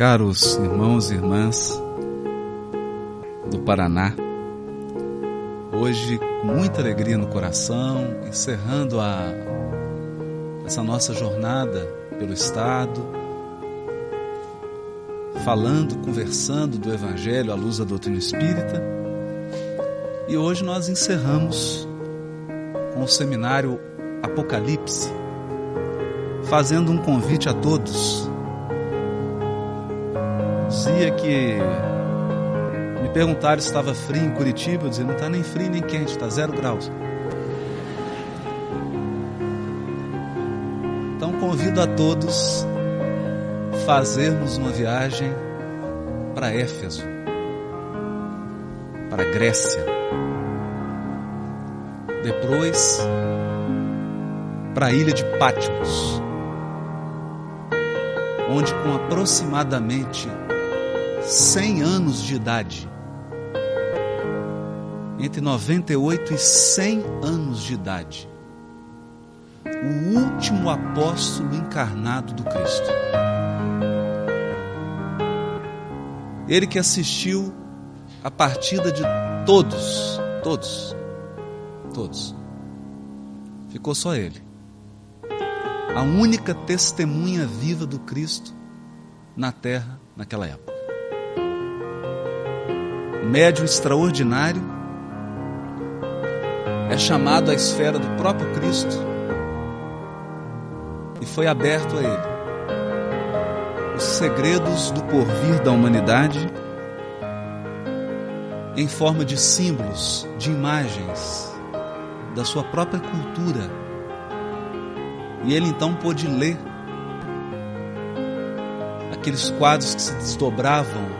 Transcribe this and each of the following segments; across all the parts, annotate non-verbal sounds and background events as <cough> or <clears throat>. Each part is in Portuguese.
Caros irmãos e irmãs do Paraná, hoje com muita alegria no coração, encerrando a, essa nossa jornada pelo Estado, falando, conversando do Evangelho à luz da doutrina espírita. E hoje nós encerramos com o seminário Apocalipse, fazendo um convite a todos dizia que me perguntaram se estava frio em Curitiba, eu dizia, não está nem frio nem quente, está zero graus. Então convido a todos fazermos uma viagem para Éfeso, para Grécia. Depois para a ilha de Patmos, onde com aproximadamente 100 anos de idade. Entre 98 e 100 anos de idade. O último apóstolo encarnado do Cristo. Ele que assistiu a partida de todos, todos, todos. Ficou só ele. A única testemunha viva do Cristo na terra naquela época médium extraordinário, é chamado à esfera do próprio Cristo e foi aberto a ele os segredos do porvir da humanidade em forma de símbolos, de imagens da sua própria cultura. E ele então pôde ler aqueles quadros que se desdobravam do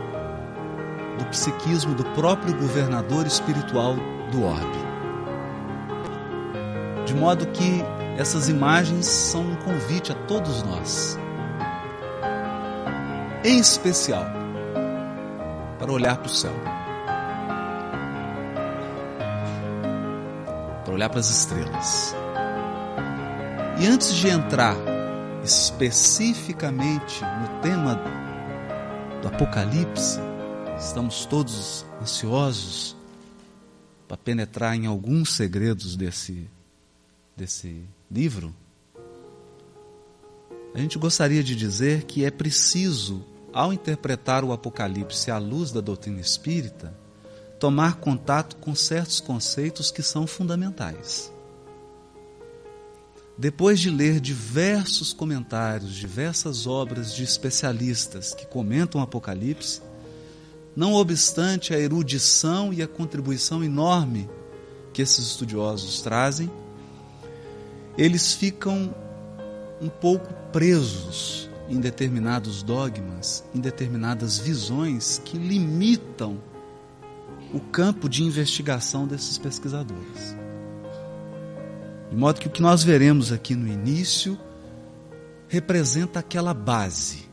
psiquismo do próprio governador espiritual do orbe. De modo que essas imagens são um convite a todos nós, em especial para olhar para o céu, para olhar para as estrelas. E antes de entrar especificamente no tema do Apocalipse, Estamos todos ansiosos para penetrar em alguns segredos desse, desse livro. A gente gostaria de dizer que é preciso, ao interpretar o Apocalipse à luz da doutrina espírita, tomar contato com certos conceitos que são fundamentais. Depois de ler diversos comentários, diversas obras de especialistas que comentam o Apocalipse, não obstante a erudição e a contribuição enorme que esses estudiosos trazem, eles ficam um pouco presos em determinados dogmas, em determinadas visões que limitam o campo de investigação desses pesquisadores. De modo que o que nós veremos aqui no início representa aquela base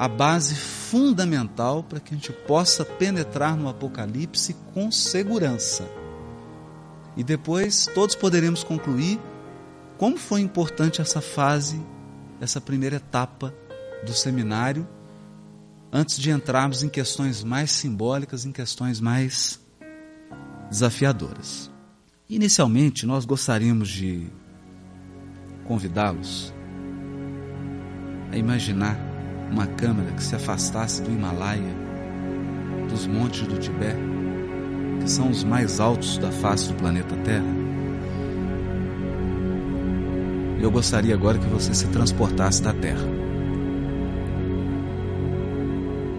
a base fundamental para que a gente possa penetrar no Apocalipse com segurança. E depois todos poderemos concluir como foi importante essa fase, essa primeira etapa do seminário, antes de entrarmos em questões mais simbólicas, em questões mais desafiadoras. Inicialmente, nós gostaríamos de convidá-los a imaginar uma câmera que se afastasse do Himalaia, dos montes do Tibete, que são os mais altos da face do planeta Terra. Eu gostaria agora que você se transportasse da Terra.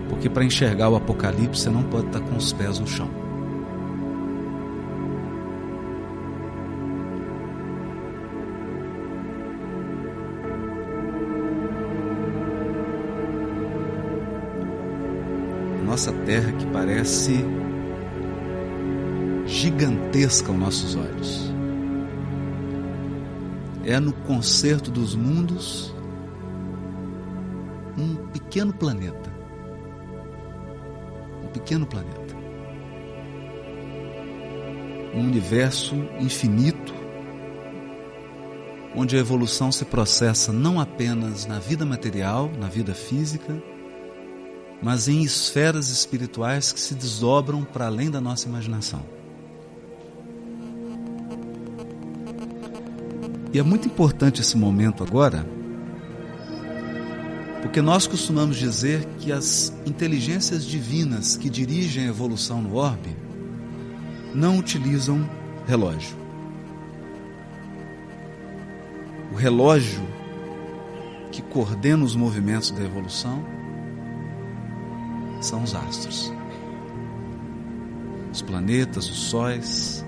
Porque para enxergar o Apocalipse você não pode estar com os pés no chão. Nossa terra que parece gigantesca aos nossos olhos. É no concerto dos mundos um pequeno planeta. Um pequeno planeta. Um universo infinito onde a evolução se processa não apenas na vida material, na vida física, mas em esferas espirituais que se desdobram para além da nossa imaginação. E é muito importante esse momento agora, porque nós costumamos dizer que as inteligências divinas que dirigem a evolução no orbe não utilizam relógio. O relógio que coordena os movimentos da evolução são os astros. Os planetas, os sóis,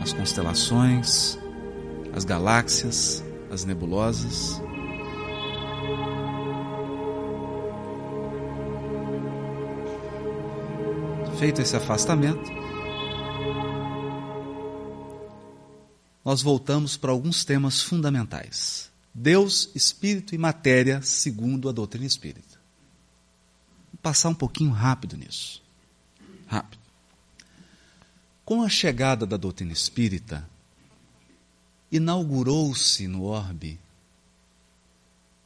as constelações, as galáxias, as nebulosas. Feito esse afastamento, nós voltamos para alguns temas fundamentais. Deus, espírito e matéria, segundo a doutrina espírita. Passar um pouquinho rápido nisso. Rápido. Com a chegada da doutrina espírita, inaugurou-se no orbe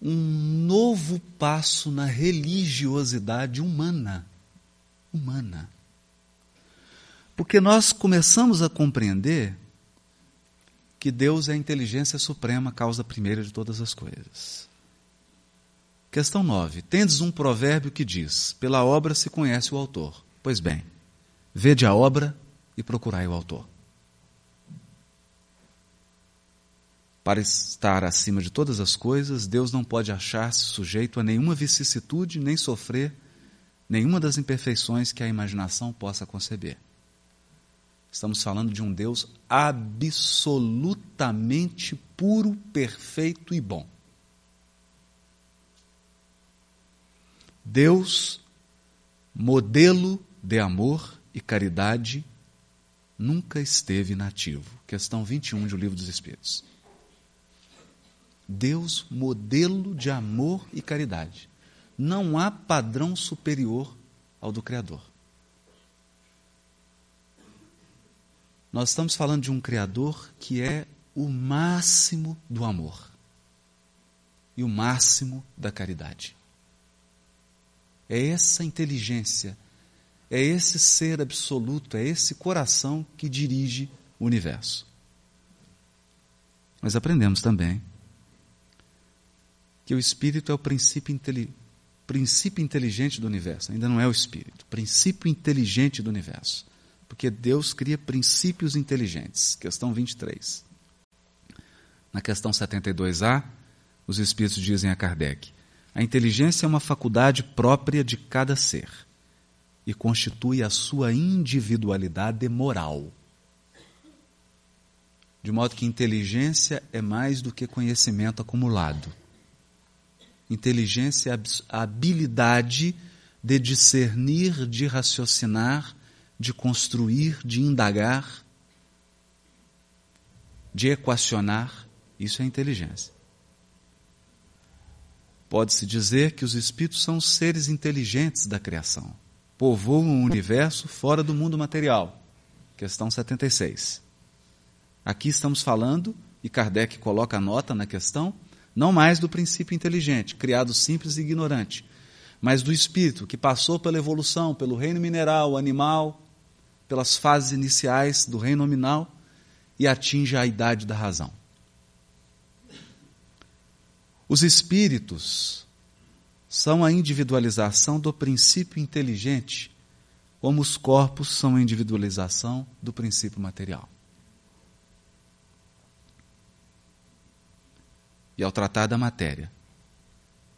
um novo passo na religiosidade humana. Humana. Porque nós começamos a compreender que Deus é a inteligência suprema, causa primeira de todas as coisas. Questão 9. Tendes um provérbio que diz: Pela obra se conhece o autor. Pois bem, vede a obra e procurai o autor. Para estar acima de todas as coisas, Deus não pode achar-se sujeito a nenhuma vicissitude, nem sofrer nenhuma das imperfeições que a imaginação possa conceber. Estamos falando de um Deus absolutamente puro, perfeito e bom. Deus, modelo de amor e caridade, nunca esteve inativo. Questão 21 do Livro dos Espíritos. Deus, modelo de amor e caridade. Não há padrão superior ao do Criador. Nós estamos falando de um Criador que é o máximo do amor e o máximo da caridade. É essa inteligência, é esse ser absoluto, é esse coração que dirige o universo. Mas aprendemos também que o espírito é o princípio, inteli princípio inteligente do universo. Ainda não é o espírito, princípio inteligente do universo. Porque Deus cria princípios inteligentes. Questão 23. Na questão 72a, os espíritos dizem a Kardec: a inteligência é uma faculdade própria de cada ser e constitui a sua individualidade moral. De modo que inteligência é mais do que conhecimento acumulado. Inteligência é a habilidade de discernir, de raciocinar, de construir, de indagar, de equacionar. Isso é inteligência. Pode-se dizer que os espíritos são seres inteligentes da criação. Povoam o universo fora do mundo material. Questão 76. Aqui estamos falando, e Kardec coloca a nota na questão, não mais do princípio inteligente, criado simples e ignorante, mas do espírito que passou pela evolução, pelo reino mineral, animal, pelas fases iniciais do reino nominal e atinge a idade da razão. Os espíritos são a individualização do princípio inteligente, como os corpos são a individualização do princípio material. E ao tratar da matéria,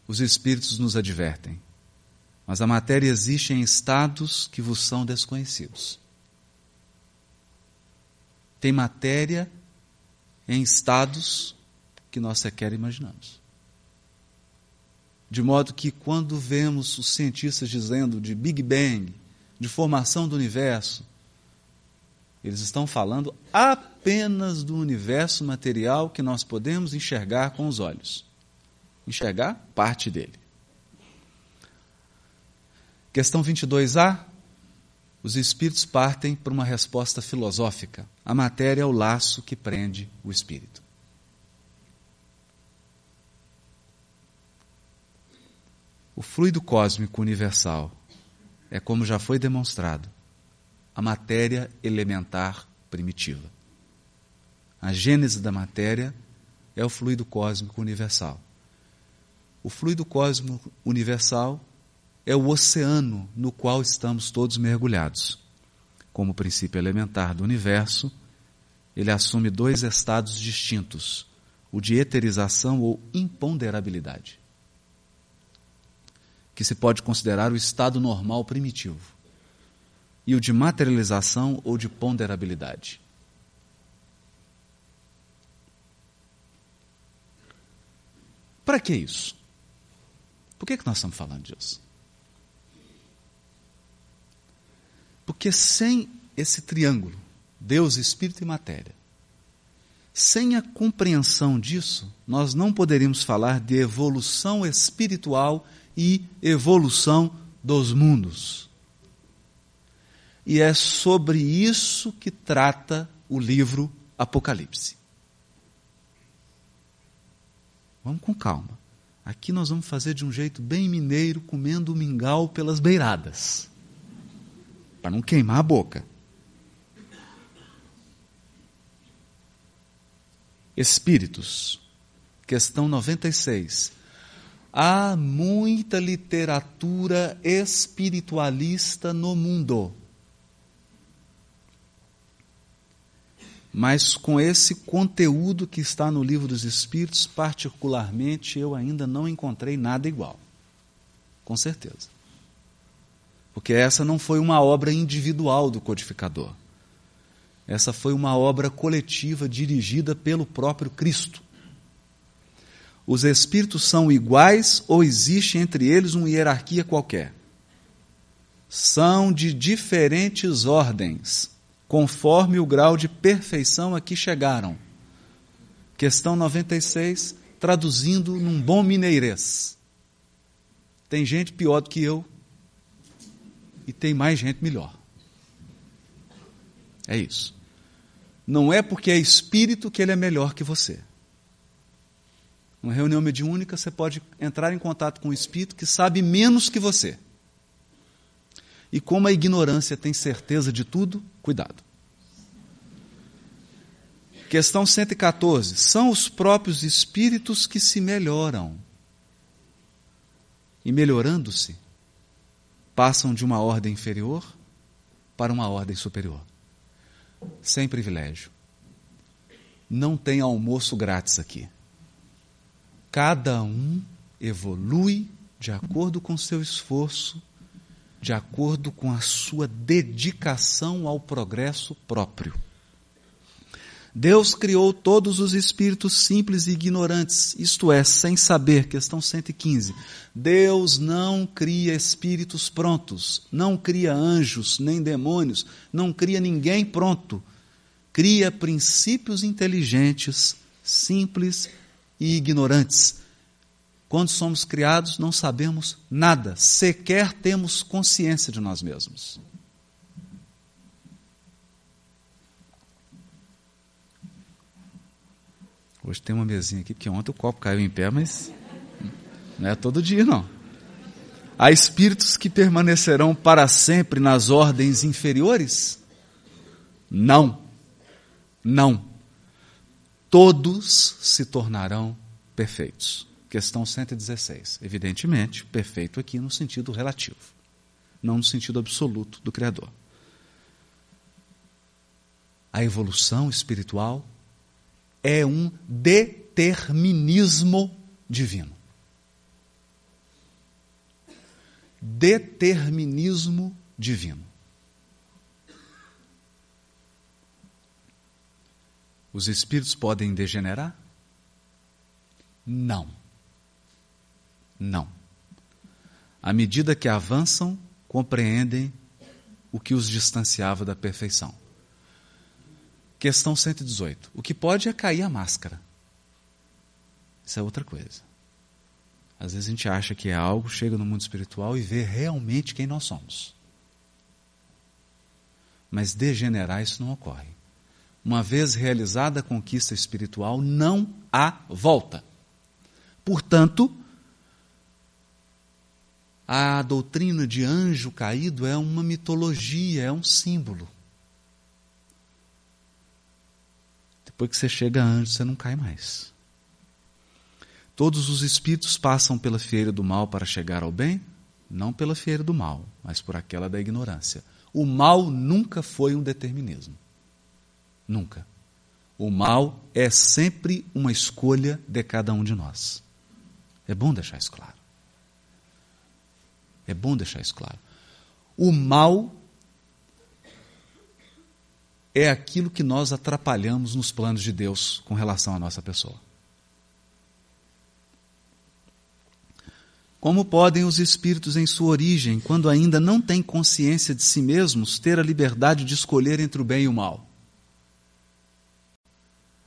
os Espíritos nos advertem, mas a matéria existe em estados que vos são desconhecidos. Tem matéria em estados que nós sequer imaginamos. De modo que quando vemos os cientistas dizendo de Big Bang, de formação do universo, eles estão falando apenas do universo material que nós podemos enxergar com os olhos. Enxergar parte dele. Questão 22a. Os espíritos partem para uma resposta filosófica. A matéria é o laço que prende o espírito. O fluido cósmico universal é, como já foi demonstrado, a matéria elementar primitiva. A gênese da matéria é o fluido cósmico universal. O fluido cósmico universal é o oceano no qual estamos todos mergulhados. Como princípio elementar do universo, ele assume dois estados distintos: o de eterização ou imponderabilidade, que se pode considerar o estado normal primitivo, e o de materialização ou de ponderabilidade. Para que isso? Por que, que nós estamos falando disso? Porque sem esse triângulo, Deus, Espírito e Matéria, sem a compreensão disso, nós não poderíamos falar de evolução espiritual e evolução dos mundos. E é sobre isso que trata o livro Apocalipse. Vamos com calma. Aqui nós vamos fazer de um jeito bem mineiro, comendo o mingau pelas beiradas. Para não queimar a boca. Espíritos. Questão 96. Há muita literatura espiritualista no mundo. Mas com esse conteúdo que está no Livro dos Espíritos, particularmente, eu ainda não encontrei nada igual. Com certeza. Porque essa não foi uma obra individual do codificador. Essa foi uma obra coletiva dirigida pelo próprio Cristo. Os espíritos são iguais ou existe entre eles uma hierarquia qualquer? São de diferentes ordens conforme o grau de perfeição a que chegaram. Questão 96, traduzindo num bom mineirês. Tem gente pior do que eu e tem mais gente melhor. É isso. Não é porque é espírito que ele é melhor que você. Numa reunião mediúnica, você pode entrar em contato com um espírito que sabe menos que você. E como a ignorância tem certeza de tudo, cuidado. Questão 114. São os próprios espíritos que se melhoram. E melhorando-se, passam de uma ordem inferior para uma ordem superior. Sem privilégio. Não tem almoço grátis aqui. Cada um evolui de acordo com seu esforço de acordo com a sua dedicação ao progresso próprio. Deus criou todos os espíritos simples e ignorantes, isto é, sem saber, questão 115. Deus não cria espíritos prontos, não cria anjos nem demônios, não cria ninguém pronto. Cria princípios inteligentes, simples e ignorantes quando somos criados, não sabemos nada, sequer temos consciência de nós mesmos. Hoje tem uma mesinha aqui, porque ontem o copo caiu em pé, mas não é todo dia, não. Há espíritos que permanecerão para sempre nas ordens inferiores? Não. Não. Todos se tornarão perfeitos. Questão 116. Evidentemente, perfeito aqui no sentido relativo, não no sentido absoluto do Criador. A evolução espiritual é um determinismo divino. Determinismo divino. Os espíritos podem degenerar? Não. Não. À medida que avançam, compreendem o que os distanciava da perfeição. Questão 118. O que pode é cair a máscara. Isso é outra coisa. Às vezes a gente acha que é algo, chega no mundo espiritual e vê realmente quem nós somos. Mas degenerar isso não ocorre. Uma vez realizada a conquista espiritual, não há volta. Portanto, A doutrina de anjo caído é uma mitologia, é um símbolo. Depois que você chega a anjo, você não cai mais. Todos os espíritos passam pela fieira do mal para chegar ao bem? Não pela fieira do mal, mas por aquela da ignorância. O mal nunca foi um determinismo. Nunca. O mal é sempre uma escolha de cada um de nós. É bom deixar isso claro. É bom deixar isso claro. O mal é aquilo que nós atrapalhamos nos planos de Deus com relação à nossa pessoa. Como podem os espíritos em sua origem, quando ainda não têm consciência de si mesmos, ter a liberdade de escolher entre o bem e o mal?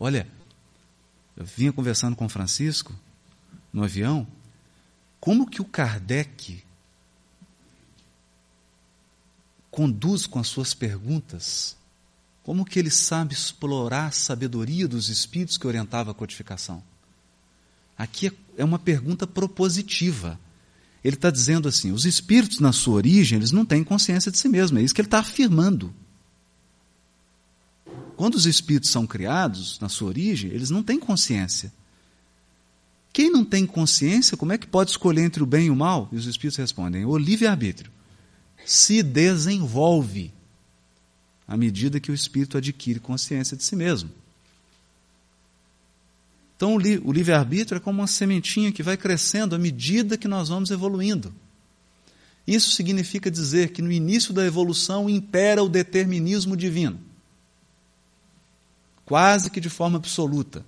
Olha, eu vinha conversando com o Francisco no avião, como que o Kardec conduz com as suas perguntas, como que ele sabe explorar a sabedoria dos espíritos que orientava a codificação. Aqui é uma pergunta propositiva. Ele está dizendo assim: os espíritos, na sua origem, eles não têm consciência de si mesmos. É isso que ele está afirmando. Quando os espíritos são criados, na sua origem, eles não têm consciência. Quem não tem consciência, como é que pode escolher entre o bem e o mal? E os espíritos respondem: o livre-arbítrio se desenvolve à medida que o espírito adquire consciência de si mesmo. Então, o livre-arbítrio é como uma sementinha que vai crescendo à medida que nós vamos evoluindo. Isso significa dizer que no início da evolução impera o determinismo divino quase que de forma absoluta.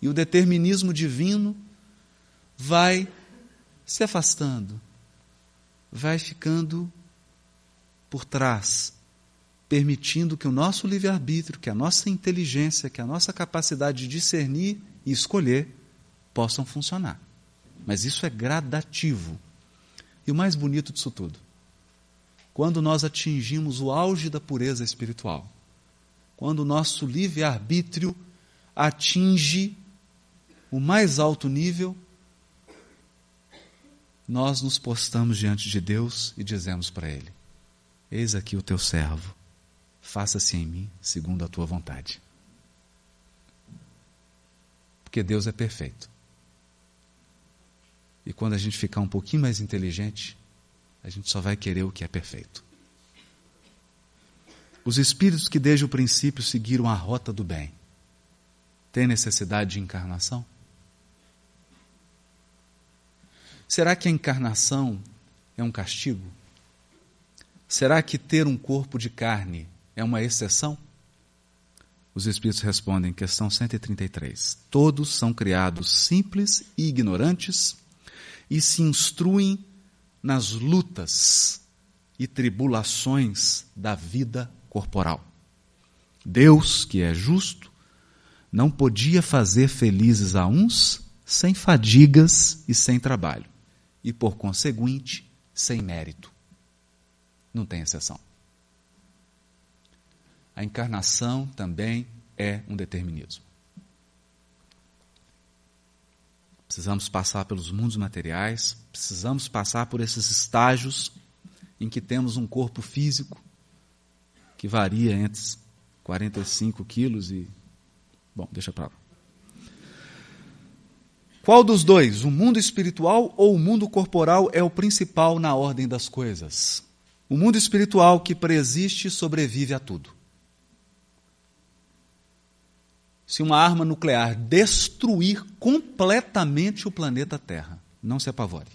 E o determinismo divino vai se afastando, vai ficando por trás, permitindo que o nosso livre-arbítrio, que a nossa inteligência, que a nossa capacidade de discernir e escolher possam funcionar. Mas isso é gradativo. E o mais bonito disso tudo, quando nós atingimos o auge da pureza espiritual, quando o nosso livre-arbítrio atinge o mais alto nível, nós nos postamos diante de Deus e dizemos para Ele: Eis aqui o teu servo, faça-se em mim segundo a tua vontade. Porque Deus é perfeito. E quando a gente ficar um pouquinho mais inteligente, a gente só vai querer o que é perfeito. Os espíritos que desde o princípio seguiram a rota do bem têm necessidade de encarnação? Será que a encarnação é um castigo? Será que ter um corpo de carne é uma exceção? Os Espíritos respondem, questão 133. Todos são criados simples e ignorantes e se instruem nas lutas e tribulações da vida corporal. Deus, que é justo, não podia fazer felizes a uns sem fadigas e sem trabalho, e por conseguinte, sem mérito. Não tem exceção. A encarnação também é um determinismo. Precisamos passar pelos mundos materiais, precisamos passar por esses estágios em que temos um corpo físico, que varia entre 45 quilos e. Bom, deixa para lá. Qual dos dois, o mundo espiritual ou o mundo corporal, é o principal na ordem das coisas? O mundo espiritual que preexiste sobrevive a tudo. Se uma arma nuclear destruir completamente o planeta Terra, não se apavore.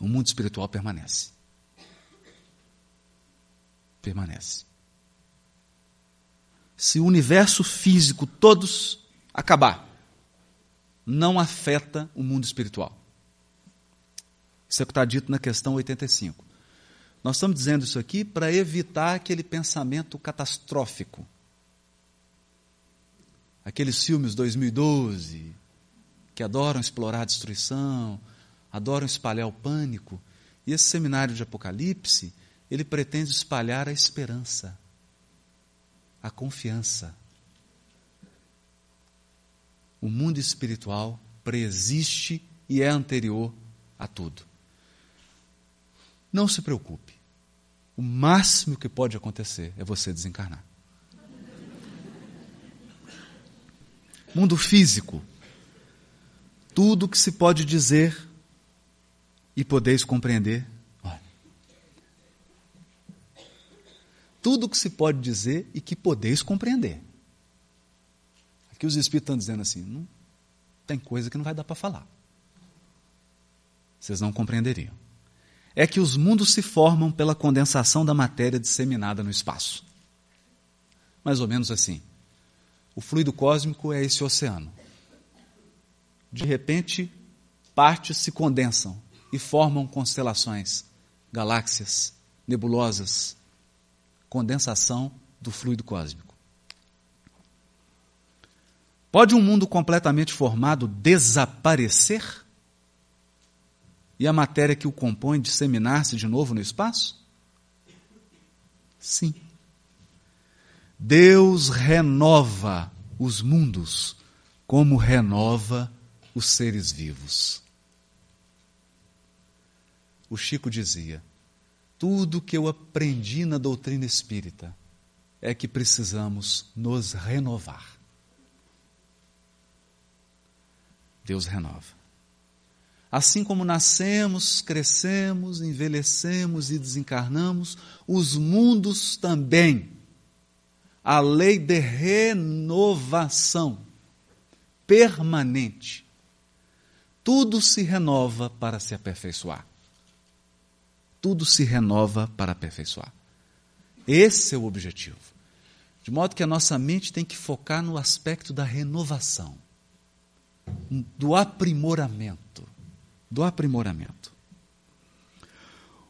O mundo espiritual permanece permanece. Se o universo físico todos acabar, não afeta o mundo espiritual. Isso é o que está dito na questão 85. Nós estamos dizendo isso aqui para evitar aquele pensamento catastrófico. Aqueles filmes 2012, que adoram explorar a destruição, adoram espalhar o pânico. E esse seminário de Apocalipse ele pretende espalhar a esperança, a confiança. O mundo espiritual preexiste e é anterior a tudo. Não se preocupe. O máximo que pode acontecer é você desencarnar. Mundo físico. Tudo que se pode dizer e podeis compreender. Olha. Tudo que se pode dizer e que podeis compreender. Aqui os Espíritos estão dizendo assim: não, tem coisa que não vai dar para falar. Vocês não compreenderiam. É que os mundos se formam pela condensação da matéria disseminada no espaço. Mais ou menos assim. O fluido cósmico é esse oceano. De repente, partes se condensam e formam constelações, galáxias, nebulosas. Condensação do fluido cósmico. Pode um mundo completamente formado desaparecer? E a matéria que o compõe disseminar-se de novo no espaço? Sim. Deus renova os mundos como renova os seres vivos. O Chico dizia: tudo que eu aprendi na doutrina espírita é que precisamos nos renovar. Deus renova. Assim como nascemos, crescemos, envelhecemos e desencarnamos, os mundos também a lei de renovação permanente. Tudo se renova para se aperfeiçoar. Tudo se renova para aperfeiçoar. Esse é o objetivo. De modo que a nossa mente tem que focar no aspecto da renovação, do aprimoramento. Do aprimoramento.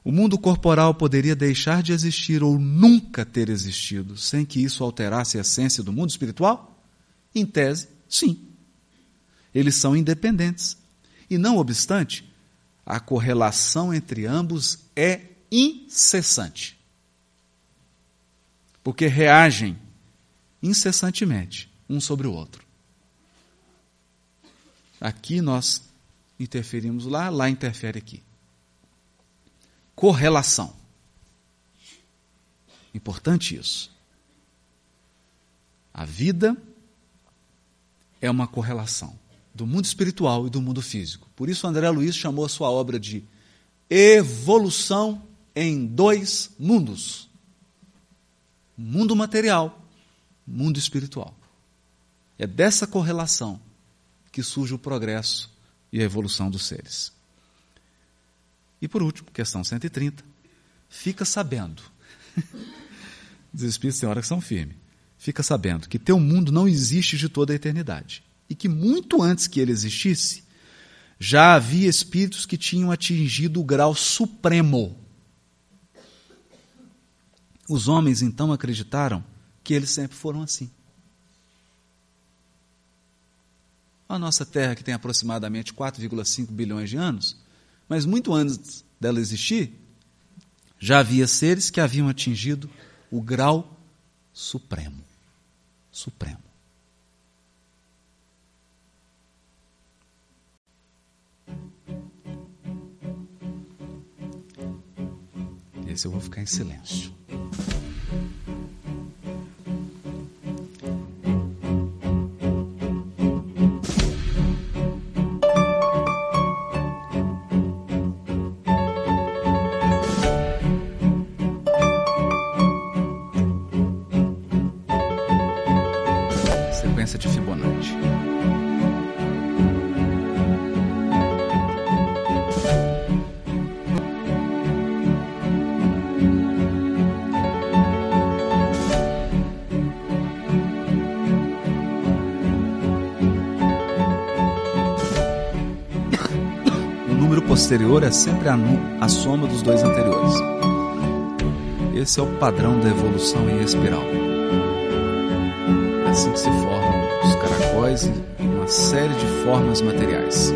O mundo corporal poderia deixar de existir ou nunca ter existido sem que isso alterasse a essência do mundo espiritual? Em tese, sim. Eles são independentes. E não obstante, a correlação entre ambos é incessante. Porque reagem incessantemente um sobre o outro. Aqui nós interferimos lá, lá interfere aqui correlação. Importante isso. A vida é uma correlação do mundo espiritual e do mundo físico. Por isso, André Luiz chamou a sua obra de Evolução em Dois Mundos: mundo material, mundo espiritual. É dessa correlação que surge o progresso e a evolução dos seres. E por último, questão 130. Fica sabendo. <laughs> Os espíritos têm hora que são firmes. Fica sabendo que teu mundo não existe de toda a eternidade. E que muito antes que ele existisse, já havia espíritos que tinham atingido o grau supremo. Os homens então acreditaram que eles sempre foram assim. A nossa Terra, que tem aproximadamente 4,5 bilhões de anos, mas muito antes dela existir, já havia seres que haviam atingido o grau supremo. Supremo. Esse eu vou ficar em silêncio. Posterior é sempre a, a soma dos dois anteriores. Esse é o padrão da evolução em espiral. É assim que se formam os caracóis e uma série de formas materiais.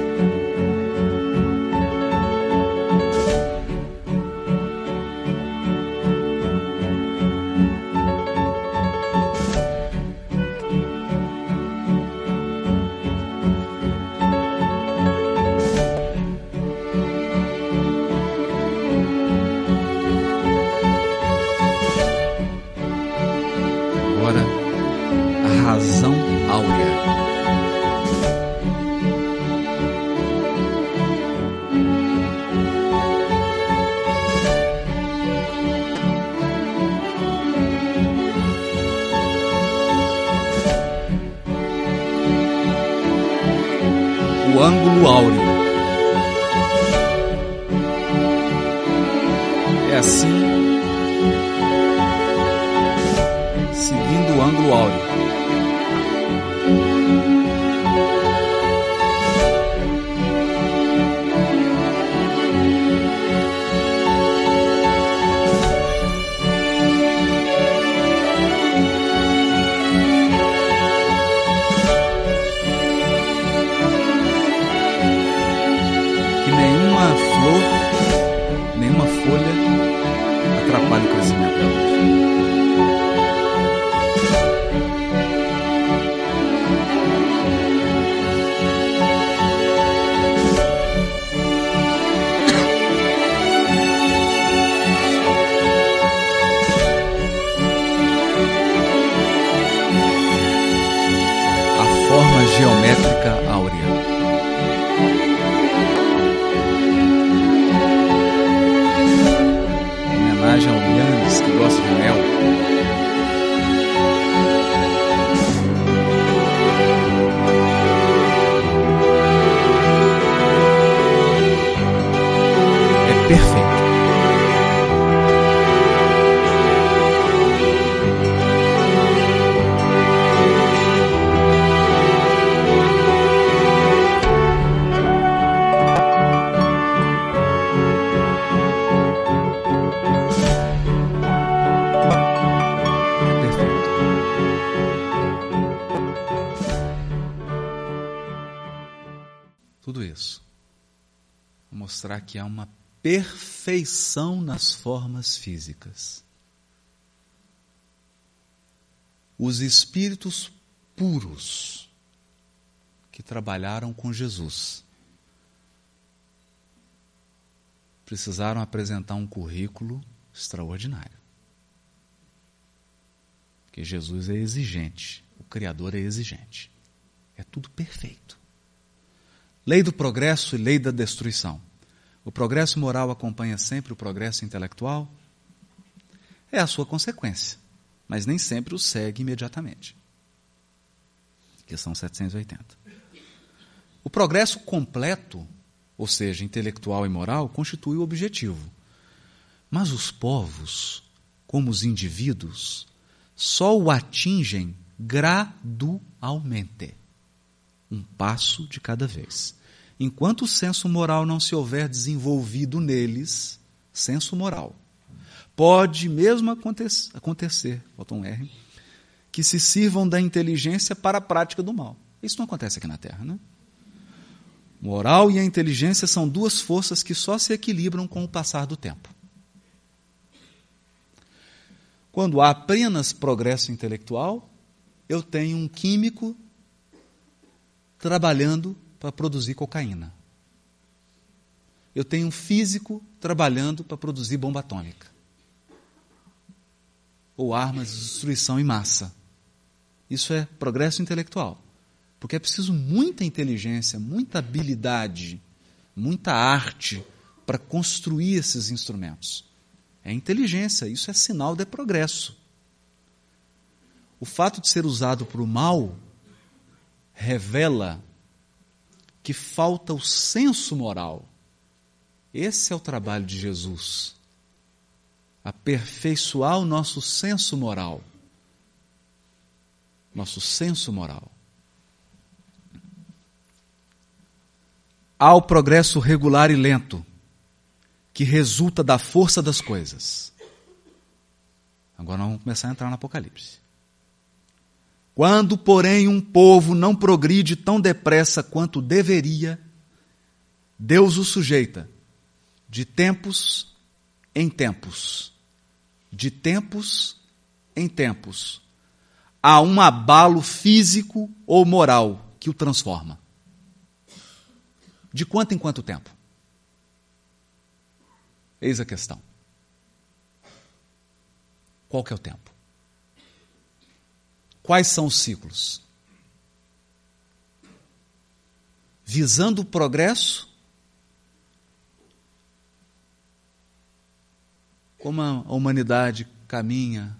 Perfeição nas formas físicas. Os espíritos puros que trabalharam com Jesus precisaram apresentar um currículo extraordinário. Porque Jesus é exigente, o Criador é exigente. É tudo perfeito. Lei do progresso e lei da destruição. O progresso moral acompanha sempre o progresso intelectual? É a sua consequência, mas nem sempre o segue imediatamente. Questão 780. O progresso completo, ou seja, intelectual e moral, constitui o objetivo. Mas os povos, como os indivíduos, só o atingem gradualmente, um passo de cada vez. Enquanto o senso moral não se houver desenvolvido neles, senso moral, pode mesmo acontecer, acontecer bota um R, que se sirvam da inteligência para a prática do mal. Isso não acontece aqui na Terra, né? Moral e a inteligência são duas forças que só se equilibram com o passar do tempo. Quando há apenas progresso intelectual, eu tenho um químico trabalhando para produzir cocaína. Eu tenho um físico trabalhando para produzir bomba atômica. Ou armas de destruição em massa. Isso é progresso intelectual. Porque é preciso muita inteligência, muita habilidade, muita arte para construir esses instrumentos. É inteligência, isso é sinal de progresso. O fato de ser usado para o mal revela que falta o senso moral. Esse é o trabalho de Jesus. Aperfeiçoar o nosso senso moral. Nosso senso moral. Há o progresso regular e lento, que resulta da força das coisas. Agora vamos começar a entrar no Apocalipse. Quando, porém, um povo não progride tão depressa quanto deveria, Deus o sujeita de tempos em tempos, de tempos em tempos, a um abalo físico ou moral que o transforma. De quanto em quanto tempo? Eis a questão. Qual que é o tempo? Quais são os ciclos? Visando o progresso, como a humanidade caminha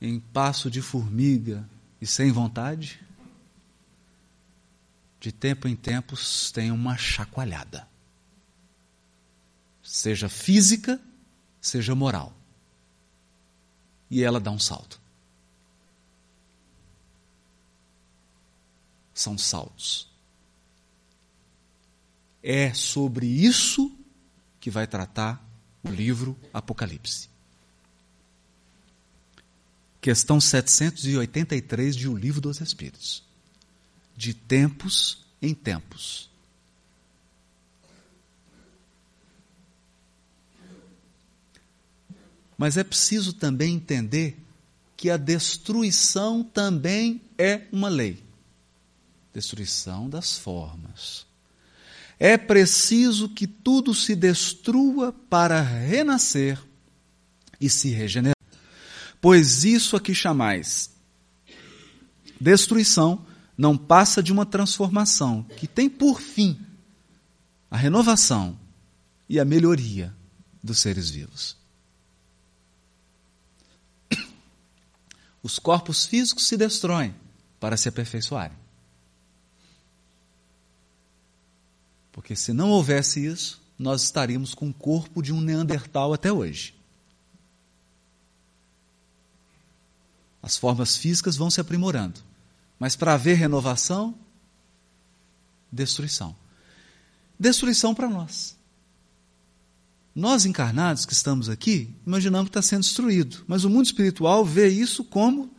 em passo de formiga e sem vontade, de tempo em tempos tem uma chacoalhada, seja física seja moral. E ela dá um salto. São saltos. É sobre isso que vai tratar o livro Apocalipse. Questão 783 de O Livro dos Espíritos. De tempos em tempos. Mas é preciso também entender que a destruição também é uma lei destruição das formas. É preciso que tudo se destrua para renascer e se regenerar. Pois isso aqui chamais destruição não passa de uma transformação que tem por fim a renovação e a melhoria dos seres vivos. Os corpos físicos se destroem para se aperfeiçoarem. Porque se não houvesse isso, nós estaríamos com o corpo de um Neandertal até hoje. As formas físicas vão se aprimorando. Mas para haver renovação, destruição. Destruição para nós. Nós encarnados que estamos aqui, imaginamos que está sendo destruído. Mas o mundo espiritual vê isso como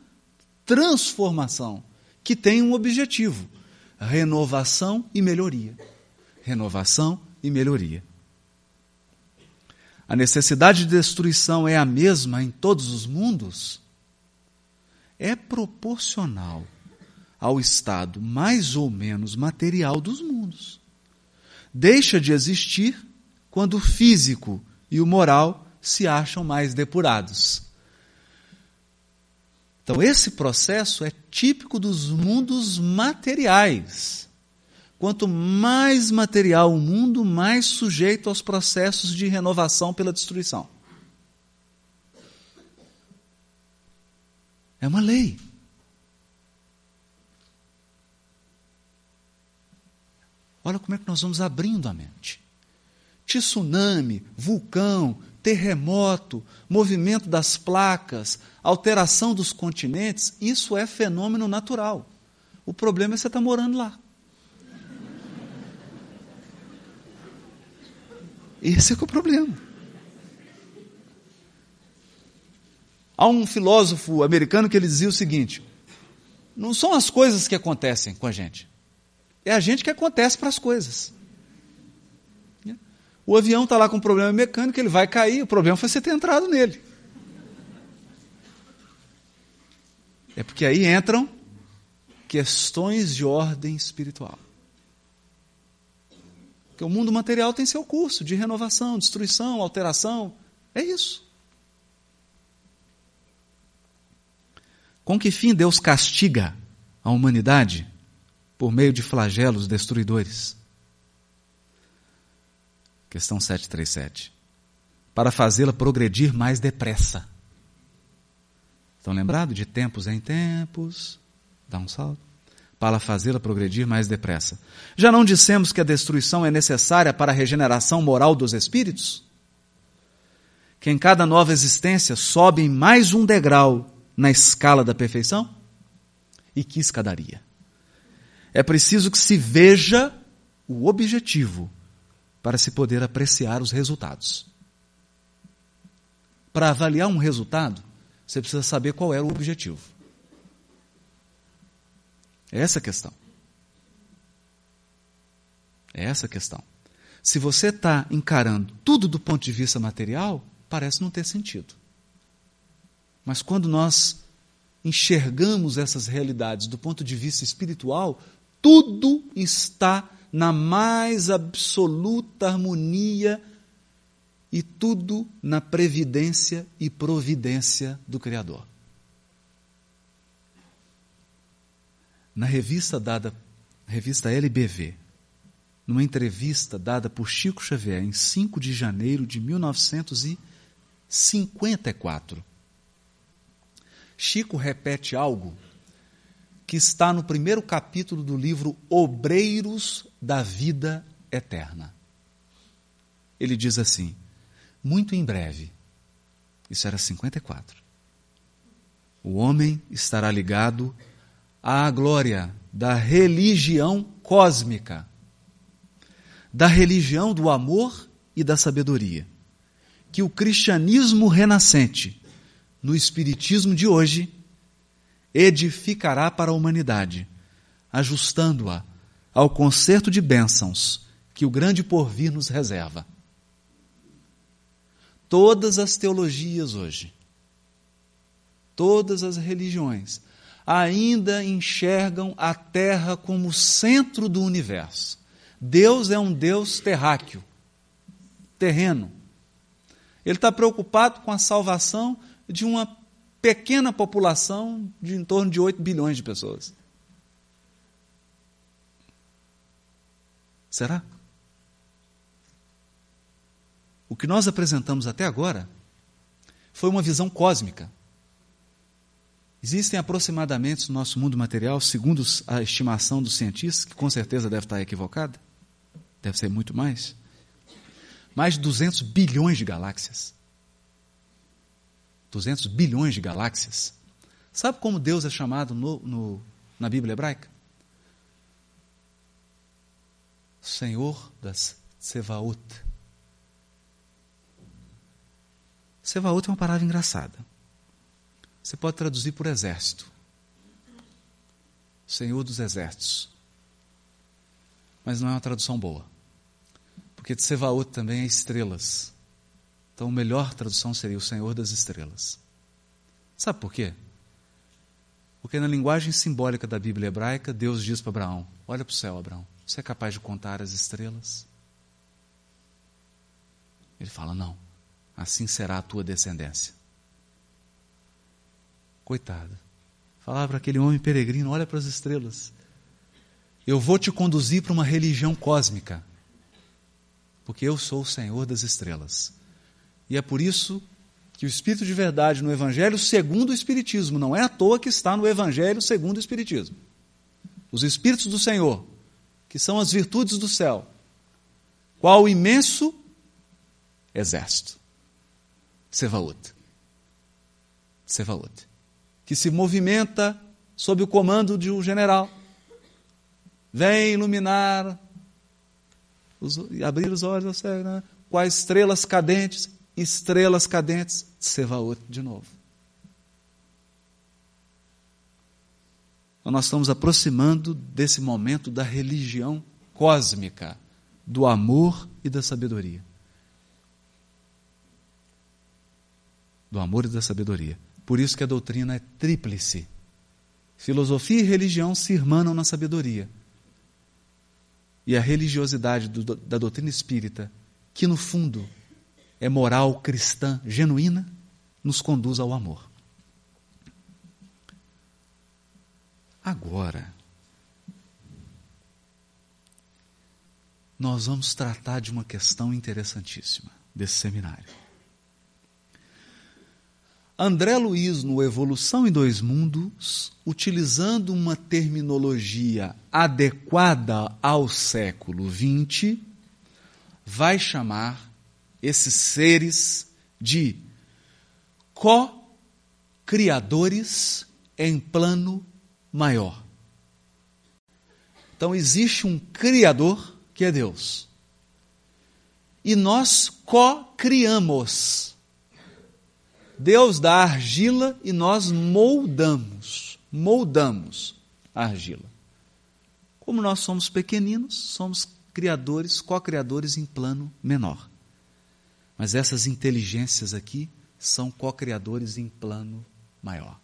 transformação, que tem um objetivo: renovação e melhoria renovação e melhoria. A necessidade de destruição é a mesma em todos os mundos? É proporcional ao estado mais ou menos material dos mundos. Deixa de existir quando o físico e o moral se acham mais depurados. Então, esse processo é típico dos mundos materiais. Quanto mais material o mundo, mais sujeito aos processos de renovação pela destruição. É uma lei. Olha como é que nós vamos abrindo a mente. Tsunami, vulcão, terremoto, movimento das placas, alteração dos continentes, isso é fenômeno natural. O problema é você estar tá morando lá. Esse é, é o problema. Há um filósofo americano que ele dizia o seguinte: não são as coisas que acontecem com a gente, é a gente que acontece para as coisas. O avião está lá com um problema mecânico, ele vai cair, o problema foi você ter entrado nele. É porque aí entram questões de ordem espiritual. Porque o mundo material tem seu curso de renovação, destruição, alteração. É isso. Com que fim Deus castiga a humanidade? Por meio de flagelos destruidores. Questão 737. Para fazê-la progredir mais depressa. Estão lembrados? De tempos em tempos. Dá um salto para fazê-la progredir mais depressa. Já não dissemos que a destruição é necessária para a regeneração moral dos espíritos? Que em cada nova existência sobem mais um degrau na escala da perfeição? E que escadaria? É preciso que se veja o objetivo para se poder apreciar os resultados. Para avaliar um resultado, você precisa saber qual era o objetivo. É essa a questão. É essa a questão. Se você está encarando tudo do ponto de vista material, parece não ter sentido. Mas quando nós enxergamos essas realidades do ponto de vista espiritual, tudo está na mais absoluta harmonia e tudo na previdência e providência do Criador. Na revista dada, revista LBV, numa entrevista dada por Chico Xavier em 5 de janeiro de 1954. Chico repete algo que está no primeiro capítulo do livro Obreiros da Vida Eterna. Ele diz assim: Muito em breve, Isso era 54. O homem estará ligado à glória da religião cósmica, da religião do amor e da sabedoria, que o cristianismo renascente, no espiritismo de hoje, edificará para a humanidade, ajustando-a ao concerto de bênçãos que o grande porvir nos reserva. Todas as teologias hoje, todas as religiões, ainda enxergam a Terra como centro do universo. Deus é um Deus terráqueo, terreno. Ele está preocupado com a salvação de uma pequena população de em torno de 8 bilhões de pessoas. Será? O que nós apresentamos até agora foi uma visão cósmica. Existem aproximadamente no nosso mundo material, segundo a estimação dos cientistas, que com certeza deve estar equivocada, deve ser muito mais, mais de 200 bilhões de galáxias. 200 bilhões de galáxias. Sabe como Deus é chamado no, no, na Bíblia hebraica? Senhor das Sevaot. Sevaot é uma palavra engraçada. Você pode traduzir por exército. Senhor dos exércitos. Mas não é uma tradução boa. Porque de Sevaot também é estrelas. Então, a melhor tradução seria o Senhor das estrelas. Sabe por quê? Porque na linguagem simbólica da Bíblia hebraica, Deus diz para Abraão: Olha para o céu, Abraão. Você é capaz de contar as estrelas? Ele fala: Não assim será a tua descendência. Coitado. Falava para aquele homem peregrino: olha para as estrelas. Eu vou te conduzir para uma religião cósmica, porque eu sou o Senhor das estrelas. E é por isso que o Espírito de verdade no Evangelho segundo o Espiritismo, não é à toa que está no Evangelho segundo o Espiritismo. Os Espíritos do Senhor, que são as virtudes do céu, qual o imenso exército. Sevaot. Sevaot. Que se movimenta sob o comando de um general. Vem iluminar, os, abrir os olhos ao céu, né? quais estrelas cadentes, estrelas cadentes, Sevaot de novo. Então nós estamos aproximando desse momento da religião cósmica, do amor e da sabedoria. do amor e da sabedoria. Por isso que a doutrina é tríplice. Filosofia e religião se irmanam na sabedoria. E a religiosidade do, da doutrina espírita, que no fundo é moral cristã genuína, nos conduz ao amor. Agora, nós vamos tratar de uma questão interessantíssima desse seminário. André Luiz, no Evolução em Dois Mundos, utilizando uma terminologia adequada ao século XX, vai chamar esses seres de co-criadores em plano maior. Então existe um Criador, que é Deus. E nós co-criamos Deus dá argila e nós moldamos, moldamos a argila. Como nós somos pequeninos, somos criadores, co-criadores em plano menor. Mas essas inteligências aqui são co-criadores em plano maior.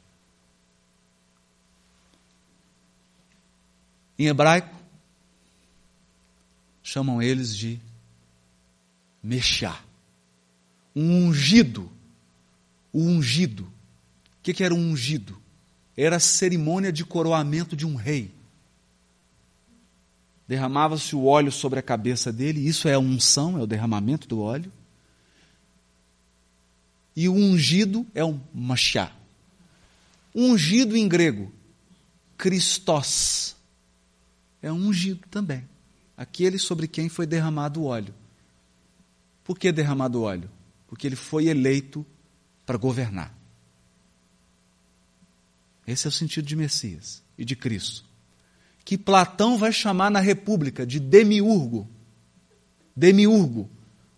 Em hebraico, chamam eles de Mexá, um ungido o ungido. O que, era um ungido? Era a cerimônia de coroamento de um rei. Derramava-se o óleo sobre a cabeça dele, isso é a unção, é o derramamento do óleo. E o ungido é um machá. Ungido em grego, Christos, é um ungido também. Aquele sobre quem foi derramado o óleo. Por que derramado o óleo? Porque ele foi eleito para governar. Esse é o sentido de Messias e de Cristo. Que Platão vai chamar na República de demiurgo. Demiurgo.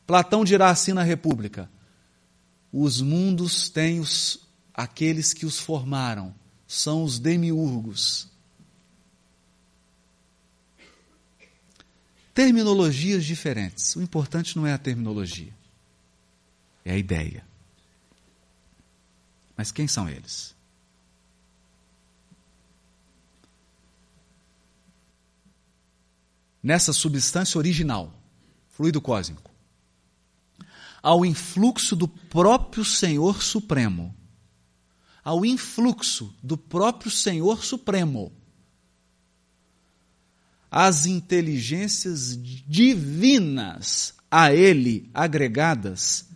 Platão dirá assim na República: os mundos têm os, aqueles que os formaram, são os demiurgos. Terminologias diferentes. O importante não é a terminologia, é a ideia. Mas quem são eles? Nessa substância original, fluido cósmico, ao influxo do próprio Senhor Supremo, ao influxo do próprio Senhor Supremo, as inteligências divinas a ele agregadas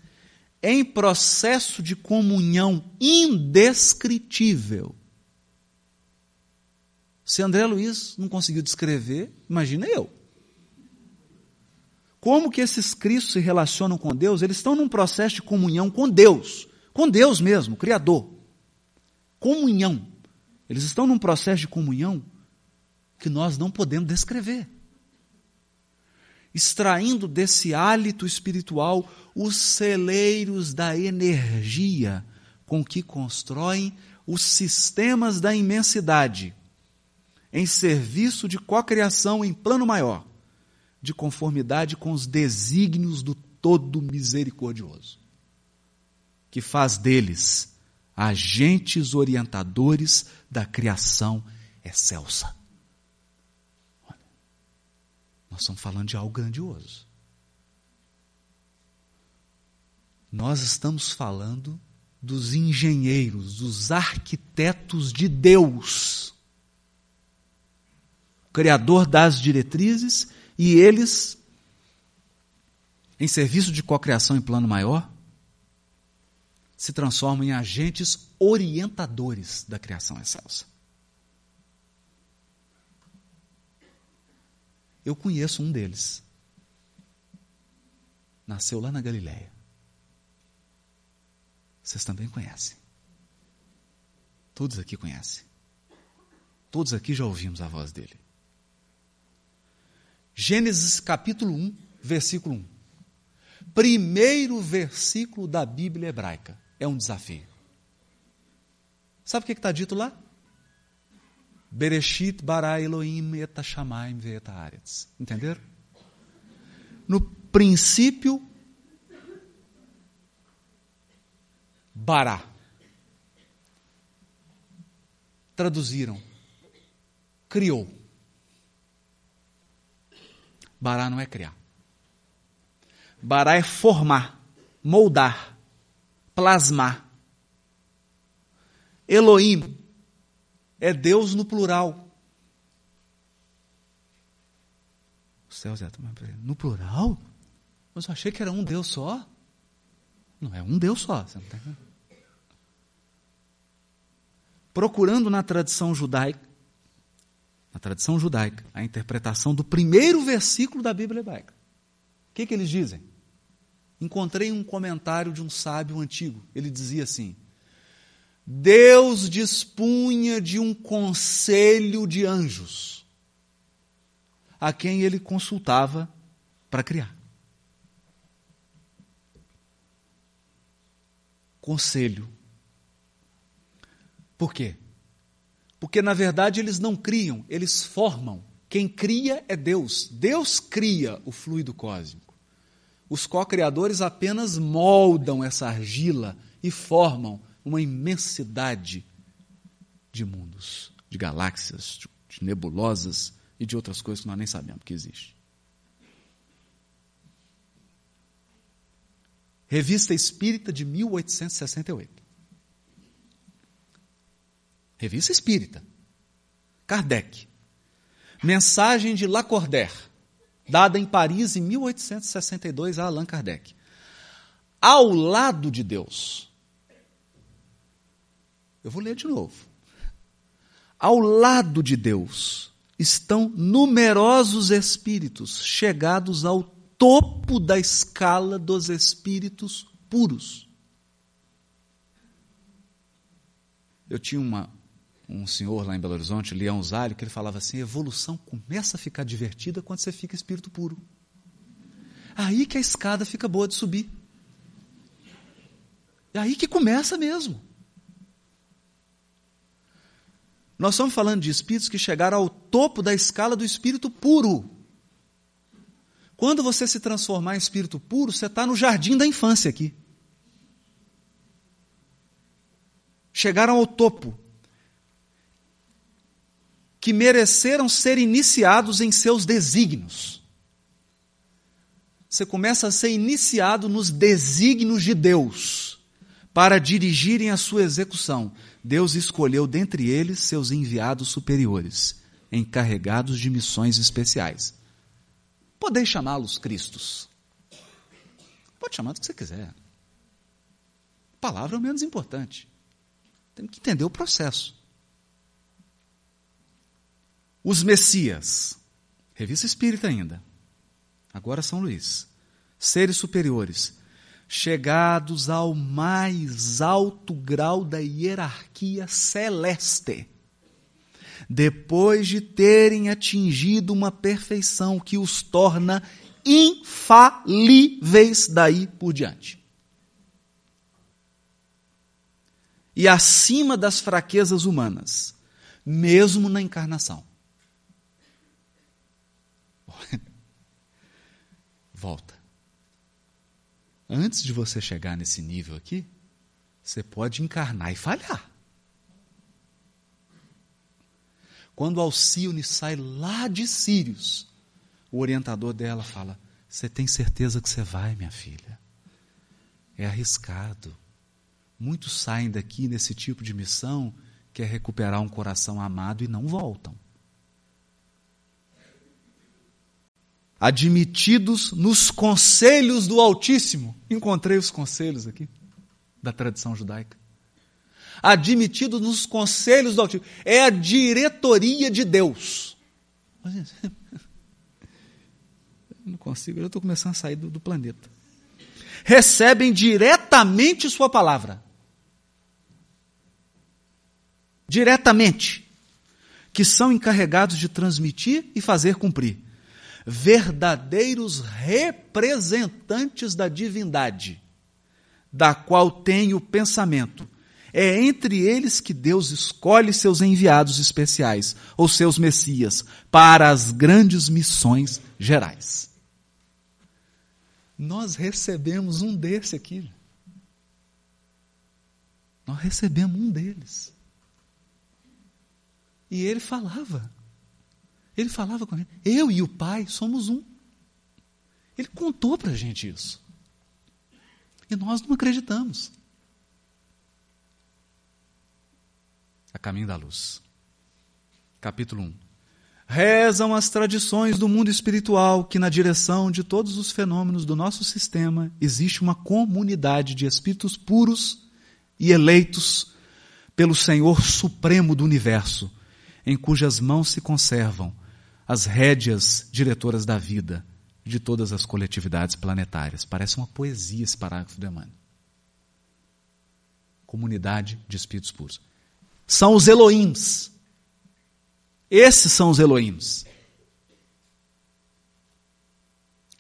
em processo de comunhão indescritível. Se André Luiz não conseguiu descrever, imagina eu. Como que esses cristos se relacionam com Deus? Eles estão num processo de comunhão com Deus, com Deus mesmo, Criador. Comunhão. Eles estão num processo de comunhão que nós não podemos descrever. Extraindo desse hálito espiritual os celeiros da energia com que constroem os sistemas da imensidade, em serviço de cocriação em plano maior, de conformidade com os desígnios do Todo Misericordioso, que faz deles agentes orientadores da criação excelsa. Nós estamos falando de algo grandioso. Nós estamos falando dos engenheiros, dos arquitetos de Deus, Criador das diretrizes, e eles, em serviço de cocriação em plano maior, se transformam em agentes orientadores da criação excelsa. Eu conheço um deles. Nasceu lá na Galiléia. Vocês também conhecem. Todos aqui conhecem. Todos aqui já ouvimos a voz dele. Gênesis capítulo 1, versículo 1. Primeiro versículo da Bíblia hebraica. É um desafio. Sabe o que está dito lá? Bereshit bara Elohim et hashamayim ve'et haaretz. Entenderam? No princípio, bara. Traduziram. Criou. Bará não é criar. Bará é formar, moldar, plasmar. Elohim é Deus no plural. O céu Zé, no plural? Mas eu achei que era um Deus só. Não é um Deus só. Você não tá Procurando na tradição judaica, na tradição judaica, a interpretação do primeiro versículo da Bíblia hebraica. O que, que eles dizem? Encontrei um comentário de um sábio antigo. Ele dizia assim: Deus dispunha de um conselho de anjos, a quem ele consultava para criar. Conselho. Por quê? Porque, na verdade, eles não criam, eles formam. Quem cria é Deus. Deus cria o fluido cósmico. Os co-criadores apenas moldam essa argila e formam uma imensidade de mundos, de galáxias, de nebulosas e de outras coisas que nós nem sabemos que existe. Revista Espírita de 1868. Revista Espírita. Kardec. Mensagem de Lacordaire, dada em Paris em 1862 a Allan Kardec. Ao lado de Deus, eu vou ler de novo. Ao lado de Deus estão numerosos espíritos chegados ao topo da escala dos espíritos puros. Eu tinha uma, um senhor lá em Belo Horizonte, Leão Zalho, que ele falava assim: evolução começa a ficar divertida quando você fica espírito puro. Aí que a escada fica boa de subir. É aí que começa mesmo. Nós estamos falando de espíritos que chegaram ao topo da escala do espírito puro. Quando você se transformar em espírito puro, você está no jardim da infância aqui. Chegaram ao topo. Que mereceram ser iniciados em seus desígnios. Você começa a ser iniciado nos desígnios de Deus para dirigirem a sua execução. Deus escolheu dentre eles seus enviados superiores, encarregados de missões especiais. Podeis chamá-los Cristos. Pode chamar do que você quiser. A palavra é o menos importante. Tem que entender o processo. Os Messias. Revista Espírita ainda. Agora São Luís. Seres superiores. Chegados ao mais alto grau da hierarquia celeste depois de terem atingido uma perfeição que os torna infalíveis daí por diante. E acima das fraquezas humanas, mesmo na encarnação. <laughs> Volta. Antes de você chegar nesse nível aqui, você pode encarnar e falhar. Quando Alcione sai lá de Sírios, o orientador dela fala: Você tem certeza que você vai, minha filha? É arriscado. Muitos saem daqui nesse tipo de missão, que é recuperar um coração amado e não voltam. Admitidos nos conselhos do Altíssimo. Encontrei os conselhos aqui, da tradição judaica admitido nos conselhos do Altíssimo. É a diretoria de Deus. <laughs> Eu não consigo, eu estou começando a sair do, do planeta. Recebem diretamente Sua palavra. Diretamente. Que são encarregados de transmitir e fazer cumprir. Verdadeiros representantes da divindade, da qual tem o pensamento é entre eles que Deus escolhe seus enviados especiais, ou seus messias, para as grandes missões gerais. Nós recebemos um desse aqui. Nós recebemos um deles. E ele falava. Ele falava com ele. Eu e o Pai somos um. Ele contou para a gente isso. E nós não acreditamos. a caminho da luz. Capítulo 1. Rezam as tradições do mundo espiritual que, na direção de todos os fenômenos do nosso sistema, existe uma comunidade de espíritos puros e eleitos pelo Senhor Supremo do Universo, em cujas mãos se conservam as rédeas diretoras da vida de todas as coletividades planetárias. Parece uma poesia esse parágrafo do Emmanuel. Comunidade de espíritos puros são os Elohims. Esses são os Elohims.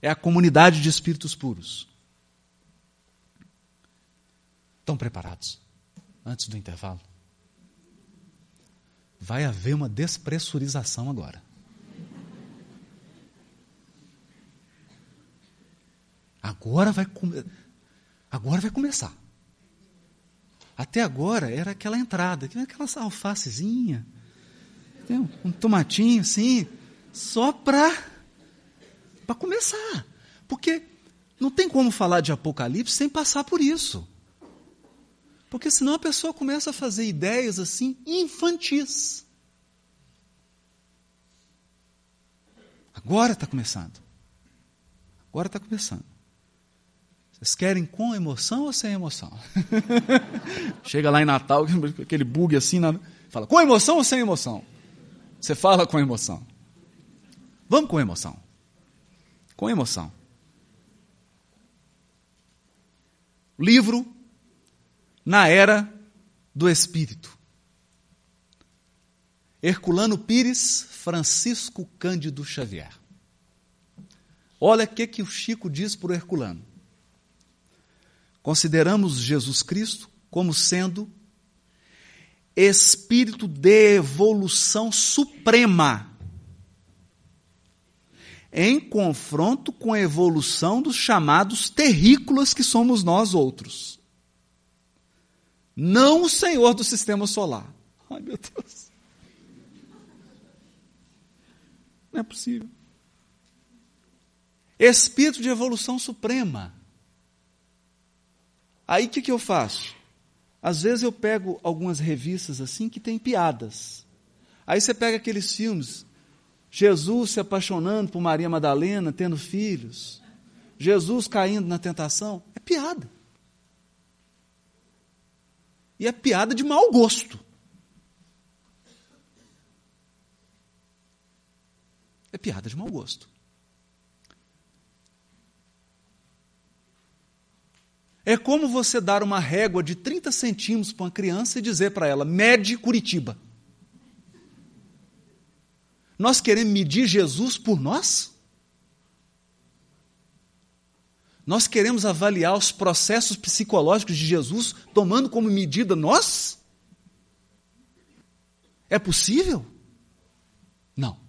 É a comunidade de espíritos puros. Estão preparados? Antes do intervalo? Vai haver uma despressurização agora. Agora vai, agora vai começar. Até agora era aquela entrada, aquela alfacezinha, um tomatinho assim, só para para começar. Porque não tem como falar de Apocalipse sem passar por isso. Porque senão a pessoa começa a fazer ideias assim infantis. Agora está começando. Agora está começando. Vocês querem com emoção ou sem emoção? <laughs> Chega lá em Natal, <laughs> aquele bug assim, fala com emoção ou sem emoção? Você fala com emoção. Vamos com emoção. Com emoção. Livro na era do Espírito. Herculano Pires, Francisco Cândido Xavier. Olha o que, que o Chico diz para o Herculano. Consideramos Jesus Cristo como sendo espírito de evolução suprema, em confronto com a evolução dos chamados terrícolas que somos nós outros. Não o Senhor do sistema solar. Ai, meu Deus. Não é possível. Espírito de evolução suprema. Aí o que, que eu faço? Às vezes eu pego algumas revistas assim que tem piadas. Aí você pega aqueles filmes, Jesus se apaixonando por Maria Madalena, tendo filhos, Jesus caindo na tentação, é piada. E é piada de mau gosto. É piada de mau gosto. É como você dar uma régua de 30 centímetros para uma criança e dizer para ela: mede Curitiba. Nós queremos medir Jesus por nós? Nós queremos avaliar os processos psicológicos de Jesus tomando como medida nós? É possível? Não.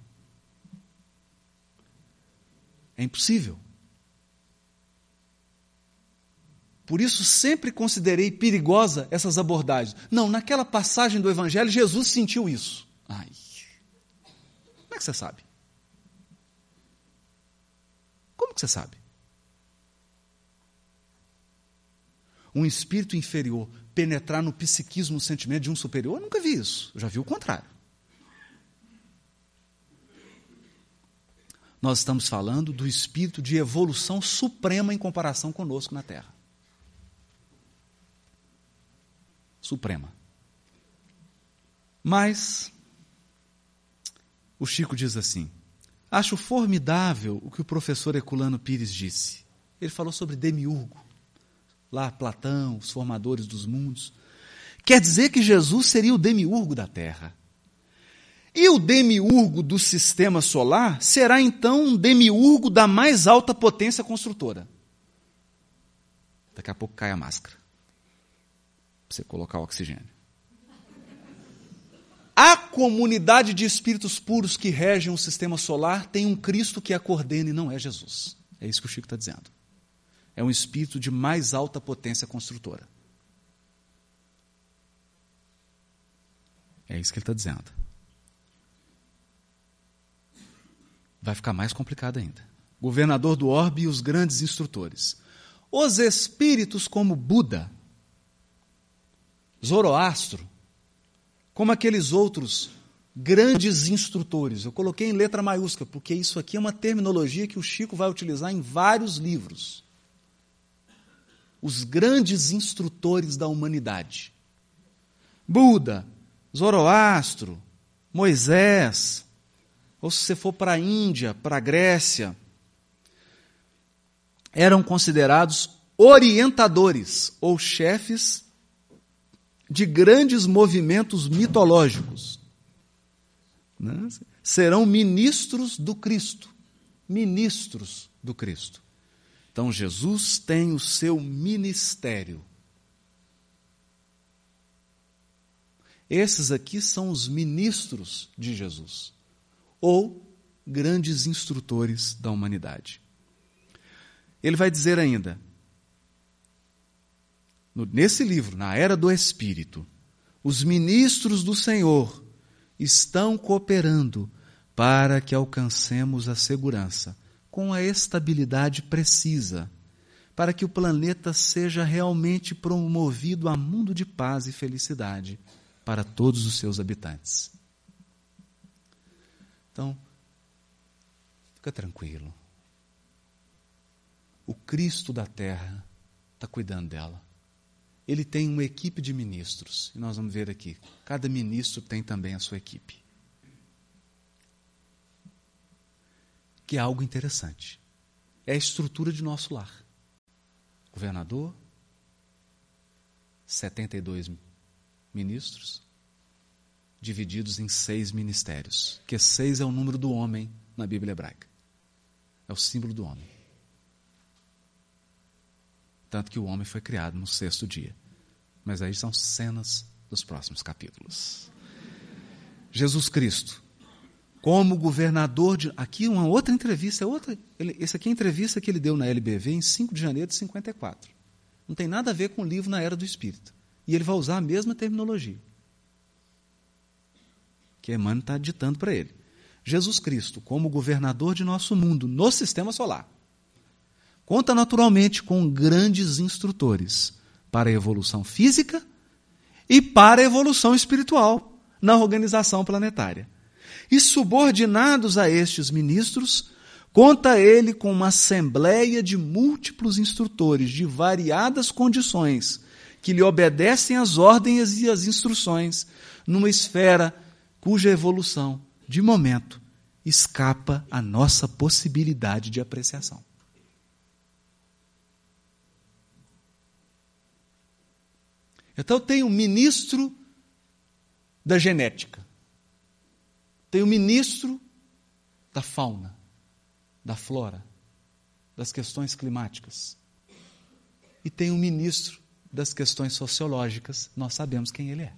É impossível. Por isso sempre considerei perigosa essas abordagens. Não, naquela passagem do Evangelho, Jesus sentiu isso. Ai. Como é que você sabe? Como que você sabe? Um espírito inferior penetrar no psiquismo, no sentimento de um superior? Eu nunca vi isso. Eu já vi o contrário. Nós estamos falando do espírito de evolução suprema em comparação conosco na Terra. Suprema. Mas, o Chico diz assim: acho formidável o que o professor Eculano Pires disse. Ele falou sobre Demiurgo, lá Platão, os formadores dos mundos. Quer dizer que Jesus seria o Demiurgo da Terra. E o demiurgo do sistema solar será então um demiurgo da mais alta potência construtora. Daqui a pouco cai a máscara para você colocar o oxigênio. A comunidade de espíritos puros que regem o sistema solar tem um Cristo que a coordena e não é Jesus. É isso que o Chico está dizendo. É um espírito de mais alta potência construtora. É isso que ele está dizendo. Vai ficar mais complicado ainda. Governador do orbe e os grandes instrutores. Os espíritos como Buda, Zoroastro, como aqueles outros grandes instrutores. Eu coloquei em letra maiúscula, porque isso aqui é uma terminologia que o Chico vai utilizar em vários livros. Os grandes instrutores da humanidade. Buda, Zoroastro, Moisés, ou se você for para a Índia, para a Grécia, eram considerados orientadores ou chefes de grandes movimentos mitológicos. Né? Serão ministros do Cristo. Ministros do Cristo. Então Jesus tem o seu ministério. Esses aqui são os ministros de Jesus, ou grandes instrutores da humanidade. Ele vai dizer ainda: nesse livro, na Era do Espírito, os ministros do Senhor estão cooperando para que alcancemos a segurança com a estabilidade precisa, para que o planeta seja realmente promovido a mundo de paz e felicidade para todos os seus habitantes. Então, fica tranquilo. O Cristo da Terra está cuidando dela ele tem uma equipe de ministros. E nós vamos ver aqui. Cada ministro tem também a sua equipe. Que é algo interessante. É a estrutura de nosso lar. Governador, 72 ministros, divididos em seis ministérios, que seis é o número do homem na Bíblia hebraica. É o símbolo do homem. Tanto que o homem foi criado no sexto dia. Mas aí são cenas dos próximos capítulos. Jesus Cristo, como governador de. Aqui uma outra entrevista, é outra. Ele, esse aqui é a entrevista que ele deu na LBV em 5 de janeiro de 54. Não tem nada a ver com o livro na Era do Espírito. E ele vai usar a mesma terminologia. Que Emmanuel está ditando para ele. Jesus Cristo, como governador de nosso mundo no sistema solar, conta naturalmente com grandes instrutores para a evolução física e para a evolução espiritual na organização planetária. E subordinados a estes ministros, conta ele com uma assembleia de múltiplos instrutores de variadas condições que lhe obedecem às ordens e às instruções numa esfera cuja evolução, de momento, escapa à nossa possibilidade de apreciação. Então tem o ministro da genética, tem o ministro da fauna, da flora, das questões climáticas, e tem o ministro das questões sociológicas, nós sabemos quem ele é.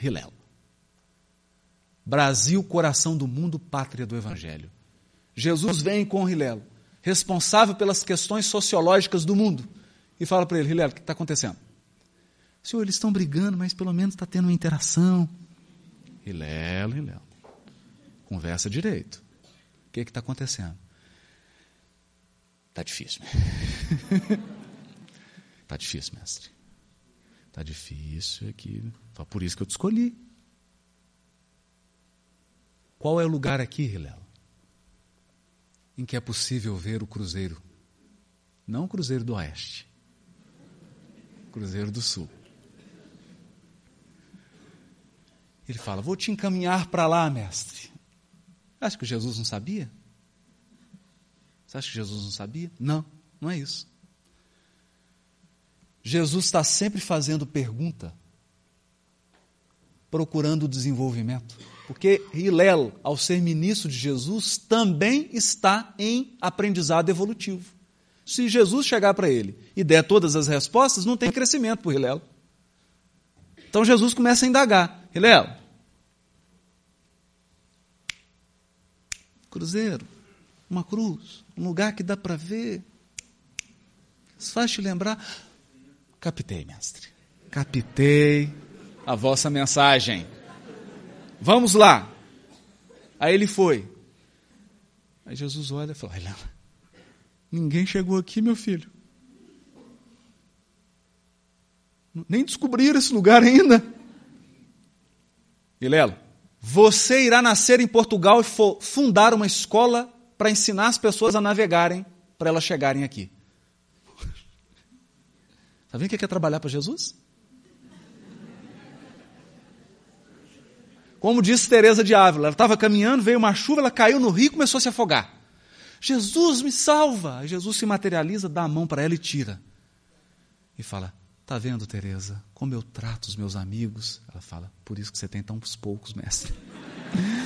Hillel. Brasil, coração do mundo, pátria do Evangelho. Jesus vem com Hillel, responsável pelas questões sociológicas do mundo, e fala para ele: Hillel, o que está acontecendo? Senhor, eles estão brigando, mas pelo menos está tendo uma interação. Hilelo, Hilelo. Conversa direito. O que está acontecendo? Está difícil. Está <laughs> difícil, mestre. Está difícil aqui. Só por isso que eu te escolhi. Qual é o lugar aqui, Hilelo, em que é possível ver o cruzeiro? Não o cruzeiro do oeste, o cruzeiro do sul. Ele fala: Vou te encaminhar para lá, mestre. Acha que Jesus não sabia? Você acha que Jesus não sabia? Não, não é isso. Jesus está sempre fazendo pergunta, procurando desenvolvimento. Porque Hillel, ao ser ministro de Jesus, também está em aprendizado evolutivo. Se Jesus chegar para ele e der todas as respostas, não tem crescimento para Hillel. Então Jesus começa a indagar. Hillel, cruzeiro, uma cruz, um lugar que dá para ver. Isso faz te lembrar. Captei, mestre. Captei a vossa mensagem. Vamos lá. Aí ele foi. Aí Jesus olha e fala: Olha, ninguém chegou aqui, meu filho. Nem descobriram esse lugar ainda. Ilelo, você irá nascer em Portugal e fundar uma escola para ensinar as pessoas a navegarem para elas chegarem aqui. <laughs> Está vendo o que é trabalhar para Jesus? Como disse Teresa de Ávila, ela estava caminhando, veio uma chuva, ela caiu no rio e começou a se afogar. Jesus me salva! Jesus se materializa, dá a mão para ela e tira. E fala: Está vendo, Teresa, como eu trato os meus amigos? Ela fala, por isso que você tem tão poucos, mestre.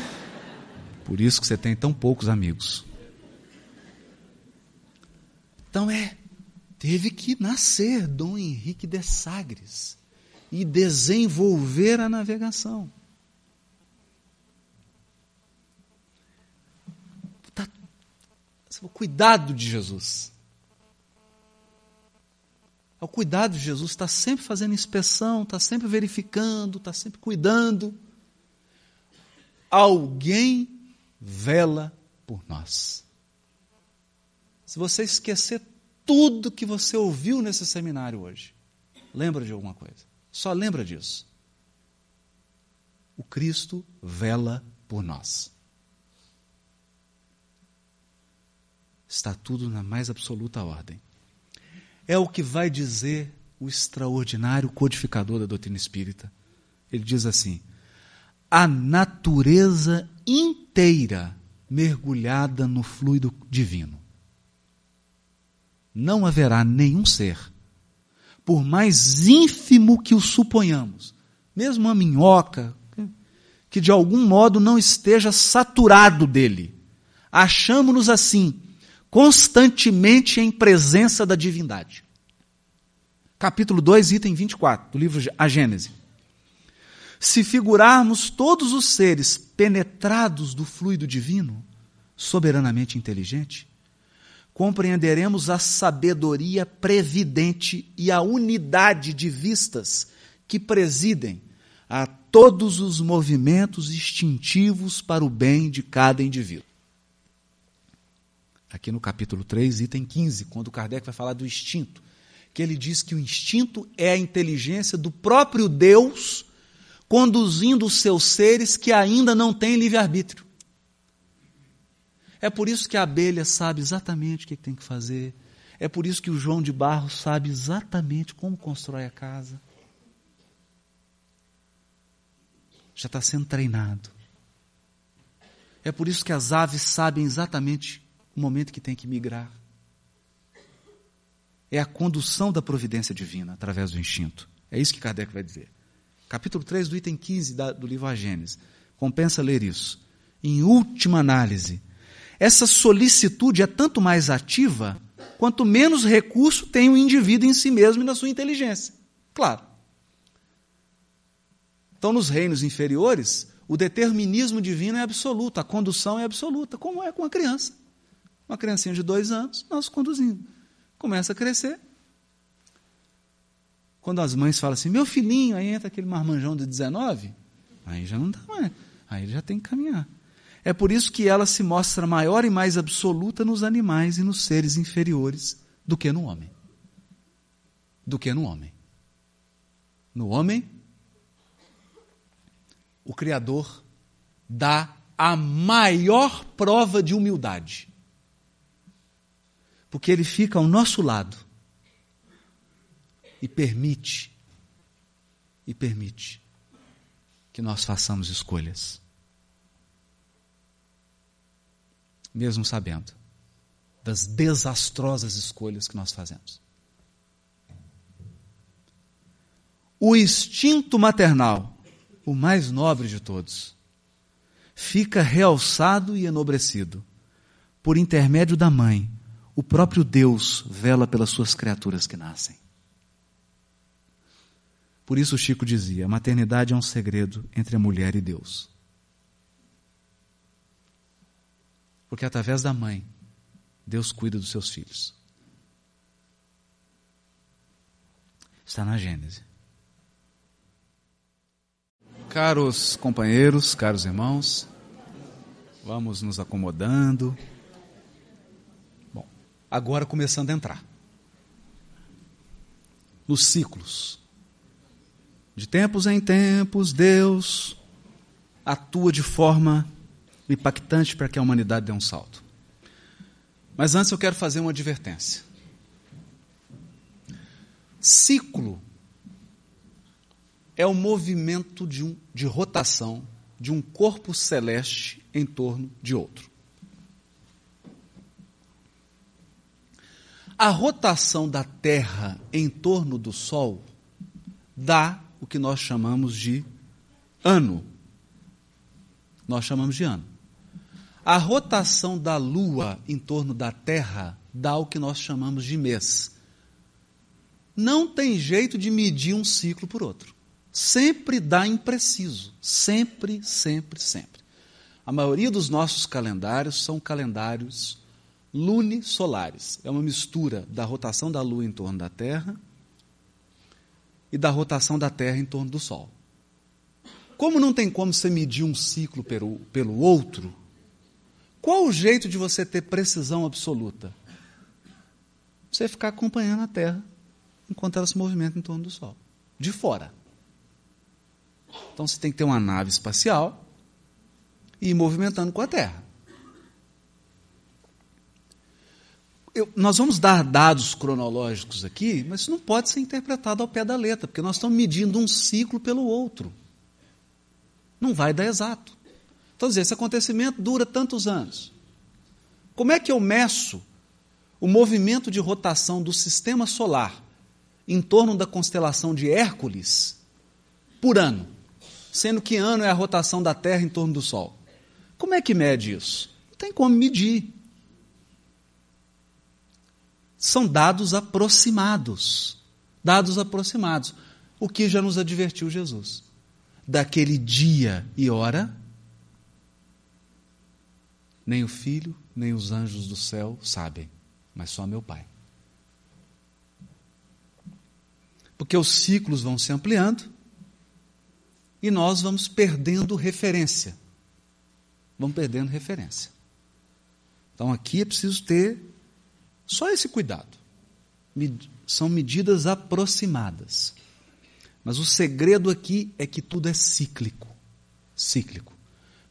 <laughs> Por isso que você tem tão poucos amigos. Então é, teve que nascer Dom Henrique de Sagres e desenvolver a navegação. Tá, cuidado de Jesus. O cuidado de Jesus está sempre fazendo inspeção, está sempre verificando, está sempre cuidando. Alguém vela por nós. Se você esquecer tudo que você ouviu nesse seminário hoje, lembra de alguma coisa. Só lembra disso. O Cristo vela por nós. Está tudo na mais absoluta ordem é o que vai dizer o extraordinário codificador da doutrina espírita. Ele diz assim: a natureza inteira mergulhada no fluido divino. Não haverá nenhum ser, por mais ínfimo que o suponhamos, mesmo uma minhoca, que de algum modo não esteja saturado dele. Achamos-nos assim, constantemente em presença da divindade. Capítulo 2, item 24, do livro A Gênese. Se figurarmos todos os seres penetrados do fluido divino, soberanamente inteligente, compreenderemos a sabedoria previdente e a unidade de vistas que presidem a todos os movimentos instintivos para o bem de cada indivíduo. Aqui no capítulo 3, item 15, quando Kardec vai falar do instinto, que ele diz que o instinto é a inteligência do próprio Deus conduzindo os seus seres que ainda não têm livre-arbítrio. É por isso que a abelha sabe exatamente o que tem que fazer. É por isso que o João de Barro sabe exatamente como constrói a casa. Já está sendo treinado. É por isso que as aves sabem exatamente o momento que tem que migrar. É a condução da providência divina através do instinto. É isso que Kardec vai dizer. Capítulo 3 do item 15 da, do livro A Gênesis. Compensa ler isso. Em última análise, essa solicitude é tanto mais ativa quanto menos recurso tem o indivíduo em si mesmo e na sua inteligência. Claro. Então, nos reinos inferiores, o determinismo divino é absoluto, a condução é absoluta, como é com a criança. Uma criancinha de dois anos, nós conduzindo. Começa a crescer. Quando as mães falam assim, meu filhinho, aí entra aquele marmanjão de 19, aí já não dá mais. Aí ele já tem que caminhar. É por isso que ela se mostra maior e mais absoluta nos animais e nos seres inferiores do que no homem. Do que no homem. No homem, o Criador dá a maior prova de humildade. Porque ele fica ao nosso lado e permite, e permite que nós façamos escolhas. mesmo sabendo das desastrosas escolhas que nós fazemos. O instinto maternal, o mais nobre de todos, fica realçado e enobrecido. Por intermédio da mãe, o próprio Deus vela pelas suas criaturas que nascem. Por isso Chico dizia: a maternidade é um segredo entre a mulher e Deus. Porque através da mãe, Deus cuida dos seus filhos. Está na Gênese. Caros companheiros, caros irmãos, vamos nos acomodando. Agora começando a entrar nos ciclos. De tempos em tempos, Deus atua de forma impactante para que a humanidade dê um salto. Mas antes eu quero fazer uma advertência. Ciclo é o movimento de, um, de rotação de um corpo celeste em torno de outro. A rotação da Terra em torno do Sol dá o que nós chamamos de ano. Nós chamamos de ano. A rotação da Lua em torno da Terra dá o que nós chamamos de mês. Não tem jeito de medir um ciclo por outro. Sempre dá impreciso. Sempre, sempre, sempre. A maioria dos nossos calendários são calendários lunisolares. É uma mistura da rotação da Lua em torno da Terra e da rotação da Terra em torno do Sol. Como não tem como você medir um ciclo pelo, pelo outro, qual o jeito de você ter precisão absoluta? Você ficar acompanhando a Terra enquanto ela se movimenta em torno do Sol, de fora. Então você tem que ter uma nave espacial e ir movimentando com a Terra. Eu, nós vamos dar dados cronológicos aqui, mas isso não pode ser interpretado ao pé da letra, porque nós estamos medindo um ciclo pelo outro. Não vai dar exato. Então, dizer, esse acontecimento dura tantos anos. Como é que eu meço o movimento de rotação do sistema solar em torno da constelação de Hércules por ano? sendo que ano é a rotação da Terra em torno do Sol? Como é que mede isso? Não tem como medir. São dados aproximados. Dados aproximados. O que já nos advertiu Jesus. Daquele dia e hora, nem o filho, nem os anjos do céu sabem, mas só meu Pai. Porque os ciclos vão se ampliando e nós vamos perdendo referência. Vamos perdendo referência. Então aqui é preciso ter só esse cuidado. São medidas aproximadas. Mas o segredo aqui é que tudo é cíclico. Cíclico.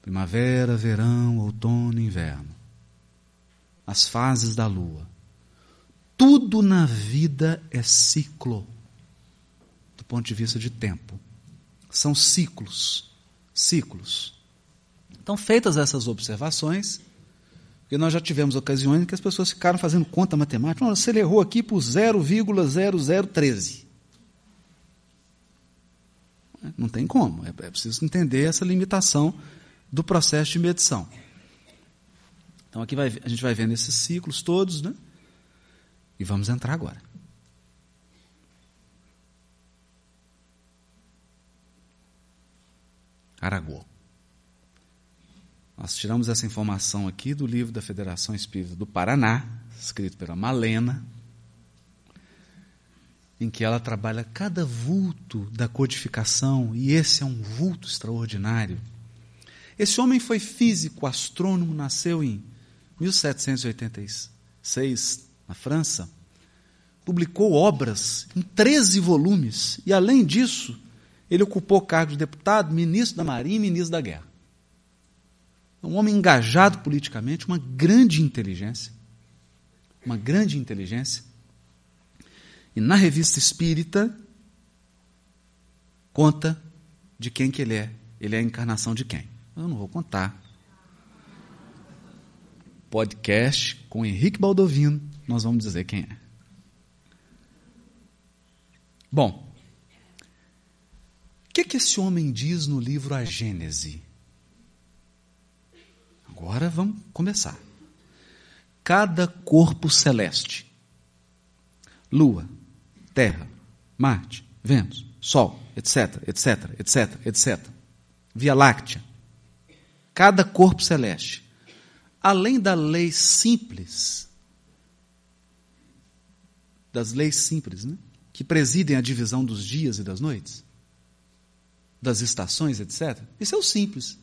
Primavera, verão, outono, inverno. As fases da lua. Tudo na vida é ciclo do ponto de vista de tempo. São ciclos. Ciclos. Então, feitas essas observações, porque nós já tivemos ocasiões em que as pessoas ficaram fazendo conta matemática. Você errou aqui por 0,0013. Não tem como. É, é preciso entender essa limitação do processo de medição. Então aqui vai, a gente vai vendo esses ciclos todos, né? E vamos entrar agora. Aragô. Nós tiramos essa informação aqui do livro da Federação Espírita do Paraná, escrito pela Malena, em que ela trabalha cada vulto da codificação, e esse é um vulto extraordinário. Esse homem foi físico, astrônomo, nasceu em 1786, na França, publicou obras em 13 volumes, e além disso, ele ocupou cargo de deputado, ministro da Marinha e ministro da Guerra. Um homem engajado politicamente, uma grande inteligência. Uma grande inteligência. E na revista espírita, conta de quem que ele é. Ele é a encarnação de quem? Eu não vou contar. Podcast com Henrique Baldovino, nós vamos dizer quem é. Bom, o que, que esse homem diz no livro A Gênese? Agora vamos começar. Cada corpo celeste, Lua, Terra, Marte, Vênus, Sol, etc., etc., etc., etc., Via Láctea, cada corpo celeste, além da lei simples, das leis simples, né, que presidem a divisão dos dias e das noites, das estações, etc. Isso é o simples.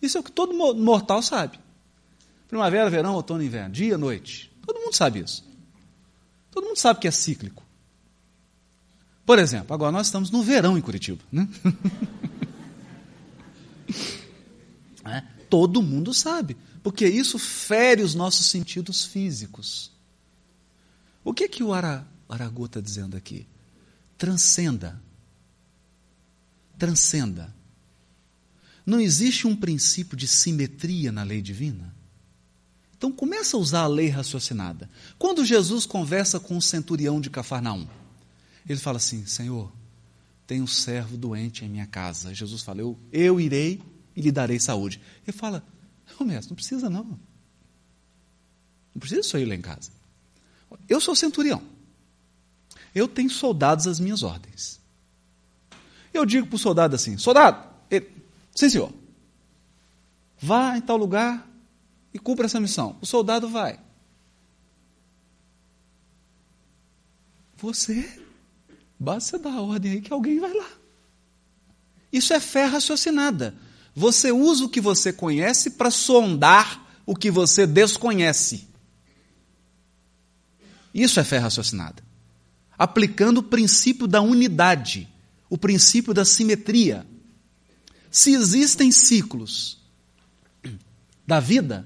Isso é o que todo mortal sabe. Primavera, verão, outono, inverno, dia, noite. Todo mundo sabe isso. Todo mundo sabe que é cíclico. Por exemplo, agora nós estamos no verão em Curitiba. Né? <laughs> é, todo mundo sabe, porque isso fere os nossos sentidos físicos. O que, é que o Aragô está dizendo aqui? Transcenda transcenda. Não existe um princípio de simetria na lei divina? Então começa a usar a lei raciocinada. Quando Jesus conversa com o centurião de Cafarnaum, ele fala assim: Senhor, tem um servo doente em minha casa. Jesus fala: Eu, eu irei e lhe darei saúde. Ele fala: Não, mestre, não precisa não. Não precisa só ir lá em casa. Eu sou centurião. Eu tenho soldados às minhas ordens. Eu digo para o soldado assim: soldado, ele, sim senhor, vá em tal lugar e cumpra essa missão. O soldado vai. Você, basta dar a ordem aí que alguém vai lá. Isso é fé raciocinada. Você usa o que você conhece para sondar o que você desconhece. Isso é fé raciocinada. Aplicando o princípio da unidade o princípio da simetria. Se existem ciclos da vida,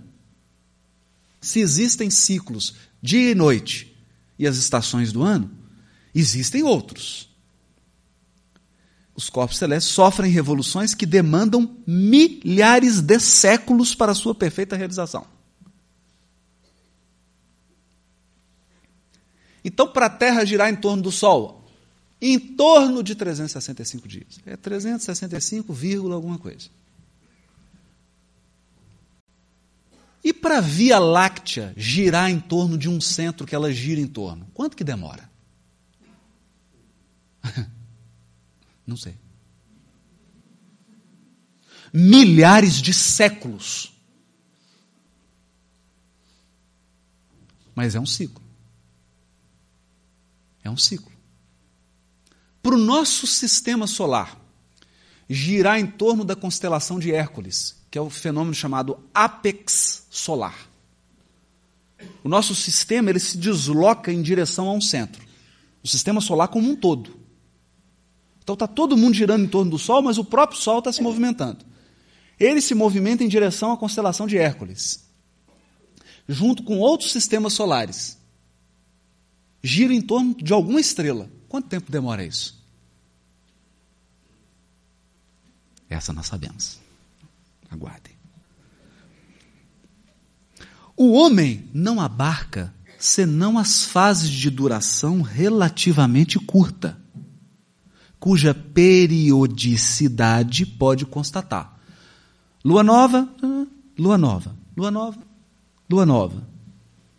se existem ciclos dia e noite e as estações do ano, existem outros. Os corpos celestes sofrem revoluções que demandam milhares de séculos para sua perfeita realização. Então, para a Terra girar em torno do Sol, em torno de 365 dias. É 365, alguma coisa. E para a Via Láctea girar em torno de um centro que ela gira em torno, quanto que demora? <laughs> Não sei. Milhares de séculos. Mas é um ciclo. É um ciclo. Para o nosso sistema solar girar em torno da constelação de Hércules, que é o fenômeno chamado apex solar. O nosso sistema ele se desloca em direção a um centro. O sistema solar como um todo. Então está todo mundo girando em torno do Sol, mas o próprio Sol está se movimentando. Ele se movimenta em direção à constelação de Hércules, junto com outros sistemas solares. Gira em torno de alguma estrela. Quanto tempo demora isso? Essa nós sabemos. Aguardem. O homem não abarca senão as fases de duração relativamente curta, cuja periodicidade pode constatar. Lua nova, lua nova, lua nova, lua nova,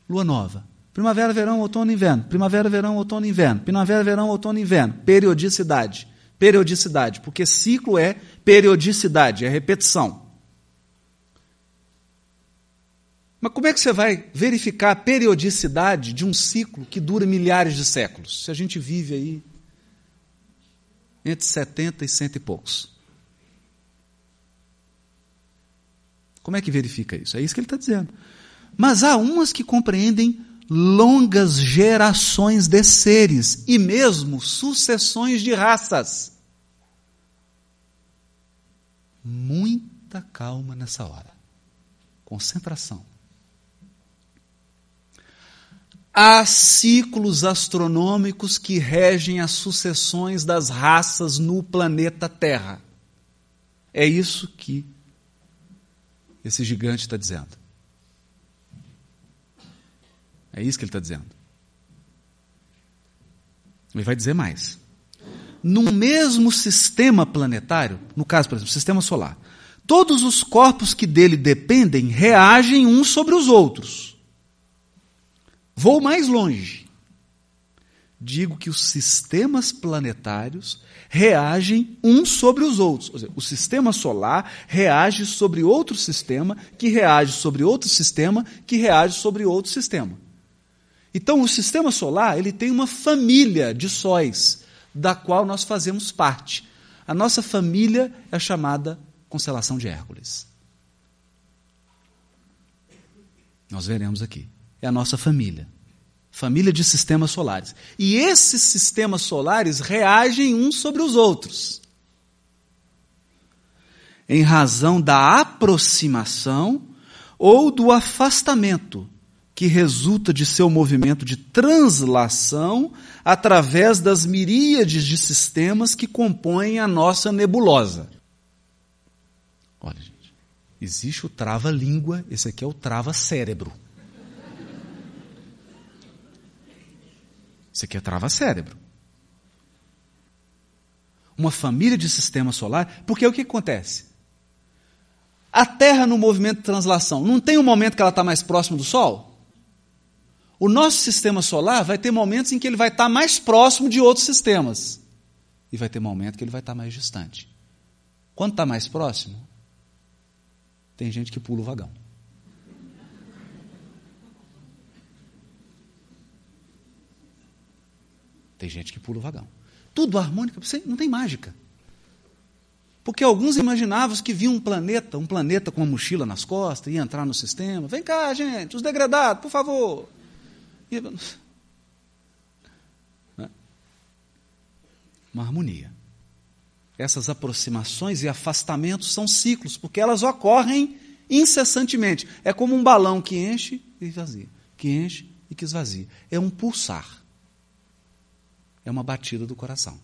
lua nova. Primavera, verão, outono, inverno. Primavera, verão, outono, inverno. Primavera, verão, outono, inverno. Periodicidade. Periodicidade, porque ciclo é periodicidade, é repetição. Mas como é que você vai verificar a periodicidade de um ciclo que dura milhares de séculos? Se a gente vive aí entre 70 e cento e poucos. Como é que verifica isso? É isso que ele está dizendo. Mas há umas que compreendem longas gerações de seres e mesmo sucessões de raças. Muita calma nessa hora. Concentração. Há ciclos astronômicos que regem as sucessões das raças no planeta Terra. É isso que esse gigante está dizendo. É isso que ele está dizendo. Ele vai dizer mais. No mesmo sistema planetário, no caso, por exemplo, sistema solar, todos os corpos que dele dependem reagem uns sobre os outros. Vou mais longe. Digo que os sistemas planetários reagem uns sobre os outros. Seja, o sistema solar reage sobre outro sistema, que reage sobre outro sistema, que reage sobre outro sistema. Então, o sistema solar ele tem uma família de sóis, da qual nós fazemos parte. A nossa família é chamada constelação de Hércules. Nós veremos aqui é a nossa família. Família de sistemas solares. E esses sistemas solares reagem uns sobre os outros. Em razão da aproximação ou do afastamento que resulta de seu movimento de translação através das miríades de sistemas que compõem a nossa nebulosa. Olha, gente, existe o trava-língua, esse aqui é o trava-cérebro. Isso aqui é trava-cérebro. Uma família de sistema solar, porque o que acontece? A Terra no movimento de translação, não tem um momento que ela está mais próxima do Sol? O nosso sistema solar vai ter momentos em que ele vai estar mais próximo de outros sistemas. E vai ter momentos que ele vai estar mais distante. Quando está mais próximo, tem gente que pula o vagão. Tem gente que pula o vagão. Tudo harmônico, não tem mágica. Porque alguns imaginavam que viam um planeta, um planeta com uma mochila nas costas, ia entrar no sistema. Vem cá, gente, os degradados, por favor. Né? Uma harmonia. Essas aproximações e afastamentos são ciclos, porque elas ocorrem incessantemente. É como um balão que enche e esvazia, que enche e que esvazia. É um pulsar é uma batida do coração.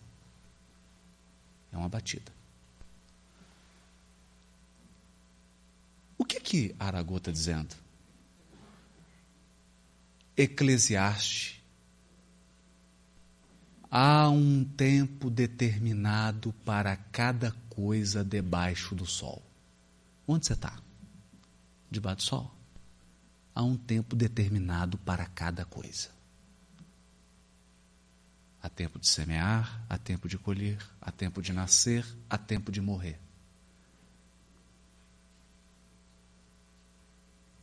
É uma batida. O que que Aragô está dizendo? Eclesiastes Há um tempo determinado para cada coisa debaixo do sol. Onde você está? Debaixo do sol. Há um tempo determinado para cada coisa. Há tempo de semear, há tempo de colher, há tempo de nascer, há tempo de morrer.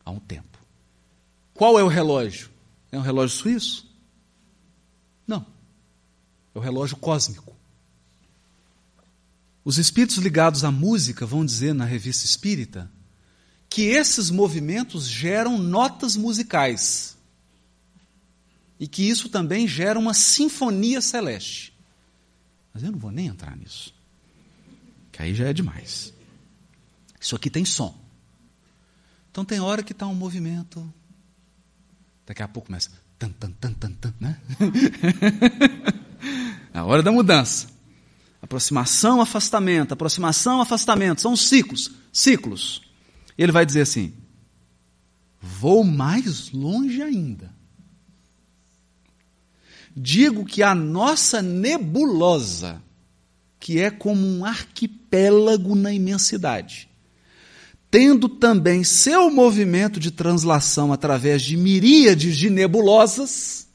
Há um tempo. Qual é o relógio? É um relógio suíço? Não. É o relógio cósmico. Os espíritos ligados à música vão dizer na revista espírita que esses movimentos geram notas musicais e que isso também gera uma sinfonia celeste. Mas eu não vou nem entrar nisso, que aí já é demais. Isso aqui tem som. Então tem hora que está um movimento, daqui a pouco começa tan tan tan tan tan, né? <laughs> a hora da mudança. Aproximação, afastamento, aproximação, afastamento. São ciclos, ciclos. Ele vai dizer assim: vou mais longe ainda. Digo que a nossa nebulosa, que é como um arquipélago na imensidade, tendo também seu movimento de translação através de miríades de nebulosas,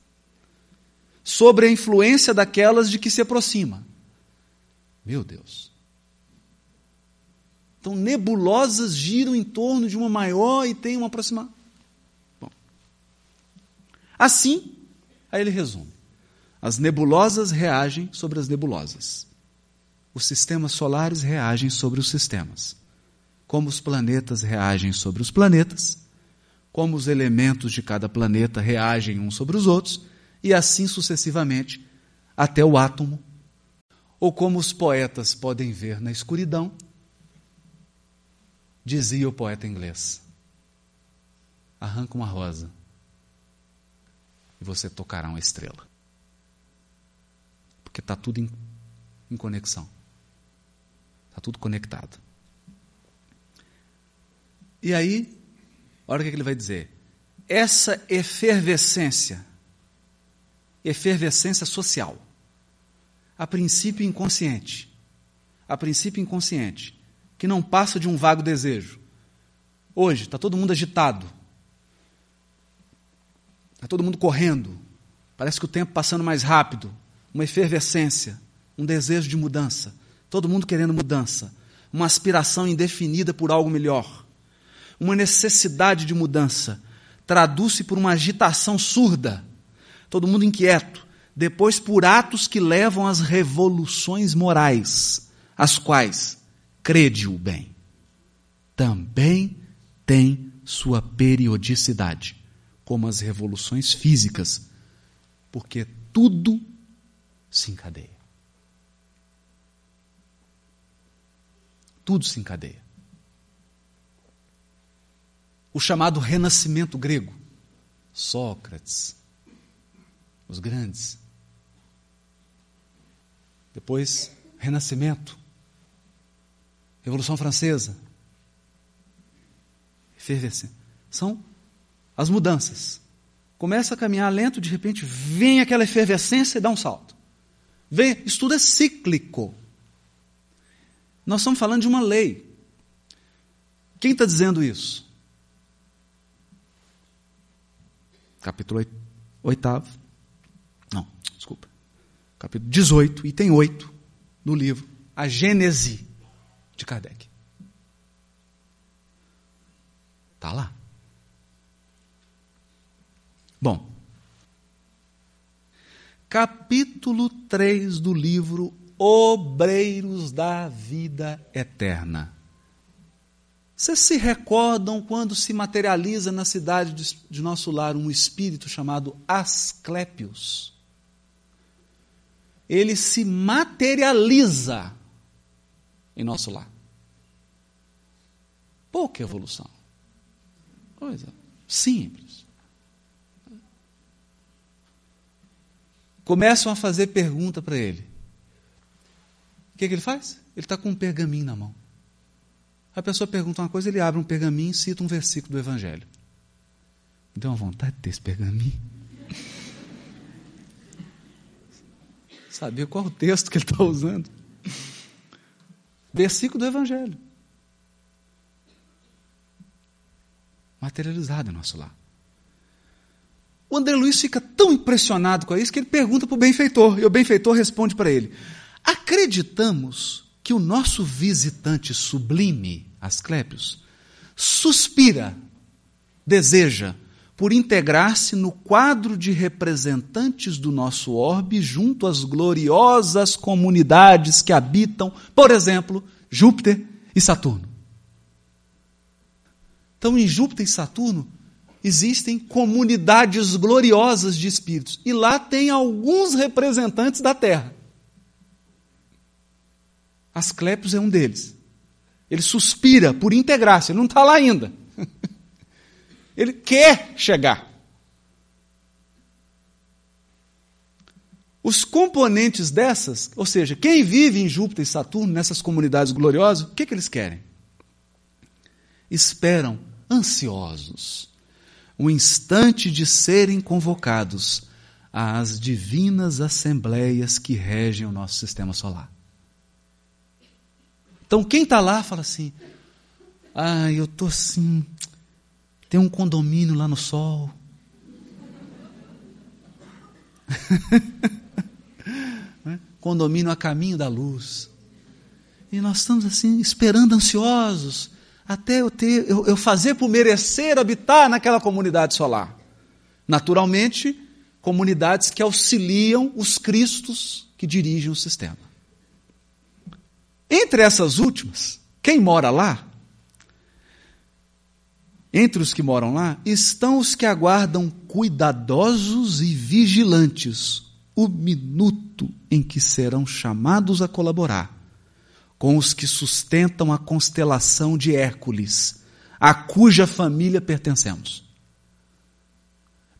sobre a influência daquelas de que se aproxima. Meu Deus. Então, nebulosas giram em torno de uma maior e tem uma aproximação. Bom. Assim, aí ele resume. As nebulosas reagem sobre as nebulosas. Os sistemas solares reagem sobre os sistemas como os planetas reagem sobre os planetas, como os elementos de cada planeta reagem uns sobre os outros, e assim sucessivamente até o átomo, ou como os poetas podem ver na escuridão, dizia o poeta inglês: arranca uma rosa e você tocará uma estrela. Porque está tudo em, em conexão. Está tudo conectado. E aí, olha o que ele vai dizer. Essa efervescência, efervescência social, a princípio inconsciente, a princípio inconsciente, que não passa de um vago desejo. Hoje, está todo mundo agitado, está todo mundo correndo, parece que o tempo passando mais rápido, uma efervescência, um desejo de mudança, todo mundo querendo mudança, uma aspiração indefinida por algo melhor uma necessidade de mudança, traduz-se por uma agitação surda, todo mundo inquieto, depois por atos que levam às revoluções morais, as quais, crede o bem, também tem sua periodicidade, como as revoluções físicas, porque tudo se encadeia. Tudo se encadeia o chamado renascimento grego. Sócrates, os grandes. Depois, renascimento, Revolução Francesa, efervescência. São as mudanças. Começa a caminhar lento, de repente vem aquela efervescência e dá um salto. Vem, isso tudo é cíclico. Nós estamos falando de uma lei. Quem está dizendo isso? Capítulo 8. Não, desculpa. Capítulo 18, item 8 do livro A Gênese de Kardec. Está lá. Bom, capítulo 3 do livro Obreiros da Vida Eterna. Vocês se recordam quando se materializa na cidade de, de nosso lar um espírito chamado Asclépios? Ele se materializa em nosso lar. Pouca evolução. Coisa simples. Começam a fazer pergunta para ele. O que, que ele faz? Ele está com um pergaminho na mão. A pessoa pergunta uma coisa, ele abre um pergaminho e cita um versículo do Evangelho. Deu uma vontade de ter esse pergaminho. <laughs> saber qual o texto que ele está usando. Versículo do Evangelho. Materializado em nosso lar. O André Luiz fica tão impressionado com isso que ele pergunta para o benfeitor, e o benfeitor responde para ele: Acreditamos que o nosso visitante sublime, Asclépios, suspira, deseja por integrar-se no quadro de representantes do nosso orbe junto às gloriosas comunidades que habitam, por exemplo, Júpiter e Saturno. Então, em Júpiter e Saturno existem comunidades gloriosas de espíritos, e lá tem alguns representantes da Terra. Asclepios é um deles. Ele suspira por integrar-se, ele não está lá ainda. <laughs> Ele quer chegar. Os componentes dessas, ou seja, quem vive em Júpiter e Saturno, nessas comunidades gloriosas, o que, que eles querem? Esperam, ansiosos, o instante de serem convocados às divinas assembleias que regem o nosso sistema solar. Então, quem está lá fala assim: ah, eu estou assim, tem um condomínio lá no sol. <laughs> Né? condomínio a caminho da luz. E nós estamos assim, esperando ansiosos, até eu, ter, eu, eu fazer por merecer habitar naquela comunidade solar. Naturalmente, comunidades que auxiliam os cristos que dirigem o sistema. Entre essas últimas, quem mora lá entre os que moram lá estão os que aguardam cuidadosos e vigilantes o minuto em que serão chamados a colaborar com os que sustentam a constelação de Hércules, a cuja família pertencemos.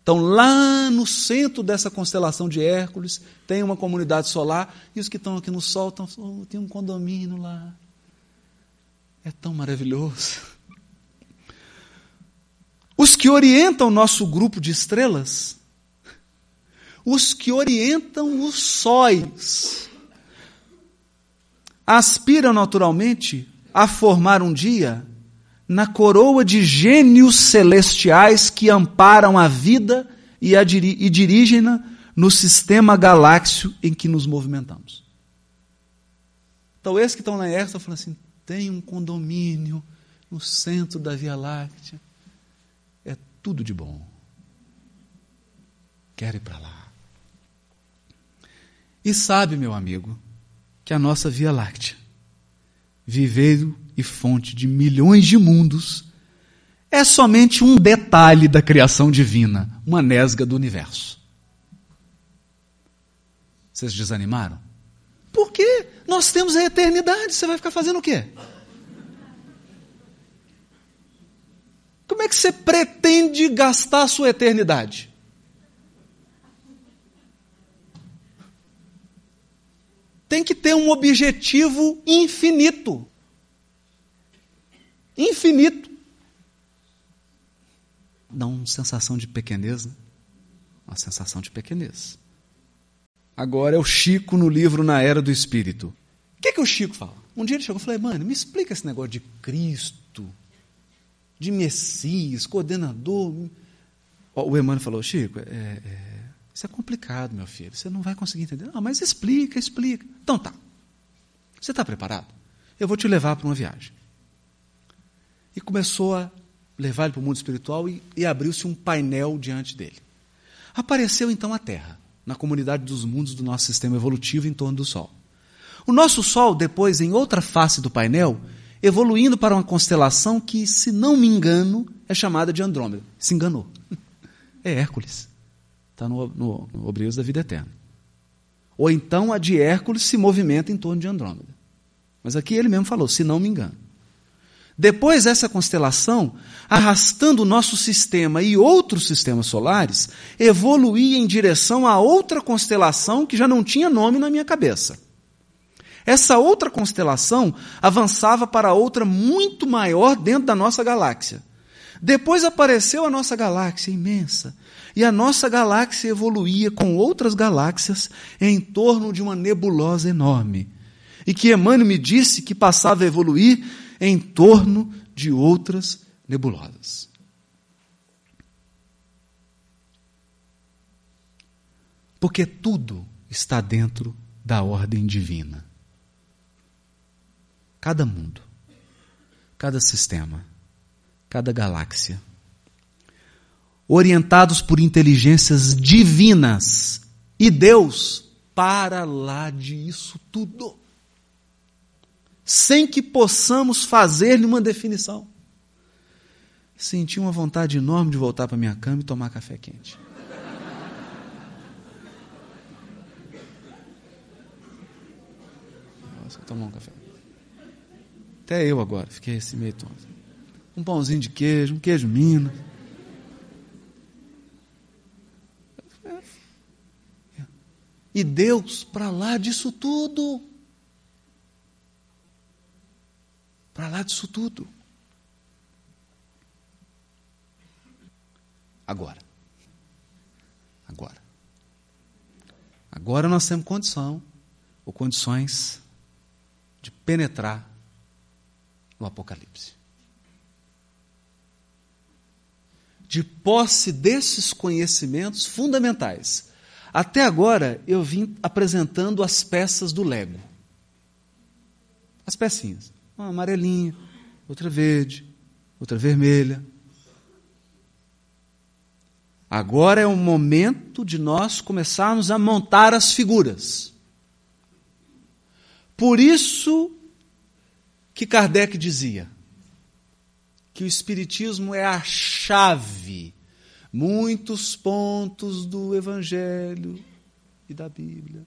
Então, lá no centro dessa constelação de Hércules, tem uma comunidade solar, e os que estão aqui no Sol estão, oh, tem um condomínio lá. É tão maravilhoso. Os que orientam o nosso grupo de estrelas, os que orientam os sóis, aspiram naturalmente a formar um dia na coroa de gênios celestiais que amparam a vida e, a diri e dirigem-na no sistema galáxio em que nos movimentamos. Então, esses que estão na Erça estão falando assim: tem um condomínio no centro da Via Láctea tudo de bom. Quero ir para lá. E sabe, meu amigo, que a nossa Via Láctea, viveiro e fonte de milhões de mundos, é somente um detalhe da criação divina, uma nesga do universo. Vocês desanimaram? Porque nós temos a eternidade, você vai ficar fazendo o quê? Como é que você pretende gastar a sua eternidade? Tem que ter um objetivo infinito. Infinito. Dá uma sensação de pequenez, né? Uma sensação de pequenez. Agora é o Chico no livro Na Era do Espírito. O que, é que o Chico fala? Um dia ele chegou e falou: mano, me explica esse negócio de Cristo, de Messias, coordenador. O Emmanuel falou, Chico, é, é, isso é complicado, meu filho, você não vai conseguir entender. Não, mas explica, explica. Então tá. Você está preparado? Eu vou te levar para uma viagem. E começou a levar ele para o mundo espiritual e, e abriu-se um painel diante dele. Apareceu então a Terra, na comunidade dos mundos do nosso sistema evolutivo em torno do Sol. O nosso Sol, depois, em outra face do painel, evoluindo para uma constelação que, se não me engano, é chamada de Andrômeda. Se enganou. <laughs> É Hércules. Está no, no, no da Vida Eterna. Ou então a de Hércules se movimenta em torno de Andrômeda. Mas aqui ele mesmo falou, se não me engano. Depois essa constelação, arrastando o nosso sistema e outros sistemas solares, evoluía em direção a outra constelação que já não tinha nome na minha cabeça. Essa outra constelação avançava para outra muito maior dentro da nossa galáxia. Depois apareceu a nossa galáxia imensa. E a nossa galáxia evoluía com outras galáxias em torno de uma nebulosa enorme. E que Emmanuel me disse que passava a evoluir em torno de outras nebulosas. Porque tudo está dentro da ordem divina. Cada mundo, cada sistema, cada galáxia, orientados por inteligências divinas e Deus para lá disso tudo, sem que possamos fazer-lhe uma definição. Senti uma vontade enorme de voltar para minha cama e tomar café quente. Nossa, tomar um café. Até eu agora, fiquei esse meio tonto. Um pãozinho de queijo, um queijo Minas. E Deus para lá disso tudo. Para lá disso tudo. Agora. Agora. Agora nós temos condição, ou condições, de penetrar no Apocalipse. De posse desses conhecimentos fundamentais. Até agora eu vim apresentando as peças do Lego. As pecinhas. Uma amarelinha, outra verde, outra vermelha. Agora é o momento de nós começarmos a montar as figuras. Por isso que Kardec dizia que o Espiritismo é a chave, muitos pontos do Evangelho e da Bíblia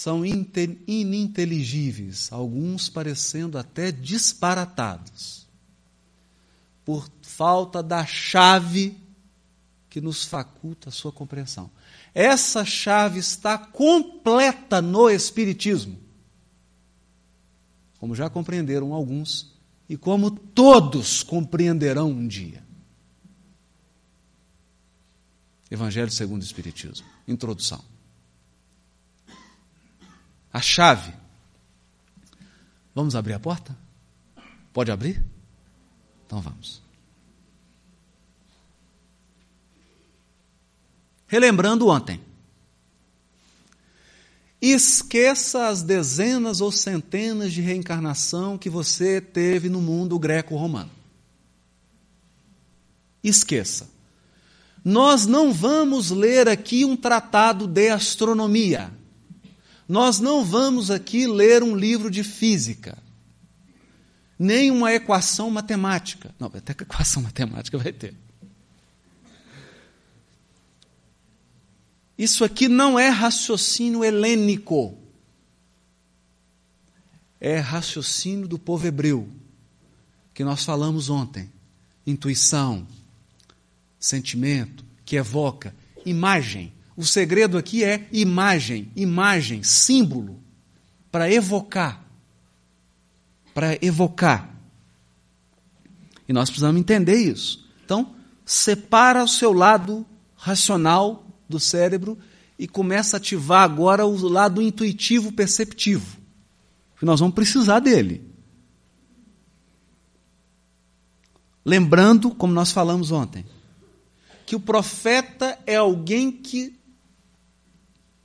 são ininteligíveis, alguns parecendo até disparatados, por falta da chave que nos faculta a sua compreensão. Essa chave está completa no Espiritismo. Como já compreenderam alguns, e como todos compreenderão um dia. Evangelho segundo o Espiritismo. Introdução. A chave. Vamos abrir a porta? Pode abrir? Então vamos. Relembrando ontem. Esqueça as dezenas ou centenas de reencarnação que você teve no mundo greco-romano. Esqueça. Nós não vamos ler aqui um tratado de astronomia. Nós não vamos aqui ler um livro de física. Nem uma equação matemática. Não, até que <laughs> equação matemática vai ter. Isso aqui não é raciocínio helênico. É raciocínio do povo hebreu, que nós falamos ontem. Intuição, sentimento, que evoca, imagem. O segredo aqui é imagem, imagem, símbolo, para evocar. Para evocar. E nós precisamos entender isso. Então, separa o seu lado racional do cérebro e começa a ativar agora o lado intuitivo perceptivo. Que nós vamos precisar dele. Lembrando, como nós falamos ontem, que o profeta é alguém que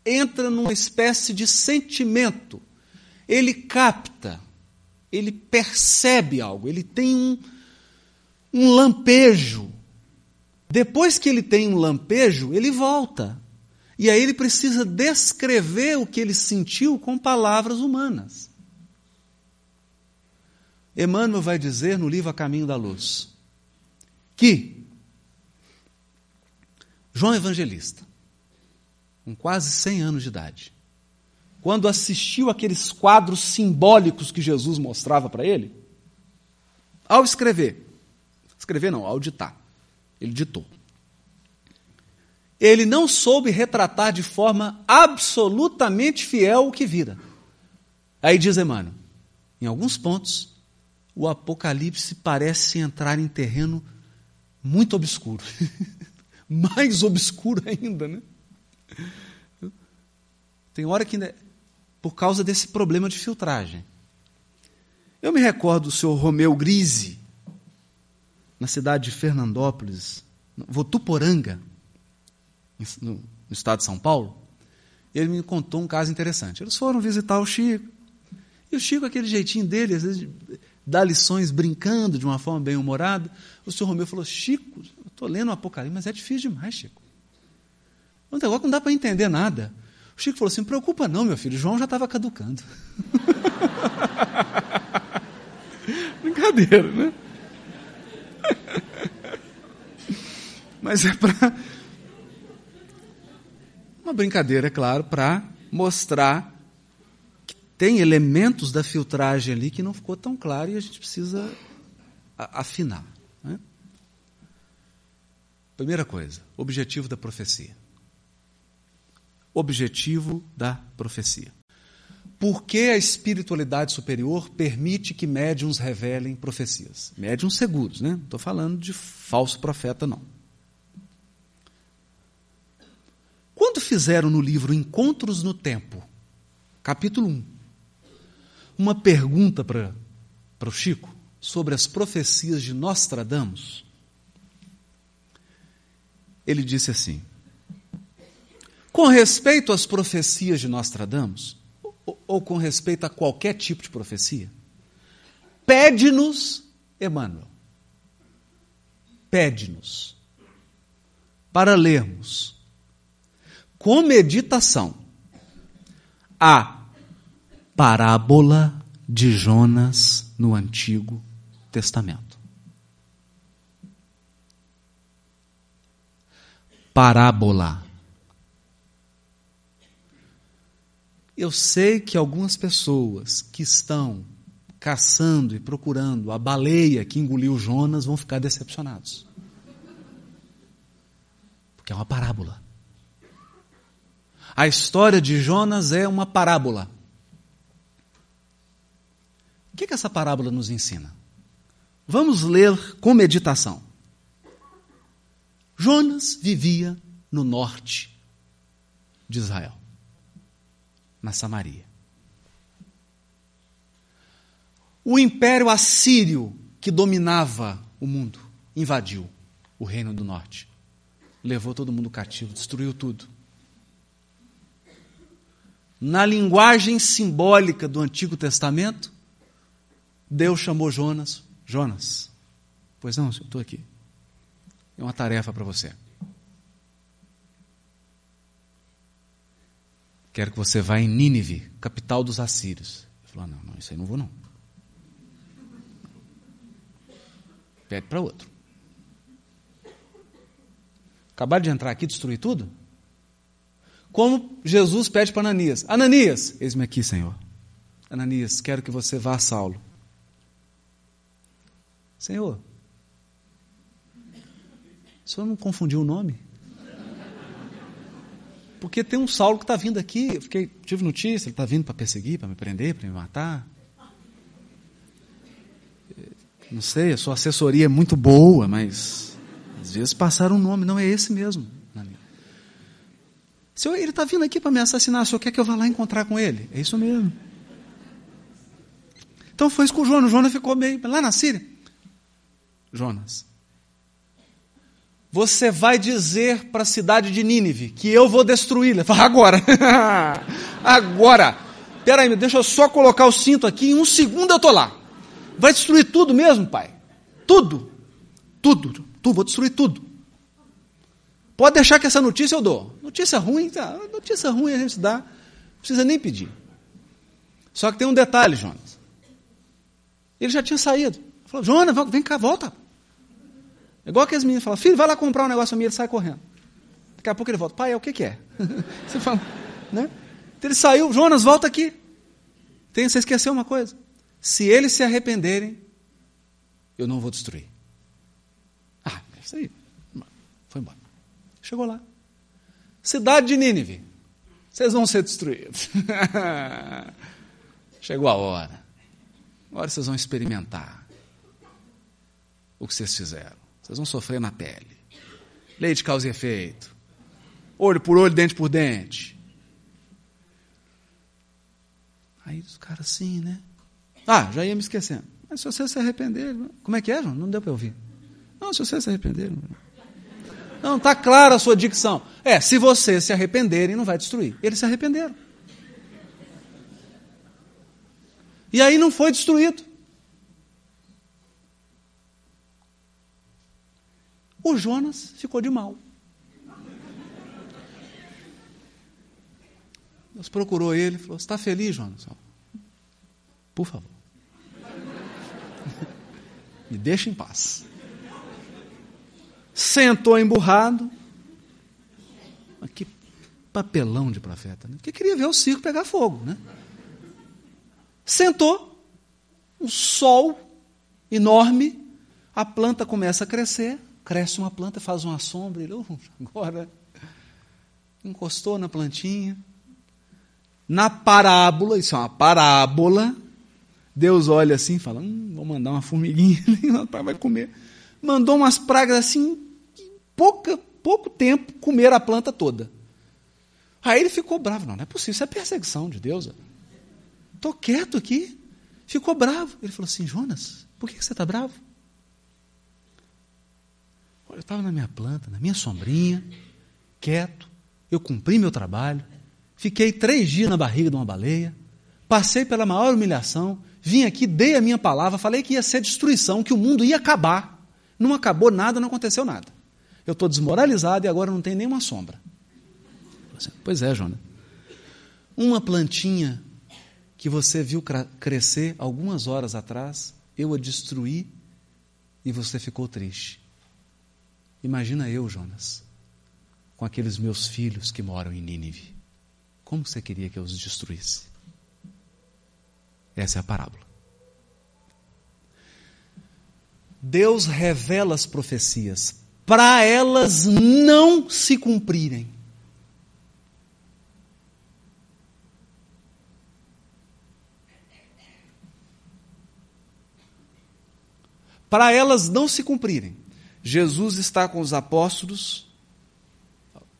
entra numa espécie de sentimento. Ele capta, ele percebe algo, ele tem um, um lampejo depois que ele tem um lampejo, ele volta. E aí ele precisa descrever o que ele sentiu com palavras humanas. Emmanuel vai dizer no livro A Caminho da Luz que João Evangelista, com quase 100 anos de idade, quando assistiu aqueles quadros simbólicos que Jesus mostrava para ele, ao escrever, escrever não, ao ditar, ele ditou. Ele não soube retratar de forma absolutamente fiel o que vira. Aí diz Emmanuel, em alguns pontos, o Apocalipse parece entrar em terreno muito obscuro. <laughs> Mais obscuro ainda, né? Tem hora que, por causa desse problema de filtragem. Eu me recordo do senhor Romeu Grise, na cidade de Fernandópolis, Votuporanga, no estado de São Paulo. Ele me contou um caso interessante. Eles foram visitar o Chico. E o Chico, aquele jeitinho dele, às vezes dá lições brincando de uma forma bem humorada. O senhor Romeu falou: Chico, eu estou lendo o Apocalipse, mas é difícil demais, Chico. Um negócio que não dá para entender nada. O Chico falou assim: preocupa não, meu filho, João já estava caducando. <laughs> Brincadeira, né? <laughs> Mas é para. Uma brincadeira, é claro, para mostrar que tem elementos da filtragem ali que não ficou tão claro e a gente precisa afinar. Né? Primeira coisa, objetivo da profecia objetivo da profecia. Por que a espiritualidade superior permite que médiums revelem profecias? Médiums seguros, né? Não estou falando de falso profeta, não. Quando fizeram no livro Encontros no Tempo, capítulo 1, uma pergunta para o Chico sobre as profecias de Nostradamus, ele disse assim: com respeito às profecias de Nostradamus, ou, ou com respeito a qualquer tipo de profecia, pede-nos, Emmanuel, pede-nos para lermos com meditação a parábola de Jonas no Antigo Testamento. Parábola Eu sei que algumas pessoas que estão caçando e procurando a baleia que engoliu Jonas vão ficar decepcionados. Porque é uma parábola. A história de Jonas é uma parábola. O que, que essa parábola nos ensina? Vamos ler com meditação. Jonas vivia no norte de Israel na Samaria. O império assírio que dominava o mundo invadiu o reino do norte. Levou todo mundo cativo, destruiu tudo. Na linguagem simbólica do Antigo Testamento, Deus chamou Jonas. Jonas, pois não, eu estou aqui. É uma tarefa para você. Quero que você vá em Nínive, capital dos assírios. Ele falou: não, não, isso aí não vou não. Pede para outro. Acabaram de entrar aqui, destruir tudo? Como Jesus pede para Ananias: Ananias, eis-me aqui, Senhor. Ananias, quero que você vá a Saulo. Senhor, o senhor não confundiu o nome? Porque tem um Saulo que está vindo aqui, eu fiquei, tive notícia, ele está vindo para perseguir, para me prender, para me matar. Não sei, a sua assessoria é muito boa, mas às vezes passaram um nome, não é esse mesmo. Senhor, ele está vindo aqui para me assassinar, o senhor quer que eu vá lá encontrar com ele? É isso mesmo. Então foi isso com o Jonas. O Jonas ficou meio lá na Síria. Jonas, você vai dizer para a cidade de Nínive que eu vou destruí-la. <laughs> Fala, agora. <laughs> agora. Peraí, deixa eu só colocar o cinto aqui, em um segundo eu estou lá. Vai destruir tudo mesmo, pai? Tudo. Tudo. Tu, vou destruir tudo. Pode deixar que essa notícia eu dou. Notícia ruim, tá? notícia ruim a gente dá, não precisa nem pedir. Só que tem um detalhe, Jonas. Ele já tinha saído. Falou, Jonas, vem cá, volta. É igual que as meninas falam, filho, vai lá comprar um negócio a mim, ele sai correndo. Daqui a pouco ele volta, pai, é o que, que é? <laughs> você fala, né? Então ele saiu, Jonas, volta aqui. Tem, você esqueceu uma coisa. Se eles se arrependerem, eu não vou destruir. Ah, é isso aí. Foi embora. Chegou lá. Cidade de Nínive. Vocês vão ser destruídos. <laughs> Chegou a hora. Agora vocês vão experimentar o que vocês fizeram. Vocês vão sofrer na pele. Lei de causa e efeito. Olho por olho, dente por dente. Aí os caras assim, né? Ah, já ia me esquecendo. Mas se você se arrepender, como é que é, João? Não deu para ouvir. Não, se você se arrepender. Não, está clara a sua dicção. É, se vocês se arrependerem, não vai destruir. Eles se arrependeram. E aí não foi destruído. O Jonas ficou de mal. Deus procurou ele e falou: Está feliz, Jonas? Por favor. <laughs> Me deixa em paz. Sentou emburrado. Que papelão de profeta, né? Que queria ver o circo pegar fogo, né? Sentou, um sol enorme, a planta começa a crescer, cresce uma planta, faz uma sombra, ele, oh, agora encostou na plantinha. Na parábola, isso é uma parábola, Deus olha assim e fala: hum, vou mandar uma formiguinha, <laughs> pai vai comer. Mandou umas pragas assim, pouca, pouco tempo, comer a planta toda. Aí ele ficou bravo. Não, não é possível, isso é perseguição de Deus. Estou quieto aqui. Ficou bravo. Ele falou assim: Jonas, por que você está bravo? Eu estava na minha planta, na minha sombrinha, quieto. Eu cumpri meu trabalho. Fiquei três dias na barriga de uma baleia. Passei pela maior humilhação. Vim aqui, dei a minha palavra, falei que ia ser destruição, que o mundo ia acabar. Não acabou nada, não aconteceu nada. Eu estou desmoralizado e agora não tem nenhuma sombra. Pois é, Jonas. Uma plantinha que você viu crescer algumas horas atrás, eu a destruí e você ficou triste. Imagina eu, Jonas, com aqueles meus filhos que moram em Nínive. Como você queria que eu os destruísse? Essa é a parábola. Deus revela as profecias para elas não se cumprirem. Para elas não se cumprirem. Jesus está com os apóstolos.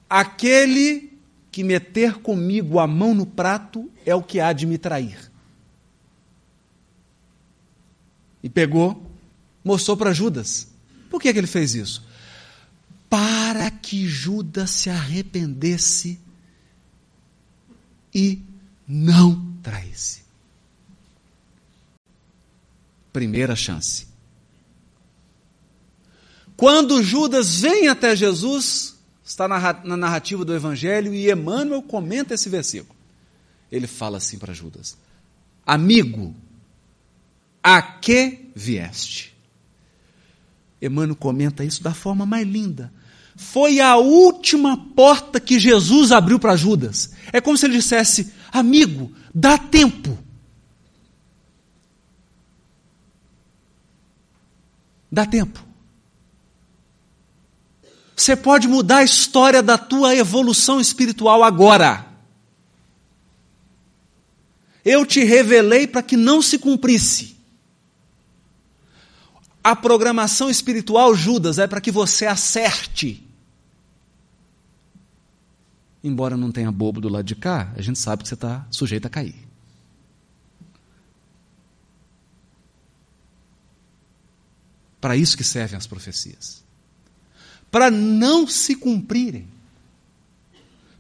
Aquele que meter comigo a mão no prato é o que há de me trair. e pegou, mostrou para Judas. Por que, que ele fez isso? Para que Judas se arrependesse e não traísse. Primeira chance. Quando Judas vem até Jesus, está na narrativa do Evangelho, e Emmanuel comenta esse versículo. Ele fala assim para Judas: Amigo, a que vieste? Emmanuel comenta isso da forma mais linda. Foi a última porta que Jesus abriu para Judas. É como se ele dissesse: amigo, dá tempo. Dá tempo. Você pode mudar a história da tua evolução espiritual agora. Eu te revelei para que não se cumprisse. A programação espiritual, Judas, é para que você acerte. Embora não tenha bobo do lado de cá, a gente sabe que você está sujeito a cair. Para isso que servem as profecias. Para não se cumprirem.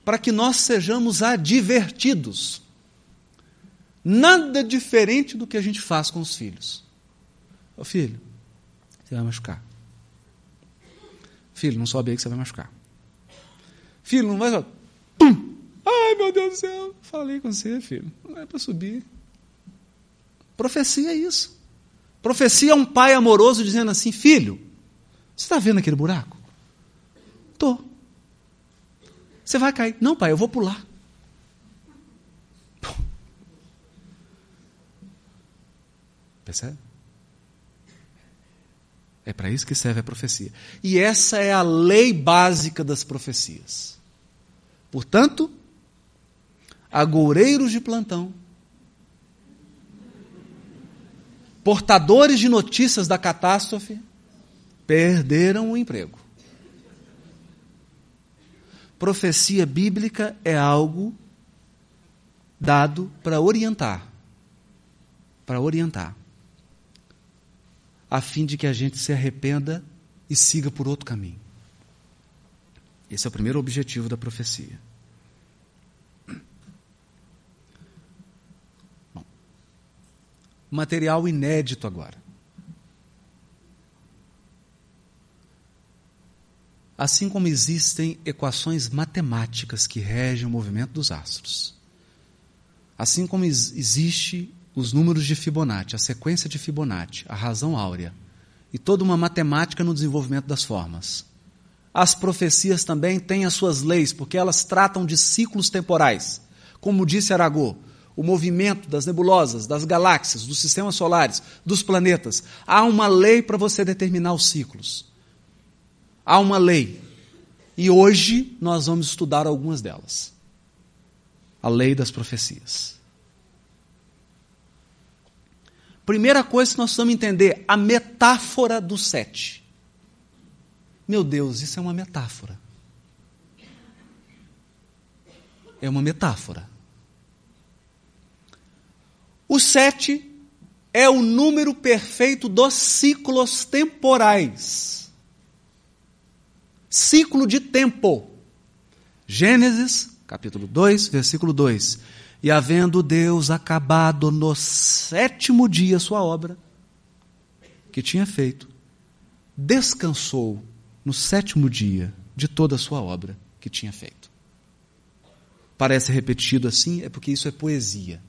Para que nós sejamos advertidos. Nada diferente do que a gente faz com os filhos. Ô filho, você vai machucar. Filho, não sobe aí que você vai machucar. Filho, não vai só. Pum! Ai, meu Deus do céu. Falei com você, filho. Não é para subir. Profecia é isso. Profecia é um pai amoroso dizendo assim: Filho, você está vendo aquele buraco? Estou. Você vai cair. Não, pai, eu vou pular. Percebe? É para isso que serve a profecia. E essa é a lei básica das profecias. Portanto, agoureiros de plantão, portadores de notícias da catástrofe, perderam o emprego. Profecia bíblica é algo dado para orientar. Para orientar. A fim de que a gente se arrependa e siga por outro caminho. Esse é o primeiro objetivo da profecia. Bom, material inédito agora. Assim como existem equações matemáticas que regem o movimento dos astros, assim como existe os números de Fibonacci, a sequência de Fibonacci, a razão áurea, e toda uma matemática no desenvolvimento das formas. As profecias também têm as suas leis, porque elas tratam de ciclos temporais. Como disse Aragô, o movimento das nebulosas, das galáxias, dos sistemas solares, dos planetas. Há uma lei para você determinar os ciclos. Há uma lei. E hoje nós vamos estudar algumas delas. A lei das profecias. Primeira coisa que nós precisamos entender, a metáfora do sete. Meu Deus, isso é uma metáfora. É uma metáfora. O sete é o número perfeito dos ciclos temporais ciclo de tempo. Gênesis, capítulo 2, versículo 2. E havendo Deus acabado no sétimo dia sua obra, que tinha feito, descansou no sétimo dia de toda a sua obra que tinha feito. Parece repetido assim, é porque isso é poesia.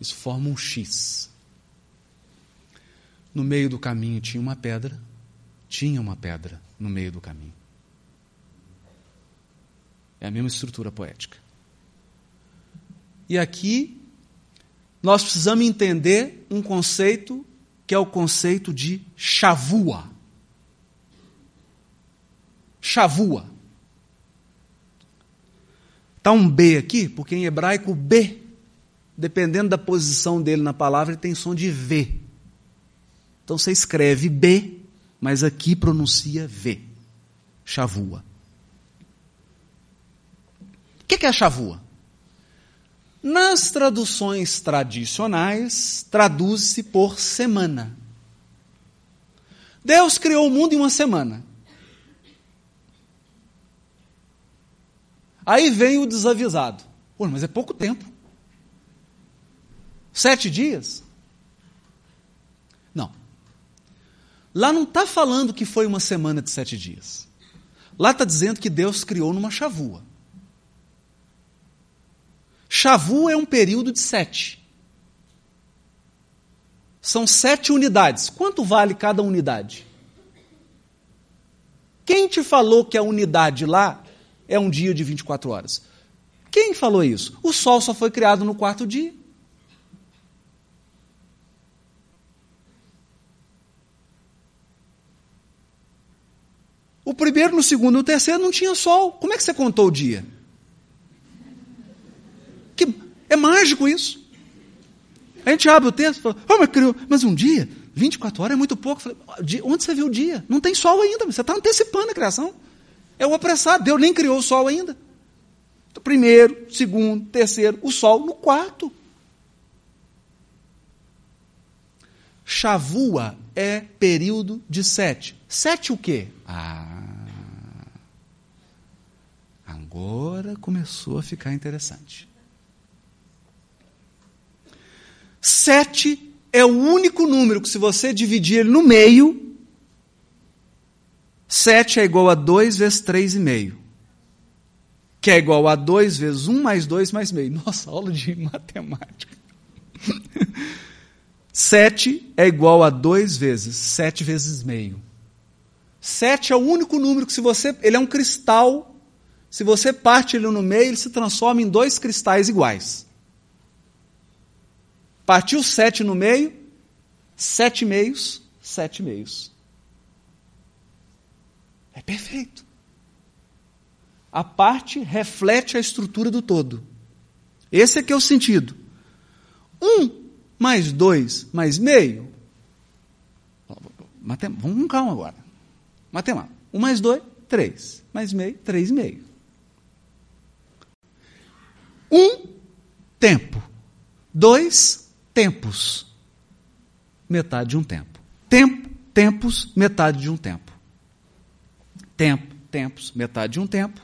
Isso forma um X. No meio do caminho tinha uma pedra tinha uma pedra no meio do caminho. É a mesma estrutura poética. E aqui nós precisamos entender um conceito que é o conceito de chavua. Chavua. Está um B aqui, porque em hebraico B, dependendo da posição dele na palavra, ele tem som de V. Então você escreve B mas aqui pronuncia V. Chavua. O que é a chavua? Nas traduções tradicionais, traduz-se por semana. Deus criou o mundo em uma semana. Aí vem o desavisado. Pô, mas é pouco tempo. Sete dias? Lá não está falando que foi uma semana de sete dias. Lá está dizendo que Deus criou numa chavua. Chavua é um período de sete. São sete unidades. Quanto vale cada unidade? Quem te falou que a unidade lá é um dia de 24 horas? Quem falou isso? O sol só foi criado no quarto dia. O primeiro, no segundo e no terceiro não tinha sol. Como é que você contou o dia? Que, é mágico isso. A gente abre o texto e fala, oh, mas, criou, mas um dia, 24 horas é muito pouco. Falei, onde você viu o dia? Não tem sol ainda, você está antecipando a criação. É o apressado, Deus nem criou o sol ainda. Então, primeiro, segundo, terceiro, o sol no quarto. Chavua é período de sete. Sete o quê? Ah, agora começou a ficar interessante. Sete é o único número que, se você dividir ele no meio, sete é igual a dois vezes três e meio. Que é igual a dois vezes um mais dois mais meio. Nossa, aula de <laughs> matemática. Sete é igual a dois vezes sete vezes meio. Sete é o único número que, se você. Ele é um cristal. Se você parte ele no meio, ele se transforma em dois cristais iguais. Partiu sete no meio, sete meios, sete meios. É perfeito. A parte reflete a estrutura do todo. Esse é que é o sentido. Um mais dois mais meio Matem Vamos com calma agora. Matemática. Um mais dois, três. Mais meio, três e meio. Um tempo. Dois tempos. Metade de um tempo. Tempo, tempos, metade de um tempo. Tempo, tempos, metade de um tempo.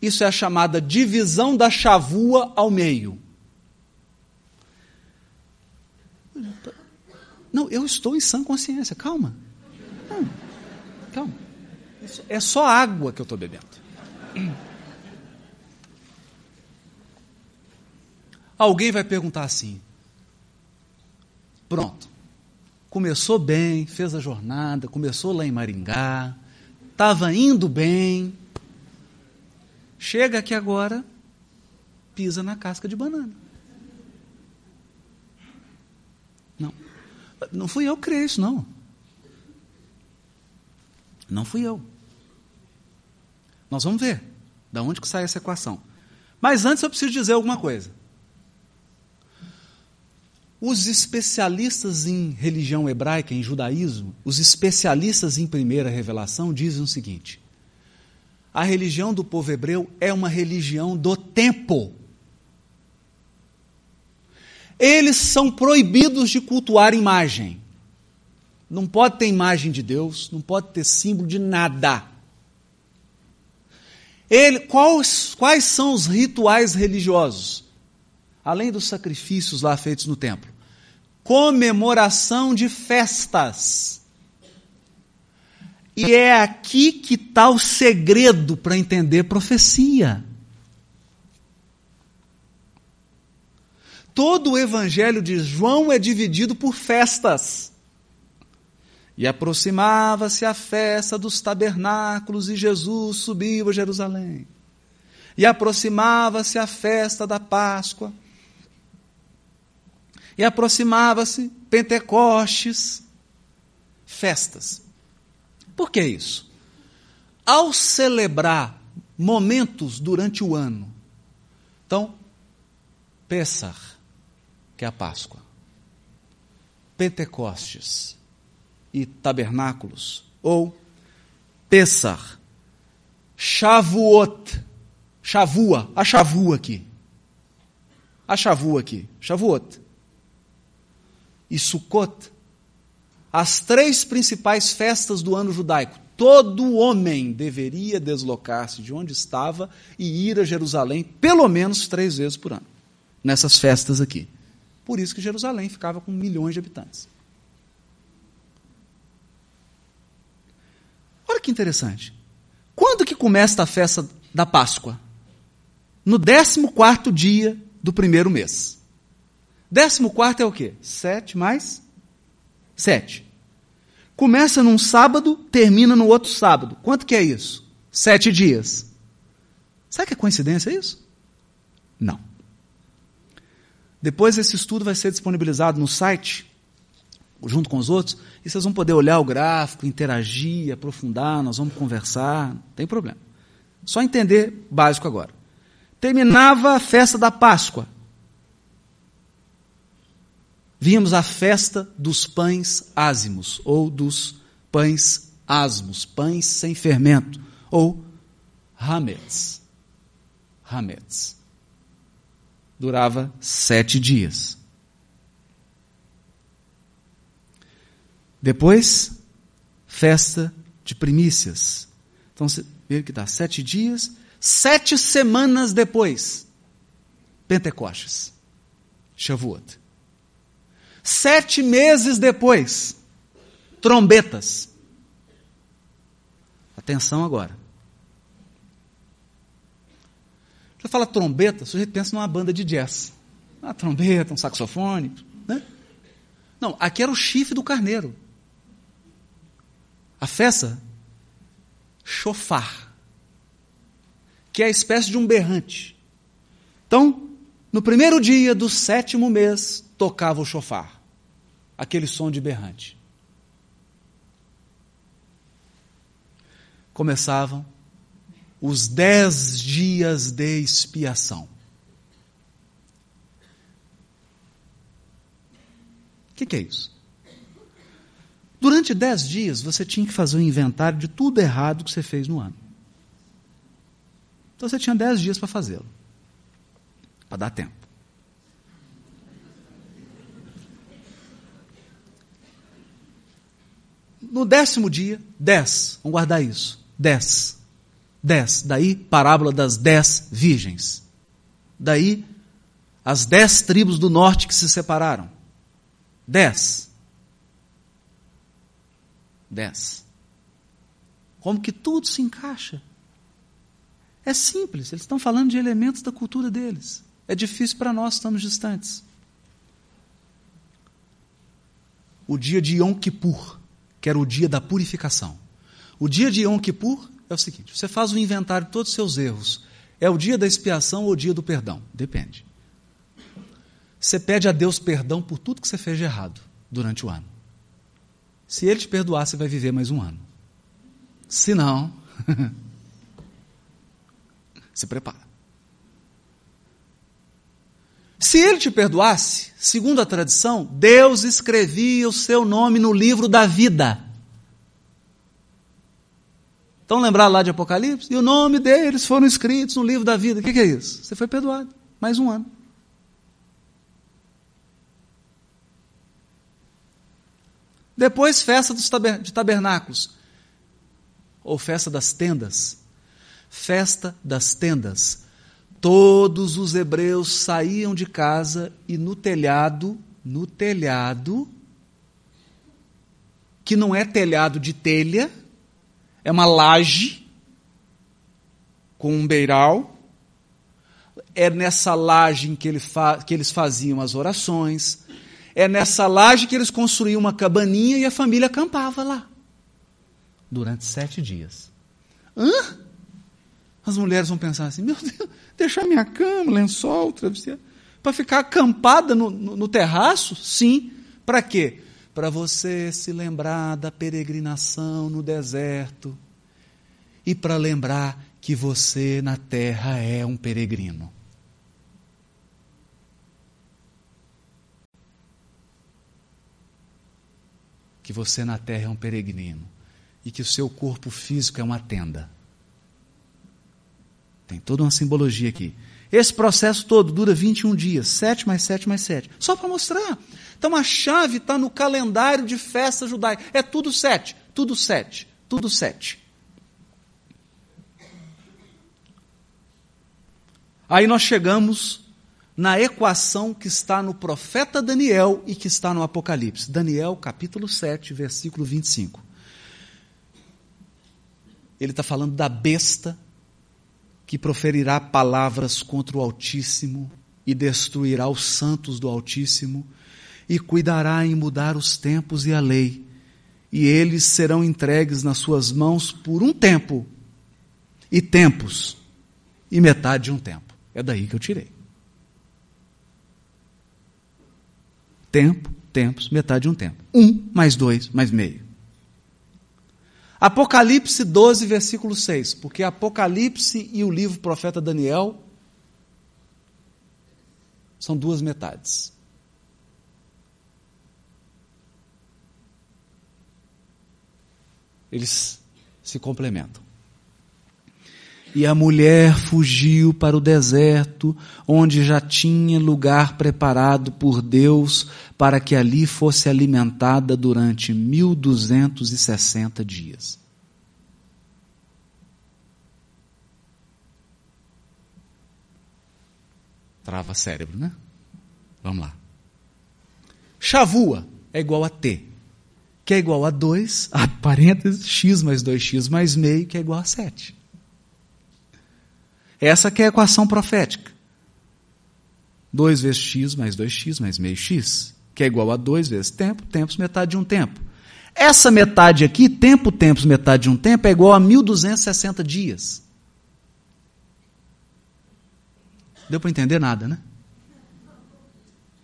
Isso é a chamada divisão da chavua ao meio. Não, eu estou em sã consciência, calma. Não, calma. é só água que eu estou bebendo. Alguém vai perguntar assim: pronto, começou bem, fez a jornada, começou lá em Maringá, estava indo bem, chega aqui agora, pisa na casca de banana. Não. Não fui eu que criei isso, não. Não fui eu. Nós vamos ver da onde que sai essa equação. Mas antes eu preciso dizer alguma coisa. Os especialistas em religião hebraica, em judaísmo, os especialistas em primeira revelação dizem o seguinte: a religião do povo hebreu é uma religião do tempo. Eles são proibidos de cultuar imagem. Não pode ter imagem de Deus, não pode ter símbolo de nada. Ele, quais, quais são os rituais religiosos? Além dos sacrifícios lá feitos no templo. Comemoração de festas. E é aqui que está o segredo para entender profecia. Todo o evangelho de João é dividido por festas. E aproximava-se a festa dos tabernáculos e Jesus subiu a Jerusalém. E aproximava-se a festa da Páscoa. E aproximava-se Pentecostes. Festas. Por que isso? Ao celebrar momentos durante o ano, então, Pessah, que é a Páscoa. Pentecostes e tabernáculos, ou Pessar, Shavuot, Shavua, a Shavua aqui. A Shavua aqui, Shavuot. E Sukkot, as três principais festas do ano judaico. Todo homem deveria deslocar-se de onde estava e ir a Jerusalém pelo menos três vezes por ano, nessas festas aqui. Por isso que Jerusalém ficava com milhões de habitantes. Olha que interessante. Quando que começa a festa da Páscoa? No 14 dia do primeiro mês. 14 é o quê? Sete mais sete. Começa num sábado, termina no outro sábado. Quanto que é isso? Sete dias. Será que é coincidência isso? Não. Depois esse estudo vai ser disponibilizado no site, junto com os outros, e vocês vão poder olhar o gráfico, interagir, aprofundar, nós vamos conversar, não tem problema. Só entender básico agora. Terminava a festa da Páscoa. Víamos a festa dos pães ázimos, ou dos pães asmos, pães sem fermento, ou hametz. Hametz durava sete dias. Depois, festa de primícias. Então, você vê que dá sete dias, sete semanas depois, Pentecostes, Shavuot. Sete meses depois, trombetas. Atenção agora. Você fala trombeta, o sujeito pensa numa banda de jazz. Uma trombeta, um saxofone. Né? Não, aqui era o chifre do carneiro. A festa, chofar, que é a espécie de um berrante. Então, no primeiro dia do sétimo mês, tocava o chofar, aquele som de berrante. Começavam os dez dias de expiação. O que, que é isso? Durante dez dias, você tinha que fazer um inventário de tudo errado que você fez no ano. Então você tinha dez dias para fazê-lo. Para dar tempo. No décimo dia, dez. Vamos guardar isso. Dez. Dez. Daí, parábola das dez virgens. Daí, as dez tribos do norte que se separaram. Dez. Dez. Como que tudo se encaixa? É simples, eles estão falando de elementos da cultura deles. É difícil para nós, estamos distantes. O dia de Yom Kippur, que era o dia da purificação. O dia de Yom Kippur é o seguinte: você faz um inventário de todos os seus erros. É o dia da expiação ou o dia do perdão? Depende. Você pede a Deus perdão por tudo que você fez de errado durante o ano. Se Ele te perdoar, você vai viver mais um ano. Se não, <laughs> se prepara. Se ele te perdoasse, segundo a tradição, Deus escrevia o seu nome no livro da vida. Então lembrar lá de Apocalipse? E o nome deles foram escritos no livro da vida. O que, que é isso? Você foi perdoado. Mais um ano. Depois, festa dos de tabernáculos. Ou festa das tendas. Festa das tendas. Todos os hebreus saíam de casa e no telhado, no telhado, que não é telhado de telha, é uma laje com um beiral. É nessa laje que, ele que eles faziam as orações. É nessa laje que eles construíam uma cabaninha e a família acampava lá. Durante sete dias. Hã? As mulheres vão pensar assim: meu Deus, deixar minha cama, lençol, travesseiro, para ficar acampada no, no, no terraço? Sim. Para quê? Para você se lembrar da peregrinação no deserto e para lembrar que você na terra é um peregrino. Que você na terra é um peregrino e que o seu corpo físico é uma tenda. Tem toda uma simbologia aqui. Esse processo todo dura 21 dias, 7 mais 7 mais 7. Só para mostrar. Então a chave está no calendário de festa judaica. É tudo 7, tudo 7, tudo 7. Aí nós chegamos na equação que está no profeta Daniel e que está no Apocalipse. Daniel, capítulo 7, versículo 25. Ele está falando da besta que proferirá palavras contra o Altíssimo e destruirá os santos do Altíssimo e cuidará em mudar os tempos e a lei, e eles serão entregues nas suas mãos por um tempo e tempos e metade de um tempo. É daí que eu tirei. Tempo, tempos, metade de um tempo. Um mais dois mais meio. Apocalipse 12, versículo 6. Porque Apocalipse e o livro profeta Daniel são duas metades. Eles se complementam. E a mulher fugiu para o deserto, onde já tinha lugar preparado por Deus para que ali fosse alimentada durante 1260 dias. Trava cérebro, né? Vamos lá. Chavua é igual a T, que é igual a 2, <laughs> a parênteses, x mais 2x mais meio, que é igual a 7. Essa que é a equação profética. 2 vezes x mais 2x mais meio x que é igual a 2 vezes tempo, tempos, metade de um tempo. Essa metade aqui, tempo, tempos, metade de um tempo, é igual a 1260 dias. Deu para entender nada, né?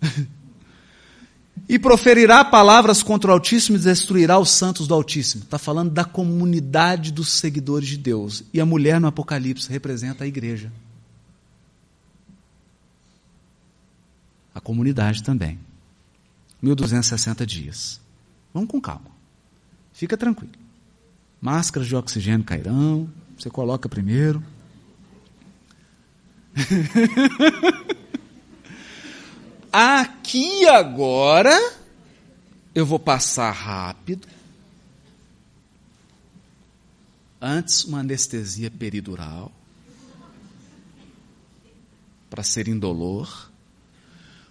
<laughs> e proferirá palavras contra o Altíssimo e destruirá os santos do Altíssimo. Está falando da comunidade dos seguidores de Deus. E a mulher no Apocalipse representa a igreja. A comunidade também. 1260 dias. Vamos com calma. Fica tranquilo. Máscaras de oxigênio cairão, você coloca primeiro. <laughs> Aqui agora eu vou passar rápido. Antes uma anestesia peridural para ser indolor,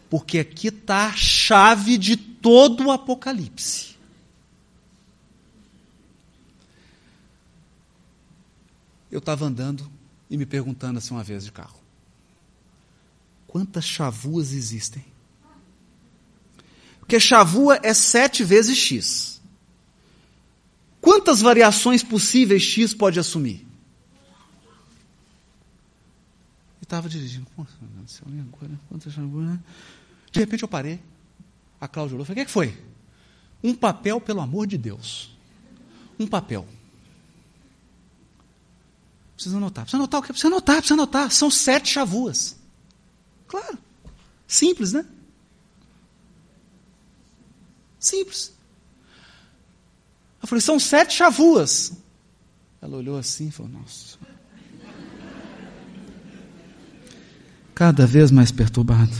porque aqui está a chave de todo o Apocalipse. Eu estava andando e me perguntando assim uma vez de carro: quantas chavuas existem? Porque chavua é sete vezes x. Quantas variações possíveis x pode assumir? E estava dirigindo. Quantas chavuas? De repente eu parei. A Cláudia olhou e falou: O que, é que foi? Um papel, pelo amor de Deus. Um papel. Precisa anotar. Precisa anotar o quê? Precisa anotar, precisa anotar. São sete chavuas. Claro. Simples, né? Simples. Eu falei, são sete chavuas. Ela olhou assim e falou, nossa. Cada vez mais perturbado.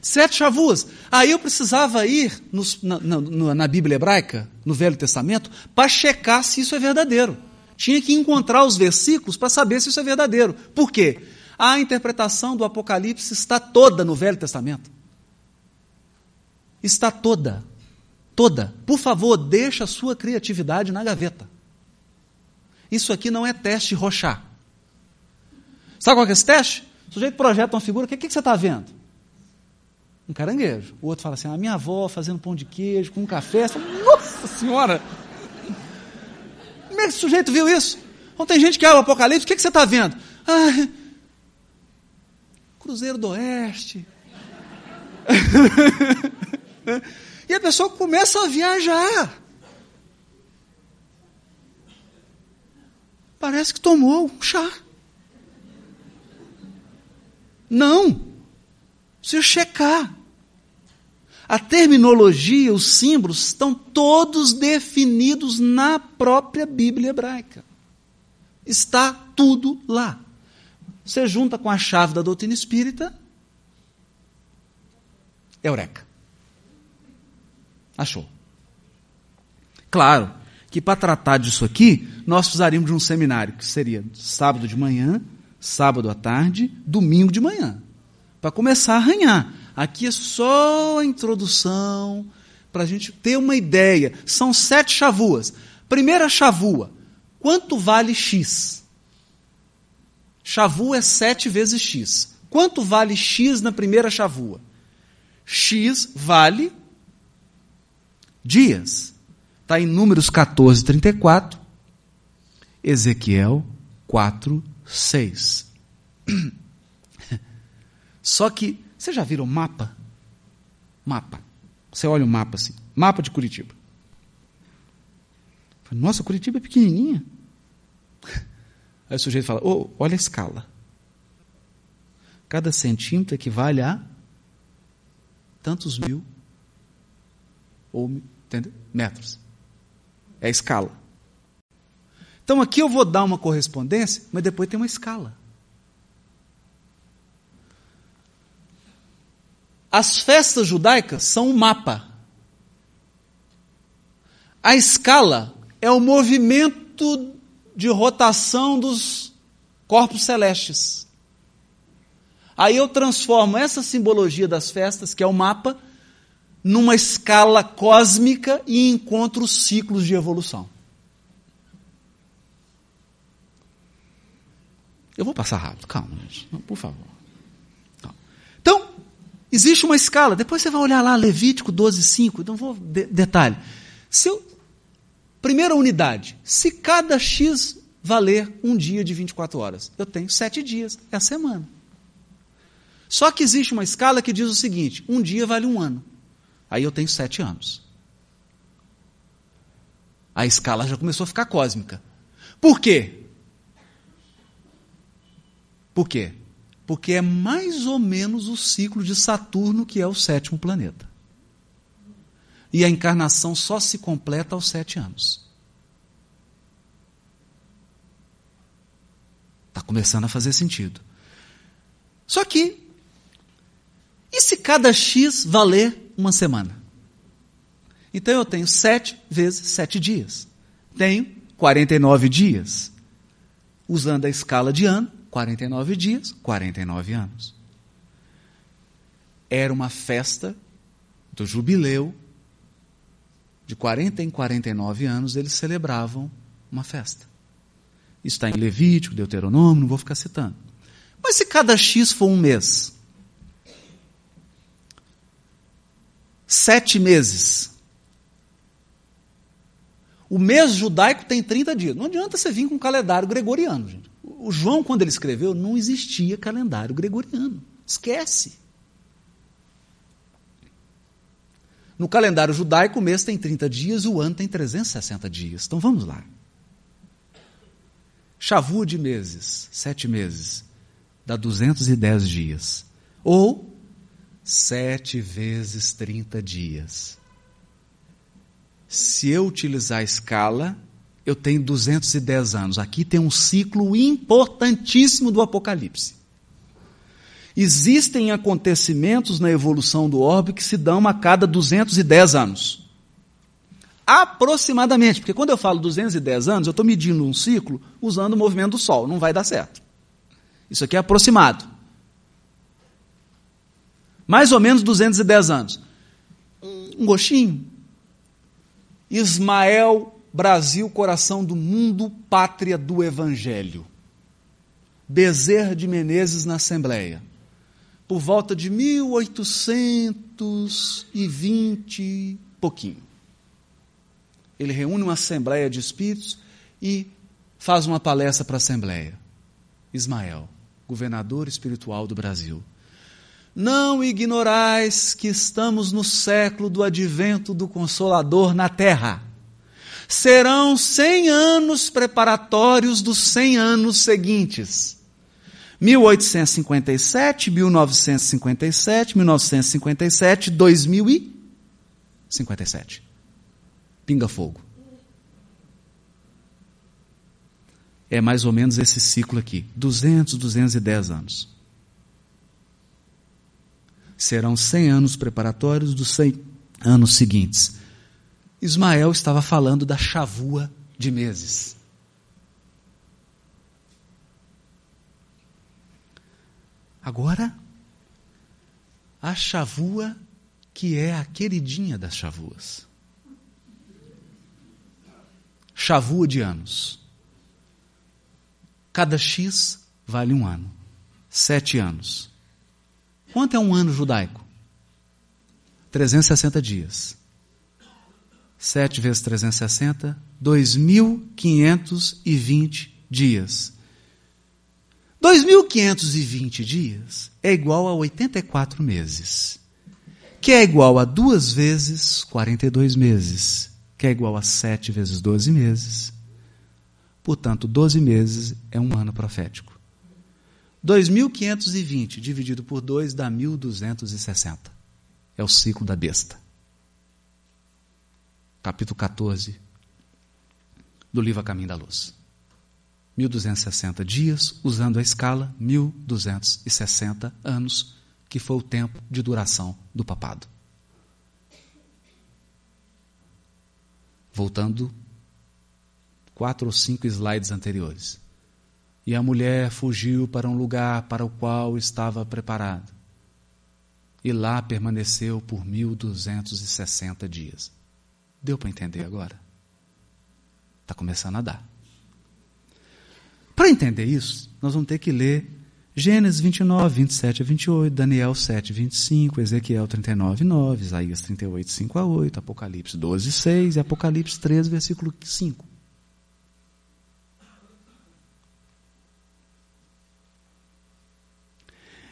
Sete chavuas. Aí eu precisava ir nos, na, na, na Bíblia hebraica, no Velho Testamento, para checar se isso é verdadeiro tinha que encontrar os versículos para saber se isso é verdadeiro. Por quê? A interpretação do Apocalipse está toda no Velho Testamento. Está toda. Toda. Por favor, deixa a sua criatividade na gaveta. Isso aqui não é teste rochar. Sabe qual é esse teste? O sujeito projeta uma figura, o que, que, você está vendo? Um caranguejo. O outro fala assim: a minha avó fazendo pão de queijo com um café. Nossa Senhora! Como é que esse sujeito viu isso? Então tem gente que abre o Apocalipse, o que, que você está vendo? Ah, Cruzeiro do Oeste. <laughs> e a pessoa começa a viajar. Parece que tomou um chá. Não. Precisa checar. A terminologia, os símbolos estão todos definidos na própria Bíblia hebraica. Está tudo lá. Você junta com a chave da doutrina espírita, eureka. Achou. Claro que para tratar disso aqui, nós precisaríamos de um seminário, que seria sábado de manhã, sábado à tarde, domingo de manhã, para começar a arranhar. Aqui é só a introdução, para a gente ter uma ideia. São sete chavuas. Primeira chavua, quanto vale X? Chavua é sete vezes X. Quanto vale X na primeira chavua? X vale dias. Está em Números 14, 34, Ezequiel 4, 6. <clears throat> Só que você já viram mapa? Mapa. Você olha o mapa assim. Mapa de Curitiba. Nossa, Curitiba é pequenininha. <laughs> Aí o sujeito fala: oh, olha a escala. Cada centímetro equivale a tantos mil ou entendeu? metros. É a escala. Então aqui eu vou dar uma correspondência, mas depois tem uma escala. As festas judaicas são um mapa. A escala é o movimento de rotação dos corpos celestes. Aí eu transformo essa simbologia das festas, que é o mapa, numa escala cósmica e encontro os ciclos de evolução. Eu vou passar rápido, calma, gente. por favor. Então, Existe uma escala. Depois você vai olhar lá, Levítico 12, 5. Então, vou. De, detalhe. Se eu, primeira unidade. Se cada X valer um dia de 24 horas, eu tenho sete dias. É a semana. Só que existe uma escala que diz o seguinte: um dia vale um ano. Aí eu tenho sete anos. A escala já começou a ficar cósmica. Por quê? Por quê? porque é mais ou menos o ciclo de Saturno, que é o sétimo planeta. E a encarnação só se completa aos sete anos. Está começando a fazer sentido. Só que, e se cada X valer uma semana? Então eu tenho sete vezes sete dias. Tenho 49 dias. Usando a escala de ano, 49 dias, 49 anos. Era uma festa do jubileu. De 40 em 49 anos, eles celebravam uma festa. Isso está em Levítico, Deuteronômio, não vou ficar citando. Mas se cada X for um mês, sete meses, o mês judaico tem 30 dias. Não adianta você vir com um calendário gregoriano, gente. O João, quando ele escreveu, não existia calendário gregoriano. Esquece. No calendário judaico, o mês tem 30 dias, o ano tem 360 dias. Então vamos lá. Chavua de meses, sete meses, dá 210 dias. Ou sete vezes 30 dias. Se eu utilizar a escala, eu tenho 210 anos. Aqui tem um ciclo importantíssimo do Apocalipse. Existem acontecimentos na evolução do orbe que se dão a cada 210 anos. Aproximadamente, porque quando eu falo 210 anos, eu estou medindo um ciclo usando o movimento do Sol, não vai dar certo. Isso aqui é aproximado. Mais ou menos 210 anos. Um gostinho. Ismael, Brasil, coração do mundo, pátria do Evangelho. Bezerra de Menezes na Assembleia. Por volta de 1820 pouquinho ele reúne uma assembleia de espíritos e faz uma palestra para a assembleia. Ismael, governador espiritual do Brasil. Não ignorais que estamos no século do advento do Consolador na terra. Serão cem anos preparatórios dos cem anos seguintes. 1857, 1957, 1957, 2057 pinga-fogo. É mais ou menos esse ciclo aqui: 200, 210 anos. Serão 100 anos preparatórios dos 100 anos seguintes. Ismael estava falando da chavua de meses. Agora, a chavua que é a queridinha das chavuas chavua de anos. Cada X vale um ano. Sete anos. Quanto é um ano judaico? 360 dias. 7 vezes 360, 2.520 dias. 2.520 dias é igual a 84 meses, que é igual a duas vezes 42 meses que é igual a 7 vezes 12 meses. Portanto, 12 meses é um ano profético. 2.520 dividido por 2 dá 1.260. É o ciclo da besta. Capítulo 14 do livro A Caminho da Luz. 1.260 dias, usando a escala 1.260 anos, que foi o tempo de duração do papado. Voltando quatro ou cinco slides anteriores. E a mulher fugiu para um lugar para o qual estava preparado. E lá permaneceu por 1260 dias. Deu para entender agora? Está começando a dar. Para entender isso, nós vamos ter que ler Gênesis 29, 27 a 28, Daniel 7, 25, Ezequiel 39, 9, Isaías 38, 5 a 8, Apocalipse 12, 6 e Apocalipse 13, versículo 5.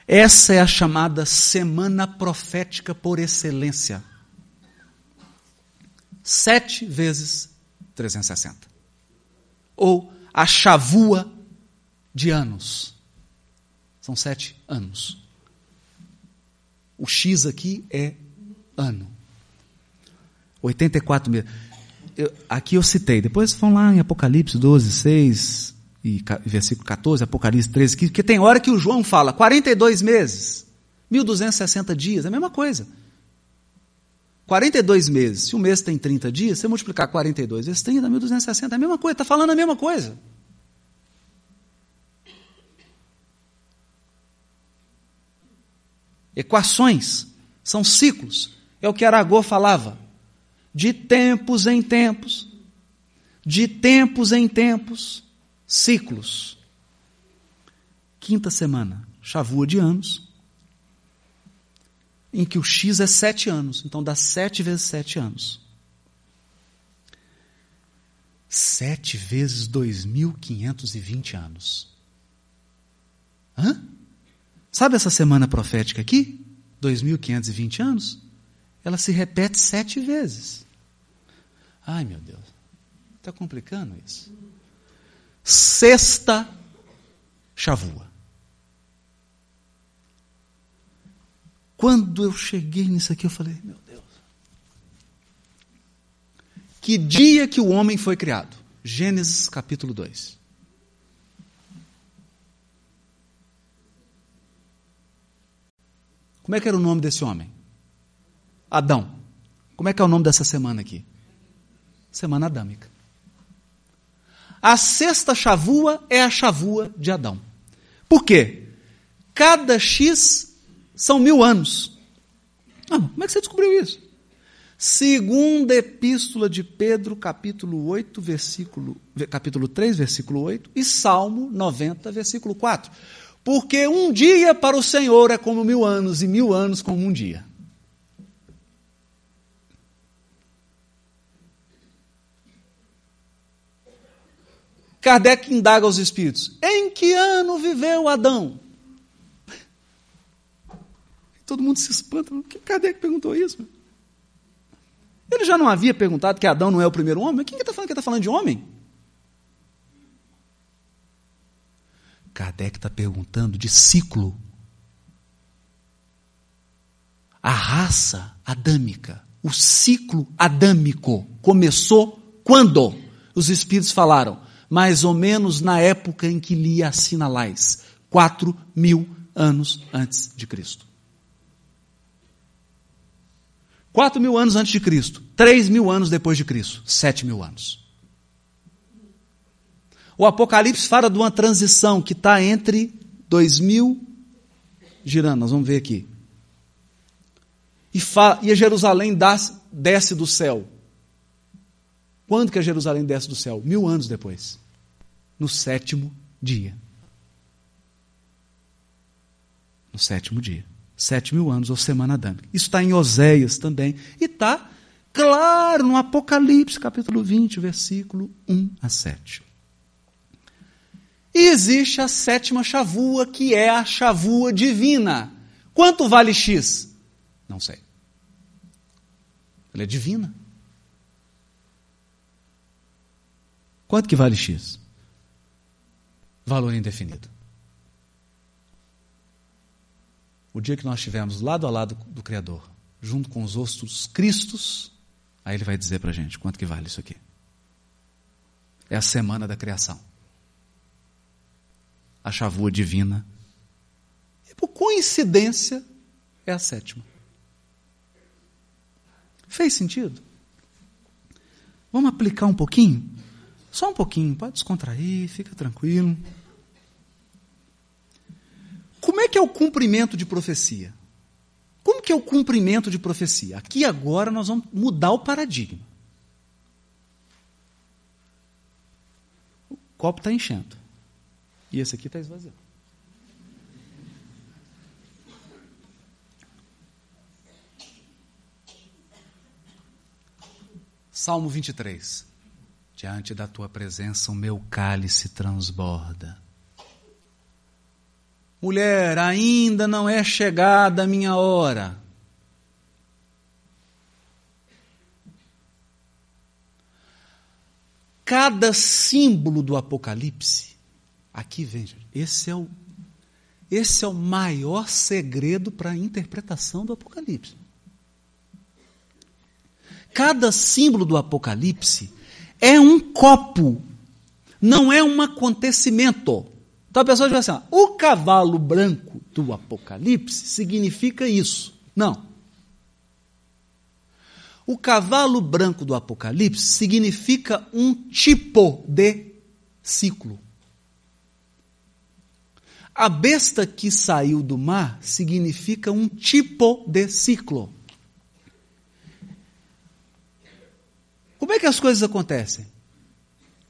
Essa é a chamada semana profética por excelência. Sete vezes 360. Ou a chavua de anos. São sete anos. O X aqui é ano. 84 meses. Eu, aqui eu citei, depois vão lá em Apocalipse 12, 6 e versículo 14, Apocalipse 13, 15, porque tem hora que o João fala 42 meses, 1260 dias, é a mesma coisa. 42 meses, se o mês tem 30 dias, você multiplicar 42 vezes 30, 1260, é a mesma coisa, está falando a mesma coisa. Equações são ciclos, é o que Aragô falava. De tempos em tempos, de tempos em tempos, ciclos. Quinta semana, chavua de anos em que o X é sete anos. Então dá sete vezes sete anos. Sete vezes dois mil quinhentos e vinte anos. Hã? Sabe essa semana profética aqui? 2.520 anos? Ela se repete sete vezes. Ai, meu Deus. Está complicando isso. Sexta chavua. Quando eu cheguei nisso aqui, eu falei, meu Deus. Que dia que o homem foi criado? Gênesis capítulo 2. Como é que era o nome desse homem? Adão. Como é que é o nome dessa semana aqui? Semana adâmica. A sexta chavua é a chavua de Adão. Por quê? Cada X são mil anos. Ah, como é que você descobriu isso? Segunda epístola de Pedro, capítulo 8, versículo, capítulo 3, versículo 8, e Salmo 90, versículo 4. Porque um dia para o Senhor é como mil anos, e mil anos como um dia. Kardec indaga aos espíritos: em que ano viveu Adão? Todo mundo se espanta. Por que Kardec perguntou isso? Ele já não havia perguntado que Adão não é o primeiro homem? Quem está falando que está falando de homem? Kardec está perguntando de ciclo. A raça adâmica, o ciclo adâmico começou quando? Os espíritos falaram, mais ou menos na época em que lia assinalais, quatro mil anos antes de Cristo. Quatro mil anos antes de Cristo, três mil anos depois de Cristo, sete mil anos. O Apocalipse fala de uma transição que está entre dois mil, girando, nós vamos ver aqui. E, fala, e a Jerusalém das, desce do céu. Quando que a Jerusalém desce do céu? Mil anos depois. No sétimo dia. No sétimo dia sete mil anos, ou semana adâmica. Isso está em Oséias também. E está, claro, no Apocalipse, capítulo 20, versículo 1 a 7. E existe a sétima chavua, que é a chavua divina. Quanto vale X? Não sei. Ela é divina. Quanto que vale X? Valor indefinido. o dia que nós estivermos lado a lado do Criador, junto com os outros Cristos, aí ele vai dizer para a gente quanto que vale isso aqui. É a semana da criação. A chavua divina. E por coincidência, é a sétima. Fez sentido? Vamos aplicar um pouquinho? Só um pouquinho, pode descontrair, fica tranquilo. Como é que é o cumprimento de profecia? Como que é o cumprimento de profecia? Aqui agora nós vamos mudar o paradigma. O copo está enchendo. E esse aqui está esvaziando. Salmo 23. Diante da tua presença o meu cálice transborda. Mulher, ainda não é chegada a minha hora. Cada símbolo do Apocalipse, aqui vem, esse é o, esse é o maior segredo para a interpretação do Apocalipse. cada símbolo do Apocalipse é um copo, não é um acontecimento. Então a pessoa diz assim: o cavalo branco do Apocalipse significa isso. Não. O cavalo branco do Apocalipse significa um tipo de ciclo. A besta que saiu do mar significa um tipo de ciclo. Como é que as coisas acontecem?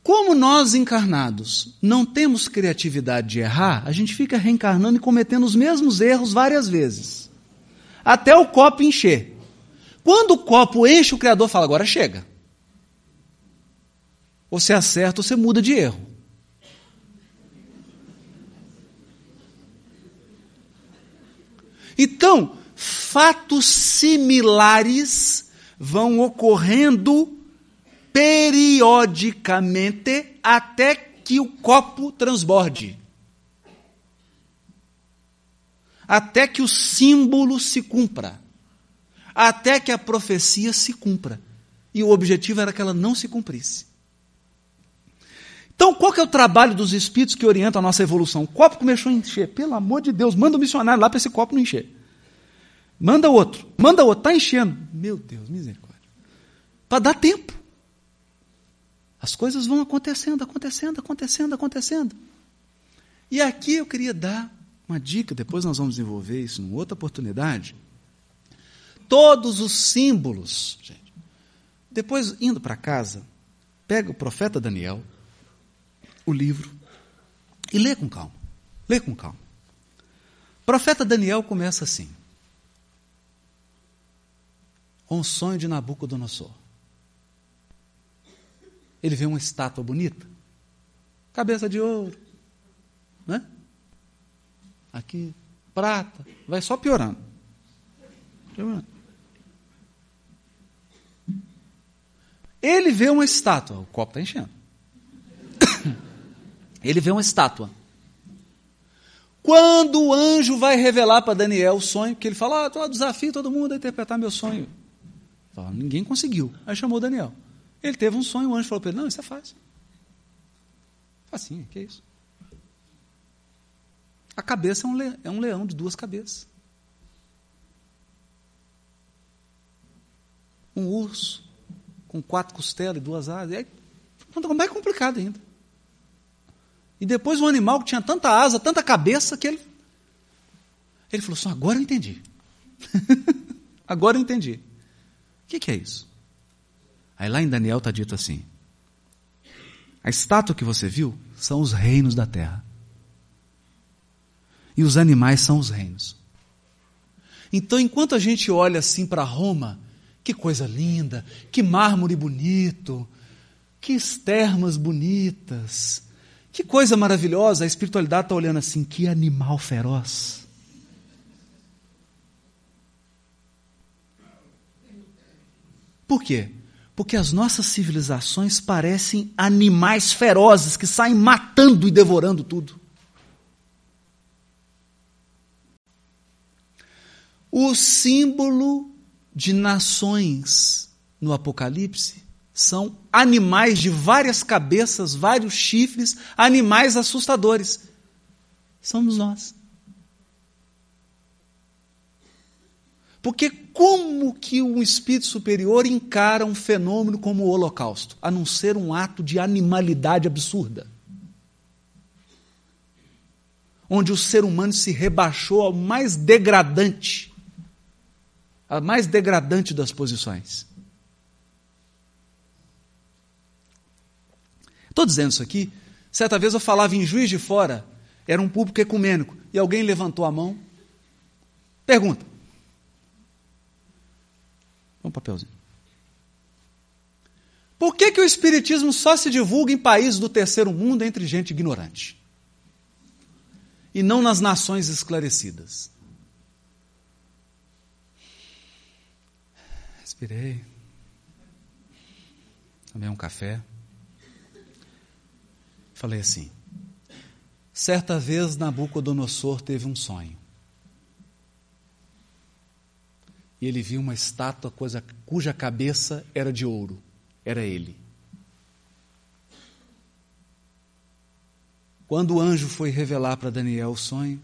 Como nós encarnados não temos criatividade de errar, a gente fica reencarnando e cometendo os mesmos erros várias vezes. Até o copo encher. Quando o copo enche, o Criador fala: agora chega. Ou você acerta ou você muda de erro. Então, fatos similares vão ocorrendo periodicamente até que o copo transborde. Até que o símbolo se cumpra. Até que a profecia se cumpra. E o objetivo era que ela não se cumprisse. Então, qual que é o trabalho dos espíritos que orientam a nossa evolução? O copo começou a encher. Pelo amor de Deus, manda um missionário lá para esse copo não encher. Manda outro, manda outro, está enchendo. Meu Deus, misericórdia. Para dar tempo. As coisas vão acontecendo, acontecendo, acontecendo, acontecendo. E aqui eu queria dar uma dica, depois nós vamos desenvolver isso em outra oportunidade. Todos os símbolos, gente. Depois, indo para casa, pega o profeta Daniel, o livro, e lê com calma. Lê com calma. O profeta Daniel começa assim: Um sonho de Nabucodonosor ele vê uma estátua bonita, cabeça de ouro, né? Aqui, prata, vai só piorando. Ele vê uma estátua, o copo está enchendo. Ele vê uma estátua. Quando o anjo vai revelar para Daniel o sonho, que ele fala, ah, desafio todo mundo a interpretar meu sonho. Fala, ninguém conseguiu. Aí chamou Daniel. Ele teve um sonho, o anjo falou para ele: Não, isso é fácil. Facinho, que é isso? A cabeça é um, leão, é um leão de duas cabeças. Um urso com quatro costelas e duas asas. É mais complicado ainda. E depois um animal que tinha tanta asa, tanta cabeça, que ele. Ele falou assim: agora eu entendi. <laughs> agora eu entendi. O que, que é isso? Aí lá em Daniel está dito assim: a estátua que você viu são os reinos da terra. E os animais são os reinos. Então, enquanto a gente olha assim para Roma, que coisa linda, que mármore bonito, que estermas bonitas, que coisa maravilhosa, a espiritualidade está olhando assim, que animal feroz. Por quê? Porque as nossas civilizações parecem animais ferozes que saem matando e devorando tudo. O símbolo de nações no Apocalipse são animais de várias cabeças, vários chifres, animais assustadores. Somos nós. Porque como que um espírito superior encara um fenômeno como o holocausto, a não ser um ato de animalidade absurda? Onde o ser humano se rebaixou ao mais degradante, a mais degradante das posições. Estou dizendo isso aqui. Certa vez eu falava em Juiz de Fora, era um público ecumênico, e alguém levantou a mão. Pergunta: um papelzinho. Por que, que o Espiritismo só se divulga em países do terceiro mundo entre gente ignorante? E não nas nações esclarecidas? Respirei. Tomei um café. Falei assim: certa vez Nabucodonosor teve um sonho. e ele viu uma estátua coisa, cuja cabeça era de ouro. Era ele. Quando o anjo foi revelar para Daniel o sonho,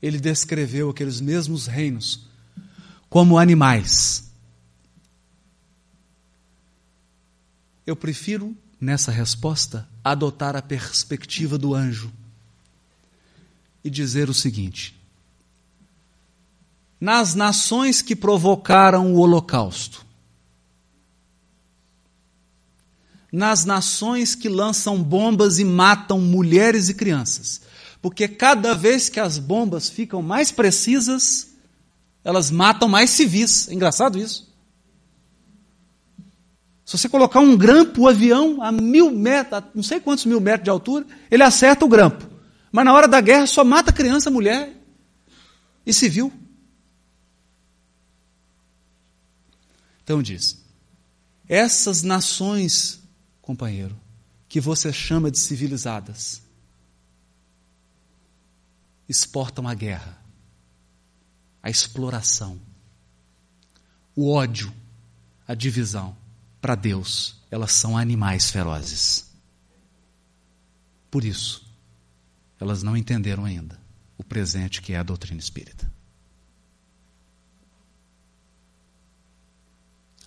ele descreveu aqueles mesmos reinos como animais. Eu prefiro, nessa resposta, adotar a perspectiva do anjo e dizer o seguinte: nas nações que provocaram o Holocausto, nas nações que lançam bombas e matam mulheres e crianças. Porque cada vez que as bombas ficam mais precisas, elas matam mais civis. É engraçado isso. Se você colocar um grampo, o avião a mil metros, não sei quantos mil metros de altura, ele acerta o grampo. Mas na hora da guerra só mata criança, mulher e civil. Então diz: essas nações companheiro, que você chama de civilizadas, exportam a guerra, a exploração, o ódio, a divisão. Para Deus, elas são animais ferozes. Por isso, elas não entenderam ainda o presente que é a doutrina espírita.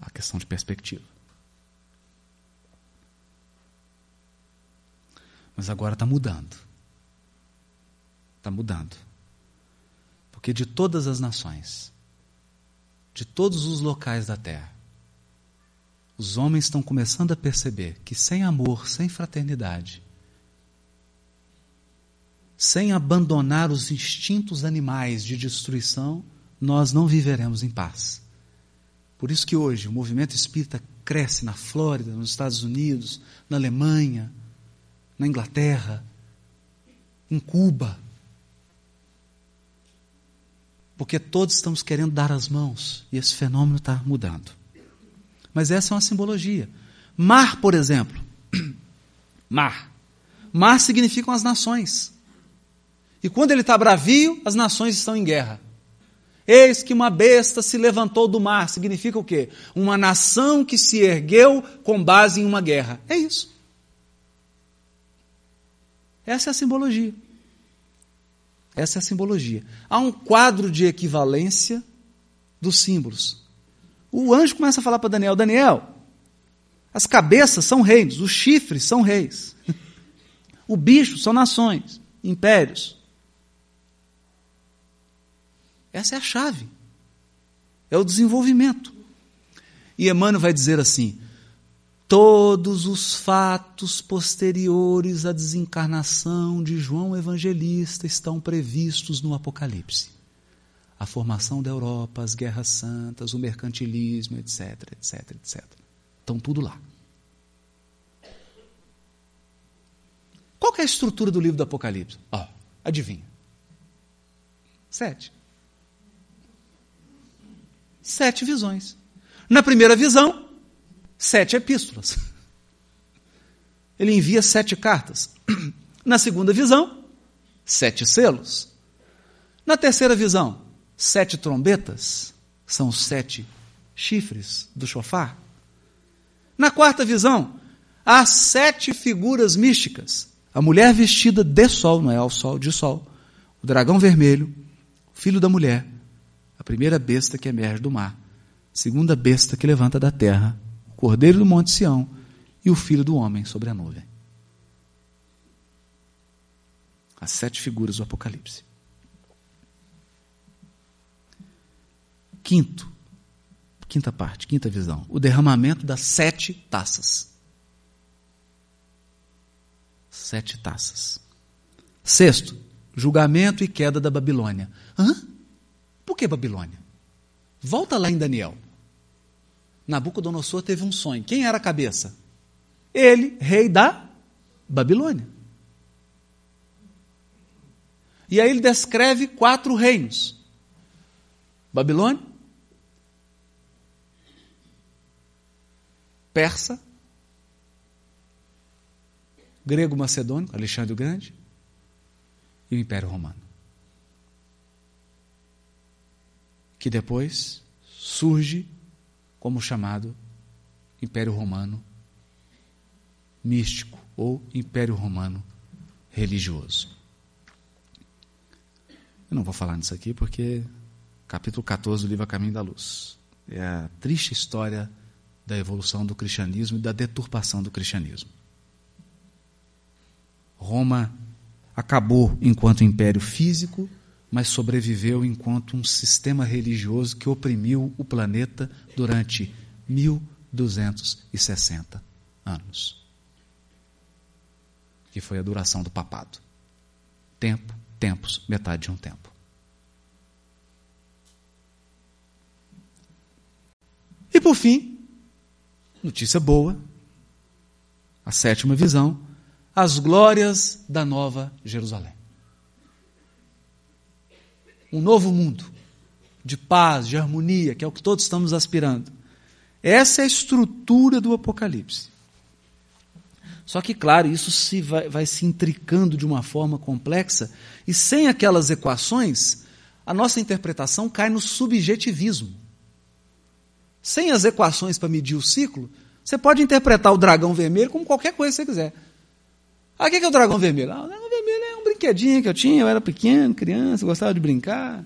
A questão de perspectiva. Mas agora está mudando. Está mudando. Porque de todas as nações, de todos os locais da terra, os homens estão começando a perceber que sem amor, sem fraternidade, sem abandonar os instintos animais de destruição, nós não viveremos em paz. Por isso que hoje o movimento espírita cresce na Flórida, nos Estados Unidos, na Alemanha, na Inglaterra, em Cuba. Porque todos estamos querendo dar as mãos e esse fenômeno está mudando. Mas essa é uma simbologia. Mar, por exemplo. <clears throat> Mar. Mar significam as nações. E quando ele está bravio, as nações estão em guerra. Eis que uma besta se levantou do mar. Significa o quê? Uma nação que se ergueu com base em uma guerra. É isso. Essa é a simbologia. Essa é a simbologia. Há um quadro de equivalência dos símbolos. O anjo começa a falar para Daniel: Daniel, as cabeças são reinos, os chifres são reis, <laughs> o bicho são nações, impérios. Essa é a chave. É o desenvolvimento. E Emmanuel vai dizer assim: Todos os fatos posteriores à desencarnação de João Evangelista estão previstos no Apocalipse. A formação da Europa, as guerras santas, o mercantilismo, etc, etc, etc. Estão tudo lá. Qual é a estrutura do livro do Apocalipse? Ó, oh, adivinha. Sete. Sete visões. Na primeira visão, sete epístolas. Ele envia sete cartas. <clears throat> Na segunda visão, sete selos. Na terceira visão, sete trombetas, são sete chifres do chofar. Na quarta visão, há sete figuras místicas. A mulher vestida de sol, não é ao sol, de sol. O dragão vermelho, o filho da mulher, a primeira besta que emerge do mar, a segunda besta que levanta da terra, Cordeiro do Monte Sião e o Filho do Homem sobre a nuvem. As sete figuras do Apocalipse. Quinto, quinta parte, quinta visão, o derramamento das sete taças. Sete taças. Sexto, julgamento e queda da Babilônia. Hã? Por que Babilônia? Volta lá em Daniel. Nabucodonosor teve um sonho. Quem era a cabeça? Ele, rei da Babilônia. E aí ele descreve quatro reinos: Babilônia, Persa, grego macedônico, Alexandre o Grande, e o Império Romano. Que depois surge como chamado Império Romano místico ou Império Romano religioso. Eu não vou falar nisso aqui porque capítulo 14 do livro A Caminho da Luz. É a triste história da evolução do cristianismo e da deturpação do cristianismo. Roma acabou enquanto império físico, mas sobreviveu enquanto um sistema religioso que oprimiu o planeta durante 1260 anos. Que foi a duração do papado. Tempo, tempos, metade de um tempo. E por fim, notícia boa, a sétima visão, as glórias da nova Jerusalém. Um novo mundo de paz, de harmonia, que é o que todos estamos aspirando. Essa é a estrutura do Apocalipse. Só que, claro, isso se vai, vai se intricando de uma forma complexa, e sem aquelas equações, a nossa interpretação cai no subjetivismo. Sem as equações para medir o ciclo, você pode interpretar o dragão vermelho como qualquer coisa que você quiser. Ah, o que é o dragão vermelho? Ah, o dragão vermelho é um brinquedinho que eu tinha, eu era pequeno, criança, gostava de brincar.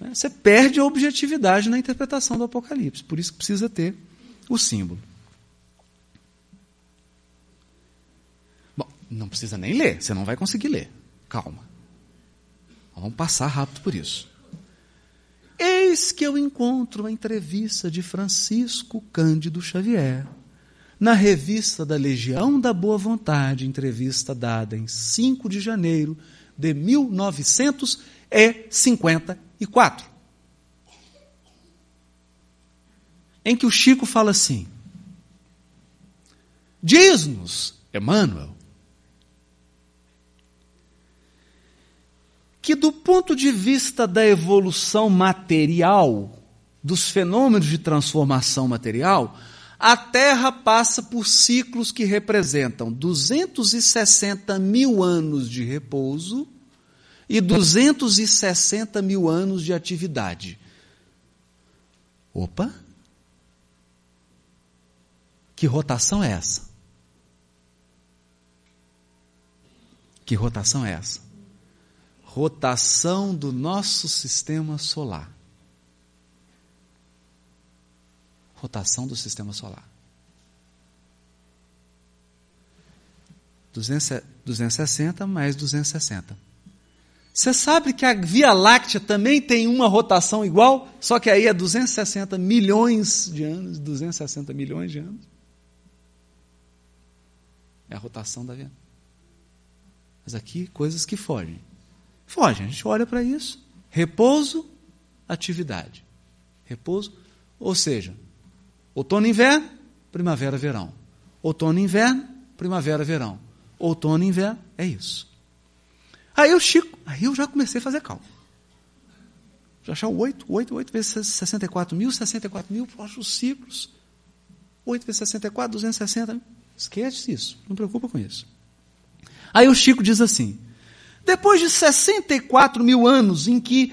Né? Você perde a objetividade na interpretação do Apocalipse. Por isso precisa ter o símbolo. Bom, não precisa nem ler, você não vai conseguir ler. Calma. Vamos passar rápido por isso. Eis que eu encontro a entrevista de Francisco Cândido Xavier na revista da Legião da Boa Vontade, entrevista dada em 5 de janeiro de 1954. Em que o Chico fala assim: Diz-nos, Emmanuel, que, do ponto de vista da evolução material, dos fenômenos de transformação material, a Terra passa por ciclos que representam 260 mil anos de repouso e 260 mil anos de atividade. Opa! Que rotação é essa? Que rotação é essa? Rotação do nosso sistema solar. Rotação do sistema solar. 260 mais 260. Você sabe que a Via Láctea também tem uma rotação igual, só que aí é 260 milhões de anos, 260 milhões de anos. É a rotação da Via. Mas aqui coisas que fogem. Foge, a gente olha para isso. Repouso, atividade. Repouso, ou seja, outono, inverno, primavera, verão. Outono, inverno, primavera, verão. Outono, inverno, é isso. Aí eu Chico, aí eu já comecei a fazer cálculo. Já achar o 8, 8, 8 vezes 64 mil, 64 mil, os ciclos. 8 vezes 64, 260 Esquece isso, não preocupa com isso. Aí o Chico diz assim: depois de 64 mil anos em que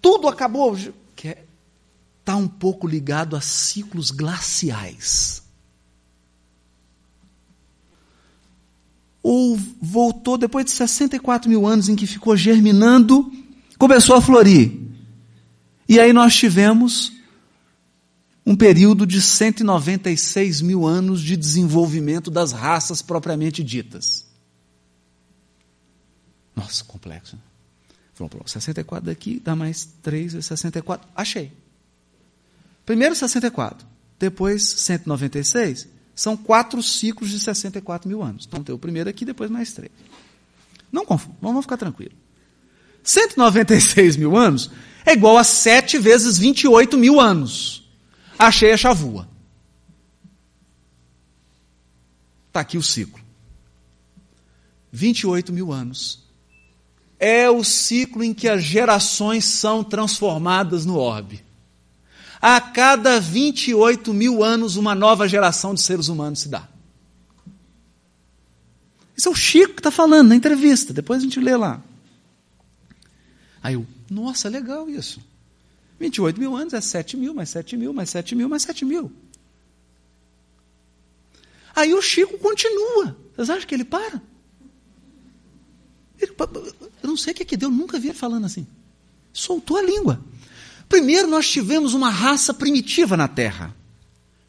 tudo acabou, está é, um pouco ligado a ciclos glaciais. Ou voltou depois de 64 mil anos em que ficou germinando, começou a florir. E aí nós tivemos um período de 196 mil anos de desenvolvimento das raças propriamente ditas. Nossa, complexo. Né? Falou, pronto, 64 daqui dá mais 3 vezes 64. Achei. Primeiro 64, depois 196. São quatro ciclos de 64 mil anos. Então tem o primeiro aqui, depois mais três. Não confunda, vamos ficar tranquilos. 196 mil anos é igual a 7 vezes 28 mil anos. Achei a chavua. Está aqui o ciclo. 28 mil anos é o ciclo em que as gerações são transformadas no orbe. A cada 28 mil anos, uma nova geração de seres humanos se dá. Isso é o Chico que está falando na entrevista, depois a gente lê lá. Aí eu, nossa, legal isso. 28 mil anos é 7 mil, mais 7 mil, mais 7 mil, mais 7 mil. Aí o Chico continua. Vocês acham que ele para? Ele, eu não sei o que, é que deu, nunca vi ele falando assim. Soltou a língua. Primeiro, nós tivemos uma raça primitiva na Terra,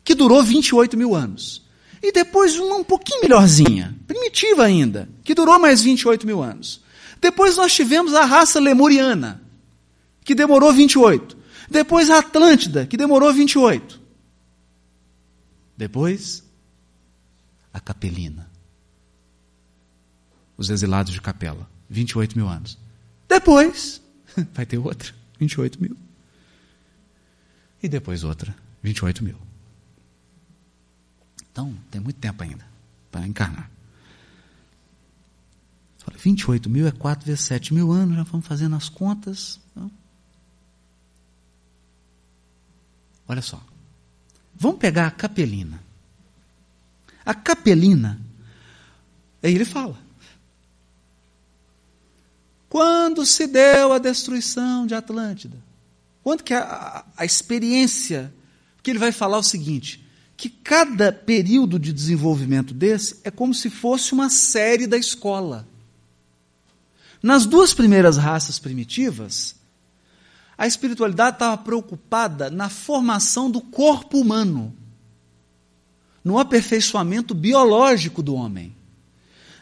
que durou 28 mil anos. E depois uma um pouquinho melhorzinha, primitiva ainda, que durou mais 28 mil anos. Depois nós tivemos a raça lemuriana, que demorou 28. Depois a Atlântida, que demorou 28. Depois, a Capelina. Os exilados de Capela, 28 mil anos. Depois, <laughs> vai ter outra, 28 mil. E depois outra, 28 mil. Então, tem muito tempo ainda para encarnar. 28 mil é 4 vezes 7 mil anos, já vamos fazendo as contas. Olha só. Vamos pegar a capelina. A capelina, aí ele fala. Quando se deu a destruição de Atlântida? Quando que a, a, a experiência, que ele vai falar o seguinte, que cada período de desenvolvimento desse é como se fosse uma série da escola. Nas duas primeiras raças primitivas, a espiritualidade estava preocupada na formação do corpo humano, no aperfeiçoamento biológico do homem.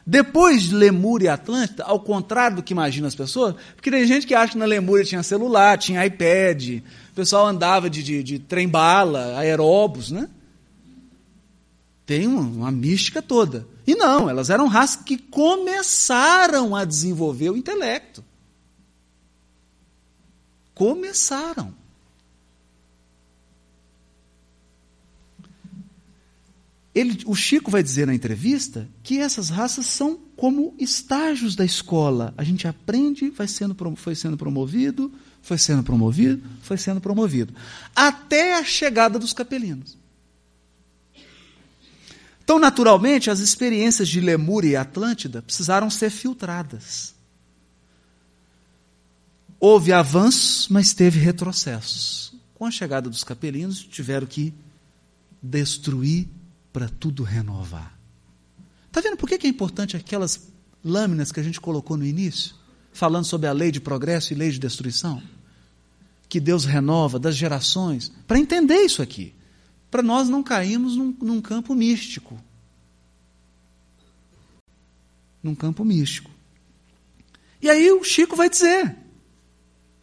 Depois de Lemúria e Atlântida, ao contrário do que imaginam as pessoas, porque tem gente que acha que na Lemúria tinha celular, tinha iPad, o pessoal andava de, de, de trem-bala, aeróbus, né? Tem uma, uma mística toda. E não, elas eram raças que começaram a desenvolver o intelecto. Começaram. Ele, o Chico vai dizer na entrevista que essas raças são como estágios da escola. A gente aprende, vai sendo, foi sendo promovido, foi sendo promovido, foi sendo promovido. Até a chegada dos capelinos. Então, naturalmente, as experiências de Lemúria e Atlântida precisaram ser filtradas. Houve avanços, mas teve retrocessos. Com a chegada dos capelinos, tiveram que destruir para tudo renovar. Está vendo por que é importante aquelas lâminas que a gente colocou no início? Falando sobre a lei de progresso e lei de destruição? Que Deus renova das gerações. Para entender isso aqui para nós não cairmos num, num campo místico. Num campo místico. E aí o Chico vai dizer,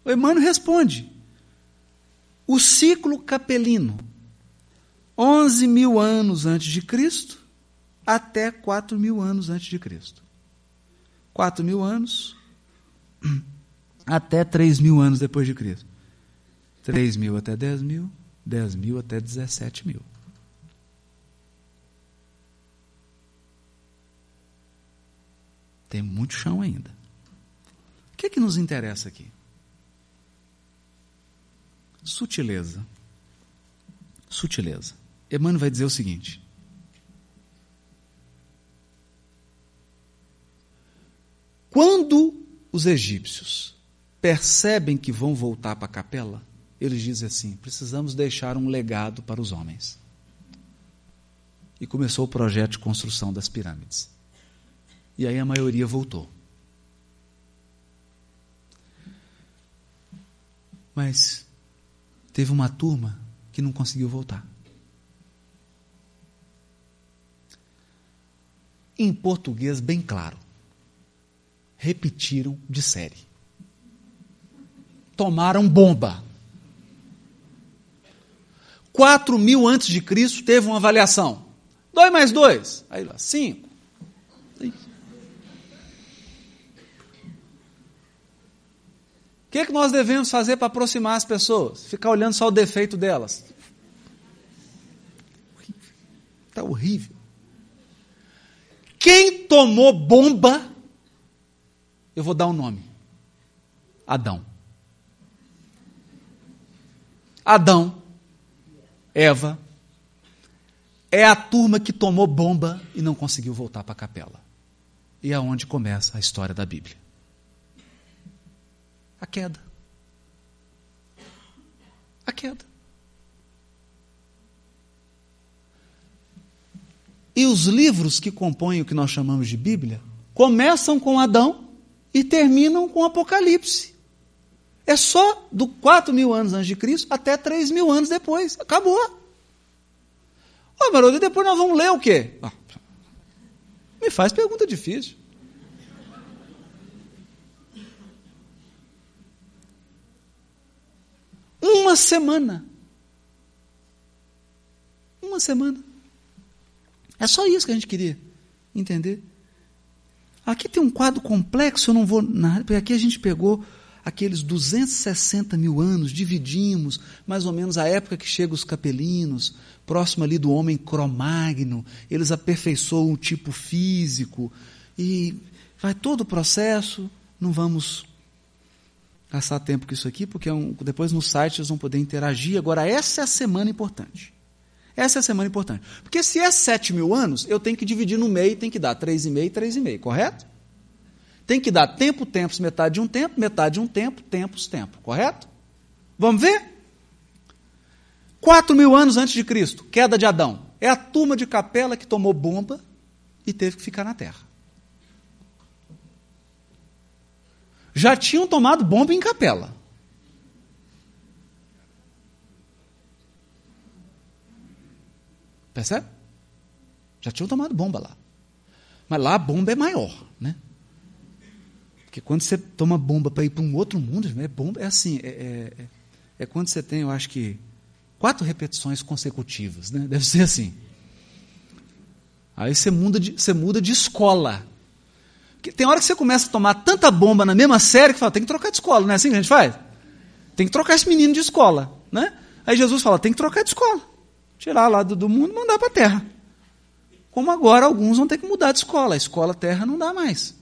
o Emmanuel responde, o ciclo capelino, 11 mil anos antes de Cristo até 4 mil anos antes de Cristo. 4 mil anos até 3 mil anos depois de Cristo. 3 mil até 10 mil, 10 mil até 17 mil. Tem muito chão ainda. O que é que nos interessa aqui? Sutileza. Sutileza. Emmanuel vai dizer o seguinte: Quando os egípcios percebem que vão voltar para a capela, eles dizem assim: precisamos deixar um legado para os homens. E começou o projeto de construção das pirâmides. E aí a maioria voltou. Mas teve uma turma que não conseguiu voltar. Em português, bem claro, repetiram de série. Tomaram bomba. 4 mil antes de Cristo teve uma avaliação. 2 mais 2, aí lá, 5. O que, é que nós devemos fazer para aproximar as pessoas? Ficar olhando só o defeito delas. Está horrível. Quem tomou bomba, eu vou dar um nome: Adão. Adão Eva, é a turma que tomou bomba e não conseguiu voltar para a capela. E é onde começa a história da Bíblia. A queda. queda. E os livros que compõem o que nós chamamos de Bíblia começam com Adão e terminam com Apocalipse. É só do 4 mil anos antes de Cristo até 3 mil anos depois. Acabou. Ô, oh, e depois nós vamos ler o quê? Ah, me faz pergunta difícil. Uma semana. Uma semana. É só isso que a gente queria entender. Aqui tem um quadro complexo, eu não vou. Porque aqui a gente pegou aqueles 260 mil anos, dividimos mais ou menos a época que chegam os capelinos, próximo ali do homem cromagno, eles aperfeiçoam o tipo físico, e vai todo o processo, não vamos gastar tempo com isso aqui, porque é um, depois no site eles vão poder interagir. Agora, essa é a semana importante. Essa é a semana importante. Porque se é 7 mil anos, eu tenho que dividir no meio, tem que dar 3,5 e 3,5, correto? Tem que dar tempo, tempos, metade de um tempo, metade de um tempo, tempos, tempo, correto? Vamos ver? 4 mil anos antes de Cristo, queda de Adão. É a turma de capela que tomou bomba e teve que ficar na terra. Já tinham tomado bomba em capela. Percebe? Já tinham tomado bomba lá. Mas lá a bomba é maior, né? Porque quando você toma bomba para ir para um outro mundo, é bomba, é assim, é, é, é, quando você tem, eu acho que, quatro repetições consecutivas, né? Deve ser assim. Aí você muda de, você muda de escola. Porque tem hora que você começa a tomar tanta bomba na mesma série que fala, tem que trocar de escola, não é assim que a gente faz? Tem que trocar esse menino de escola, né? Aí Jesus fala, tem que trocar de escola tirar lá do, do mundo e mandar para a terra. Como agora alguns vão ter que mudar de escola. A escola terra não dá mais.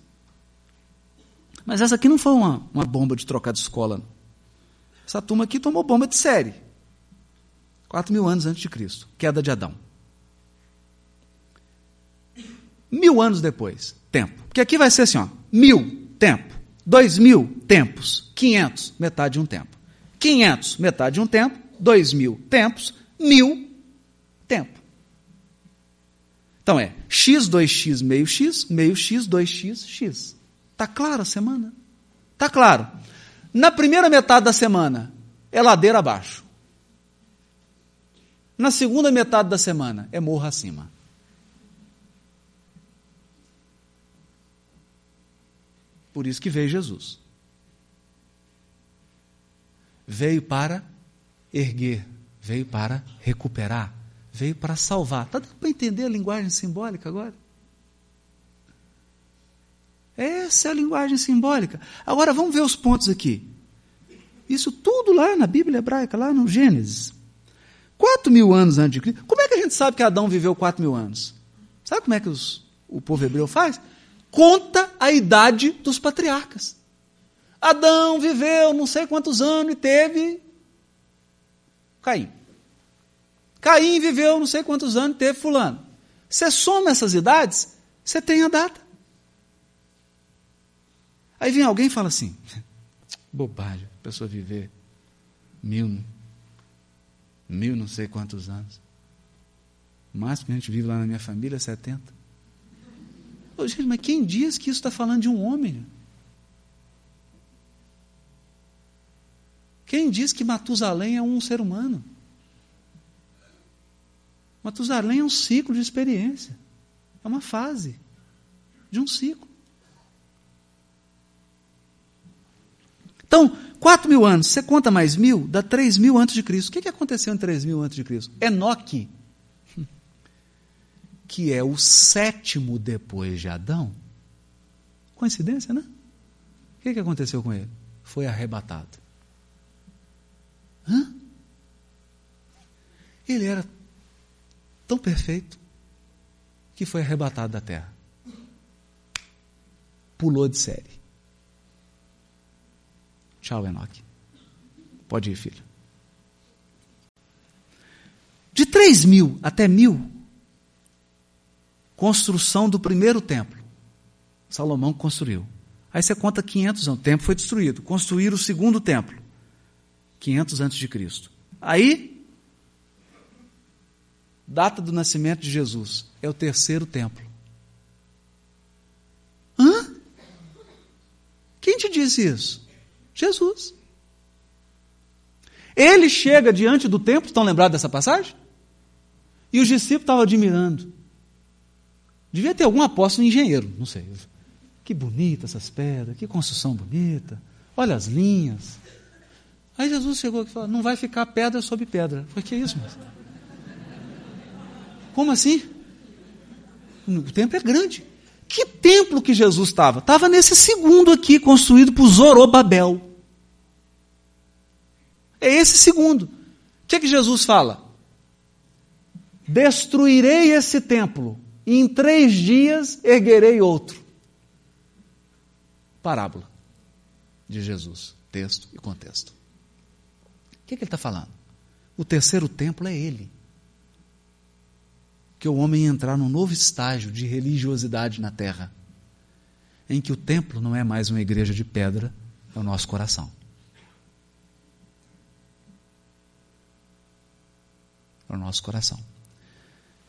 Mas essa aqui não foi uma, uma bomba de trocar de escola. Essa turma aqui tomou bomba de série. Quatro mil anos antes de Cristo. Queda de Adão. Mil anos depois, tempo. Porque aqui vai ser assim, ó, mil, tempo. Dois mil, tempos. Quinhentos, metade de um tempo. Quinhentos, metade de um tempo. Dois mil, tempos. Mil, tempo. Então é x, 2x, meio x, meio x, 2x, x. Está claro a semana? Está claro. Na primeira metade da semana, é ladeira abaixo. Na segunda metade da semana, é morro acima. Por isso que veio Jesus. Veio para erguer, veio para recuperar, veio para salvar. Está dando para entender a linguagem simbólica agora? Essa é a linguagem simbólica. Agora vamos ver os pontos aqui. Isso tudo lá na Bíblia hebraica, lá no Gênesis. Quatro mil anos antes de Cristo. Como é que a gente sabe que Adão viveu quatro mil anos? Sabe como é que os, o povo hebreu faz? Conta a idade dos patriarcas. Adão viveu não sei quantos anos e teve Caim. Caim viveu não sei quantos anos, teve fulano. Você soma essas idades, você tem a data. Aí vem alguém e fala assim: <laughs> bobagem, a pessoa viver mil, mil não sei quantos anos. O máximo que a gente vive lá na minha família é 70. Ô, gente, mas quem diz que isso está falando de um homem? Quem diz que Matusalém é um ser humano? Matusalém é um ciclo de experiência. É uma fase de um ciclo. Então, 4 mil anos, você conta mais mil, dá 3 mil antes de Cristo. O que, que aconteceu em 3 mil antes de Cristo? Enoque, <laughs> que é o sétimo depois de Adão. Coincidência, né? O que, que aconteceu com ele? Foi arrebatado. Hã? Ele era tão perfeito que foi arrebatado da terra. Pulou de série. Tchau, Enoque. Pode ir, filho. De 3 mil até mil, construção do primeiro templo. Salomão construiu. Aí você conta 500 anos, o templo foi destruído. Construir o segundo templo, 500 antes de Cristo. Aí, data do nascimento de Jesus, é o terceiro templo. Hã? Quem te disse isso? Jesus. Ele chega diante do templo, estão lembrados dessa passagem? E os discípulos estavam admirando. Devia ter algum apóstolo engenheiro, não sei. Que bonita essas pedras, que construção bonita. Olha as linhas. Aí Jesus chegou aqui e falou: não vai ficar pedra sobre pedra. Foi que é isso, mas? Como assim? O templo é grande. Que templo que Jesus estava? Estava nesse segundo aqui, construído por Zorobabel. É esse segundo. O que é que Jesus fala? Destruirei esse templo, e em três dias erguerei outro. Parábola de Jesus, texto e contexto. O que, é que ele está falando? O terceiro templo é ele. Que o homem entrar num novo estágio de religiosidade na terra, em que o templo não é mais uma igreja de pedra, é o nosso coração. para o nosso coração.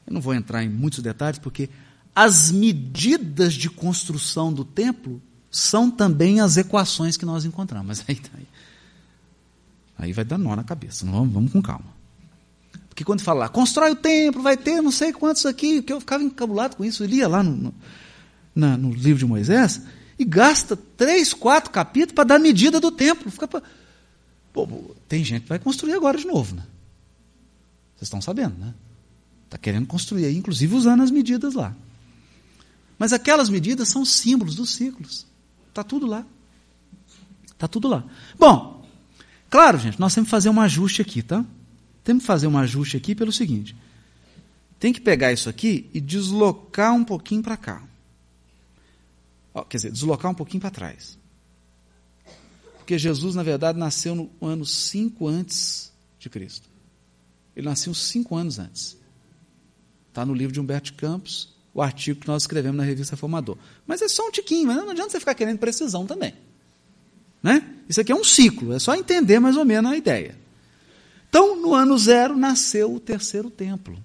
Eu não vou entrar em muitos detalhes, porque as medidas de construção do templo são também as equações que nós encontramos. Aí, aí, aí vai dar nó na cabeça. Vamos, vamos com calma. Porque quando fala lá, constrói o templo, vai ter não sei quantos aqui, que eu ficava encabulado com isso, eu lia lá no, no, na, no livro de Moisés, e gasta três, quatro capítulos para dar medida do templo. Fica pra... Pô, tem gente que vai construir agora de novo, né? Vocês estão sabendo, né? Está querendo construir aí, inclusive usando as medidas lá. Mas aquelas medidas são símbolos dos ciclos. Está tudo lá. Está tudo lá. Bom, claro, gente, nós temos que fazer um ajuste aqui, tá? Temos que fazer um ajuste aqui pelo seguinte: tem que pegar isso aqui e deslocar um pouquinho para cá. Ó, quer dizer, deslocar um pouquinho para trás. Porque Jesus, na verdade, nasceu no ano 5 antes de Cristo. Ele nasceu cinco anos antes. Está no livro de Humberto Campos, o artigo que nós escrevemos na revista Formador. Mas é só um tiquinho, mas não adianta você ficar querendo precisão também. Né? Isso aqui é um ciclo, é só entender mais ou menos a ideia. Então, no ano zero, nasceu o terceiro templo.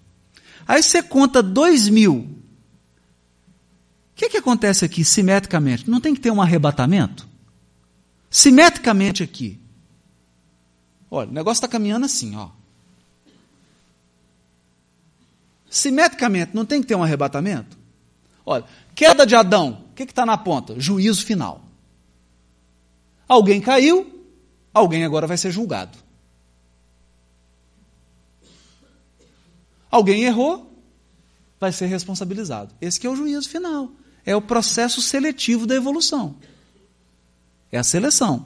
Aí você conta dois mil. O que, que acontece aqui simetricamente? Não tem que ter um arrebatamento? Simetricamente aqui. Olha, o negócio está caminhando assim, ó. Simetricamente, não tem que ter um arrebatamento? Olha, queda de Adão, o que está na ponta? Juízo final. Alguém caiu, alguém agora vai ser julgado. Alguém errou, vai ser responsabilizado. Esse que é o juízo final. É o processo seletivo da evolução. É a seleção.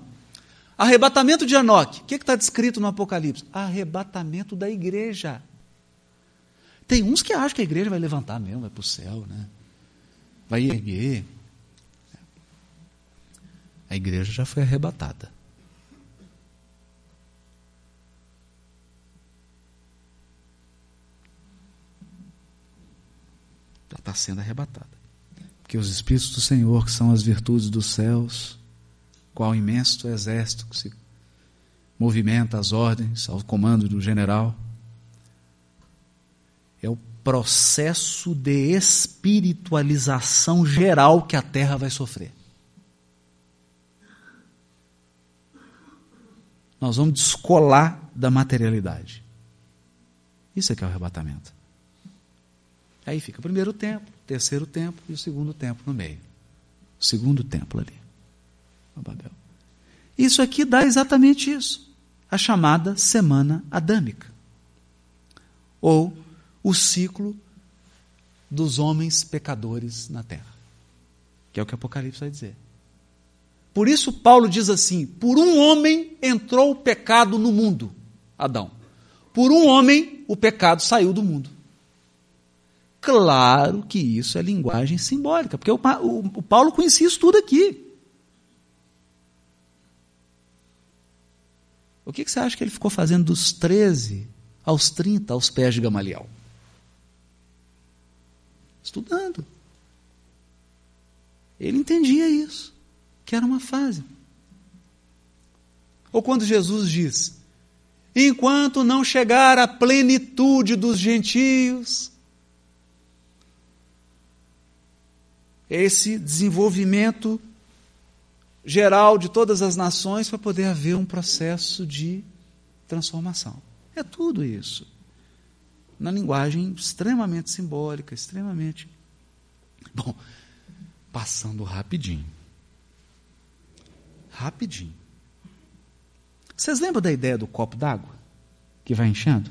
Arrebatamento de Enoque. O que está descrito no Apocalipse? Arrebatamento da igreja. Tem uns que acham que a igreja vai levantar mesmo, vai para o céu, né? vai erguer. A igreja já foi arrebatada. Está sendo arrebatada. Porque os Espíritos do Senhor, que são as virtudes dos céus, qual imenso exército que se movimenta às ordens, ao comando do general, é o processo de espiritualização geral que a terra vai sofrer. Nós vamos descolar da materialidade. Isso é que é o arrebatamento. Aí fica o primeiro templo, o terceiro templo e o segundo templo no meio. O segundo templo ali. Babel. Isso aqui dá exatamente isso. A chamada semana adâmica. Ou o ciclo dos homens pecadores na terra. Que é o que Apocalipse vai dizer. Por isso, Paulo diz assim: por um homem entrou o pecado no mundo, Adão. Por um homem o pecado saiu do mundo. Claro que isso é linguagem simbólica, porque o, o, o Paulo conhecia isso tudo aqui. O que, que você acha que ele ficou fazendo dos 13 aos 30 aos pés de Gamaliel? Estudando. Ele entendia isso, que era uma fase. Ou quando Jesus diz: enquanto não chegar a plenitude dos gentios. Esse desenvolvimento geral de todas as nações para poder haver um processo de transformação. É tudo isso. Na linguagem extremamente simbólica, extremamente. Bom, passando rapidinho. Rapidinho. Vocês lembram da ideia do copo d'água? Que vai enchendo?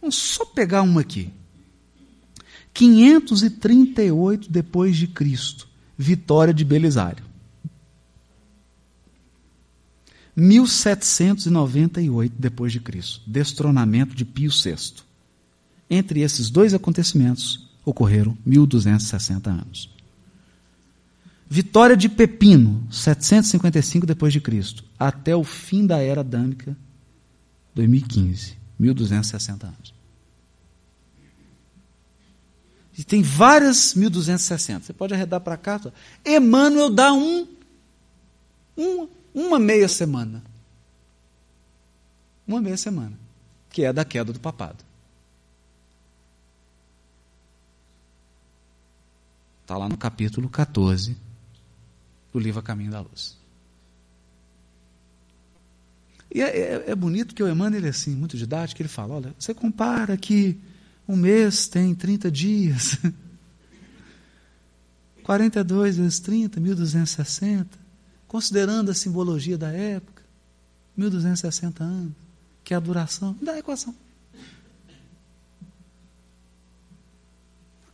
Vamos só pegar uma aqui. 538 depois de Cristo, vitória de Belisário. 1798 depois de Cristo, destronamento de Pio VI. Entre esses dois acontecimentos ocorreram 1260 anos. Vitória de Pepino, 755 depois de Cristo, até o fim da era dâmica, 2015, 1260 anos. E tem várias 1260. Você pode arredar para cá. Emmanuel dá um, um uma meia semana. Uma meia semana. Que é da queda do papado. Está lá no capítulo 14 do livro A Caminho da Luz. E é, é, é bonito que o Emmanuel ele é assim, muito didático, ele fala, olha, você compara que um mês tem 30 dias. 42 vezes 30, 1260 considerando a simbologia da época, 1260 anos, que é a duração, dá a equação.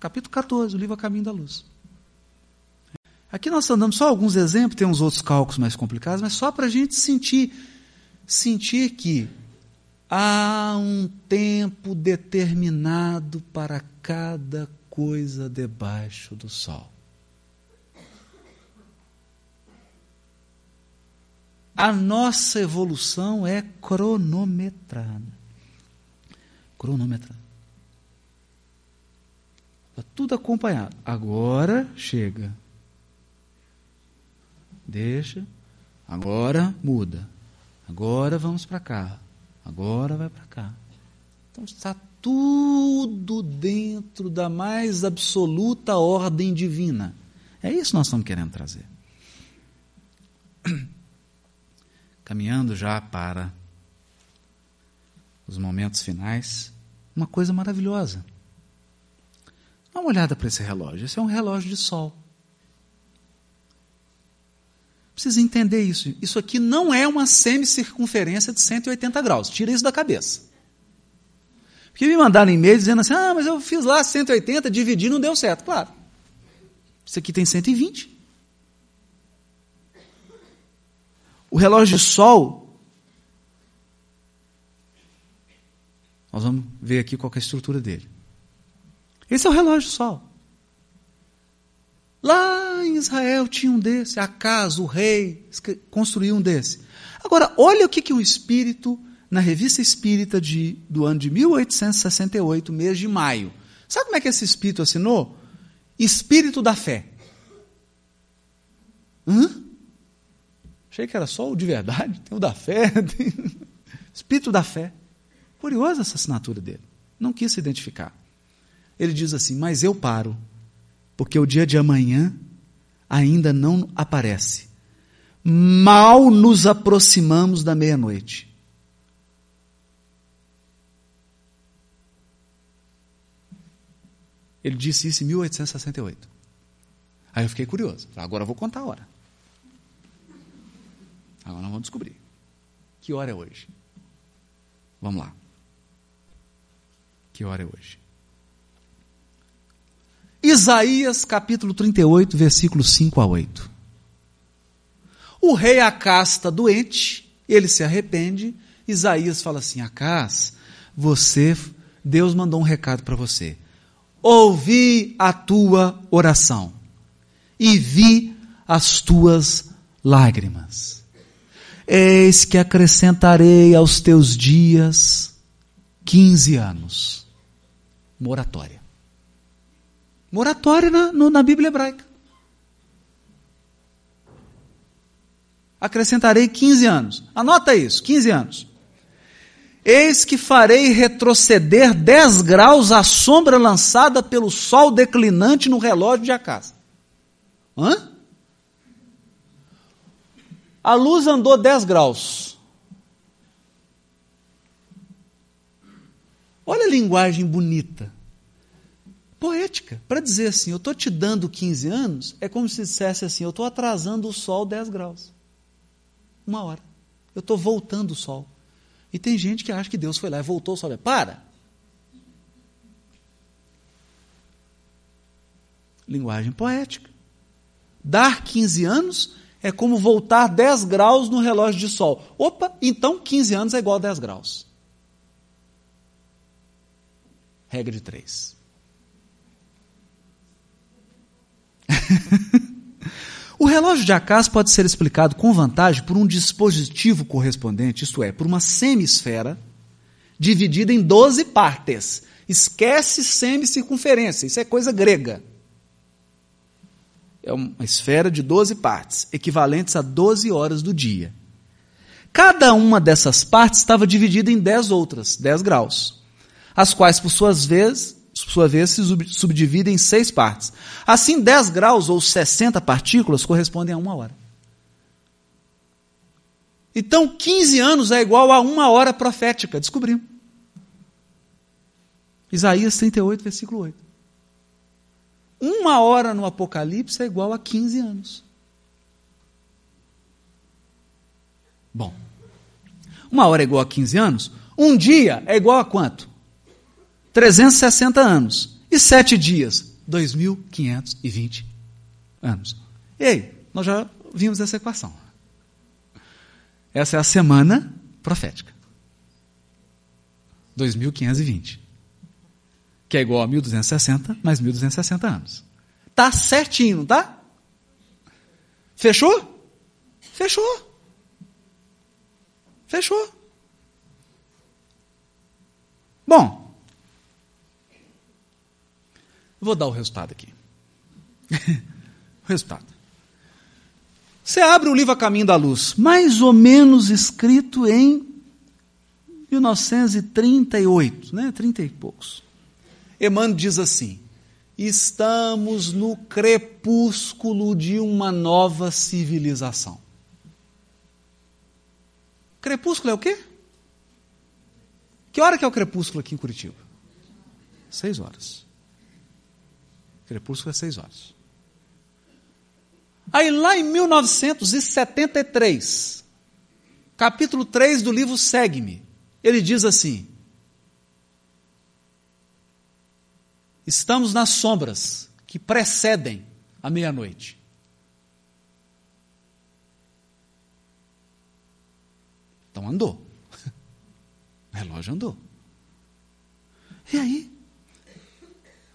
Capítulo 14, o livro A Caminho da Luz. Aqui nós estamos dando só alguns exemplos, tem uns outros cálculos mais complicados, mas só para a gente sentir, sentir que há um tempo determinado para cada coisa debaixo do sol. A nossa evolução é cronometrada. Cronometrada. Está tudo acompanhado. Agora chega. Deixa. Agora muda. Agora vamos para cá. Agora vai para cá. Então está tudo dentro da mais absoluta ordem divina. É isso que nós estamos querendo trazer <clears throat> caminhando já para os momentos finais, uma coisa maravilhosa. Dá uma olhada para esse relógio. Esse é um relógio de sol. Precisa entender isso. Isso aqui não é uma semicircunferência de 180 graus. Tira isso da cabeça. Porque me mandaram e-mail dizendo assim: ah, mas eu fiz lá 180, dividi, não deu certo. Claro. Isso aqui tem 120. O relógio de sol, nós vamos ver aqui qual é a estrutura dele. Esse é o relógio de sol. Lá em Israel tinha um desse, acaso o rei construiu um desse. Agora, olha o que, que o espírito, na revista espírita de, do ano de 1868, mês de maio. Sabe como é que esse espírito assinou? Espírito da fé. Hã? Achei que era só o de verdade, <laughs> tem o da fé, tem... <laughs> Espírito da fé. Curiosa essa assinatura dele. Não quis se identificar. Ele diz assim: Mas eu paro, porque o dia de amanhã ainda não aparece. Mal nos aproximamos da meia-noite. Ele disse isso em 1868. Aí eu fiquei curioso. Agora eu vou contar a hora. Agora nós vamos descobrir. Que hora é hoje? Vamos lá. Que hora é hoje? Isaías capítulo 38, versículos 5 a 8. O rei Acás está doente, ele se arrepende. Isaías fala assim: Acás, você, Deus mandou um recado para você. Ouvi a tua oração e vi as tuas lágrimas. Eis que acrescentarei aos teus dias 15 anos. Moratória. Moratória na, no, na Bíblia hebraica. Acrescentarei 15 anos. Anota isso, 15 anos. Eis que farei retroceder 10 graus a sombra lançada pelo sol declinante no relógio de Acas. Hã? A luz andou 10 graus. Olha a linguagem bonita. Poética. Para dizer assim, eu estou te dando 15 anos, é como se dissesse assim, eu estou atrasando o sol 10 graus. Uma hora. Eu estou voltando o sol. E tem gente que acha que Deus foi lá e voltou só. Para! Linguagem poética. Dar 15 anos é como voltar 10 graus no relógio de sol. Opa, então 15 anos é igual a 10 graus. Regra de 3. <laughs> O relógio de Acas pode ser explicado com vantagem por um dispositivo correspondente, isto é, por uma semisfera dividida em 12 partes. Esquece semicircunferência, isso é coisa grega. É uma esfera de 12 partes, equivalentes a 12 horas do dia. Cada uma dessas partes estava dividida em 10 outras, 10 graus, as quais, por suas vezes, por sua vez, se subdivide em seis partes. Assim, 10 graus ou 60 partículas correspondem a uma hora. Então, 15 anos é igual a uma hora profética. Descobrimos. Isaías 38, versículo 8. Uma hora no Apocalipse é igual a 15 anos. Bom, uma hora é igual a 15 anos? Um dia é igual a quanto? 360 anos. E sete dias? 2.520 anos. Ei, nós já vimos essa equação. Essa é a semana profética. 2.520. Que é igual a 1.260 mais 1.260 anos. Tá certinho, não tá? Fechou? Fechou. Fechou. Bom, Vou dar o resultado aqui. o <laughs> resultado. Você abre o livro A Caminho da Luz, mais ou menos escrito em 1938, né? 30 e poucos. Emmanuel diz assim: estamos no crepúsculo de uma nova civilização. Crepúsculo é o quê? Que hora que é o crepúsculo aqui em Curitiba? Seis horas. Crepúsculo é seis horas. Aí lá em 1973, capítulo 3 do livro Segue-me, ele diz assim: Estamos nas sombras que precedem a meia-noite. Então andou. O <laughs> relógio andou. E aí?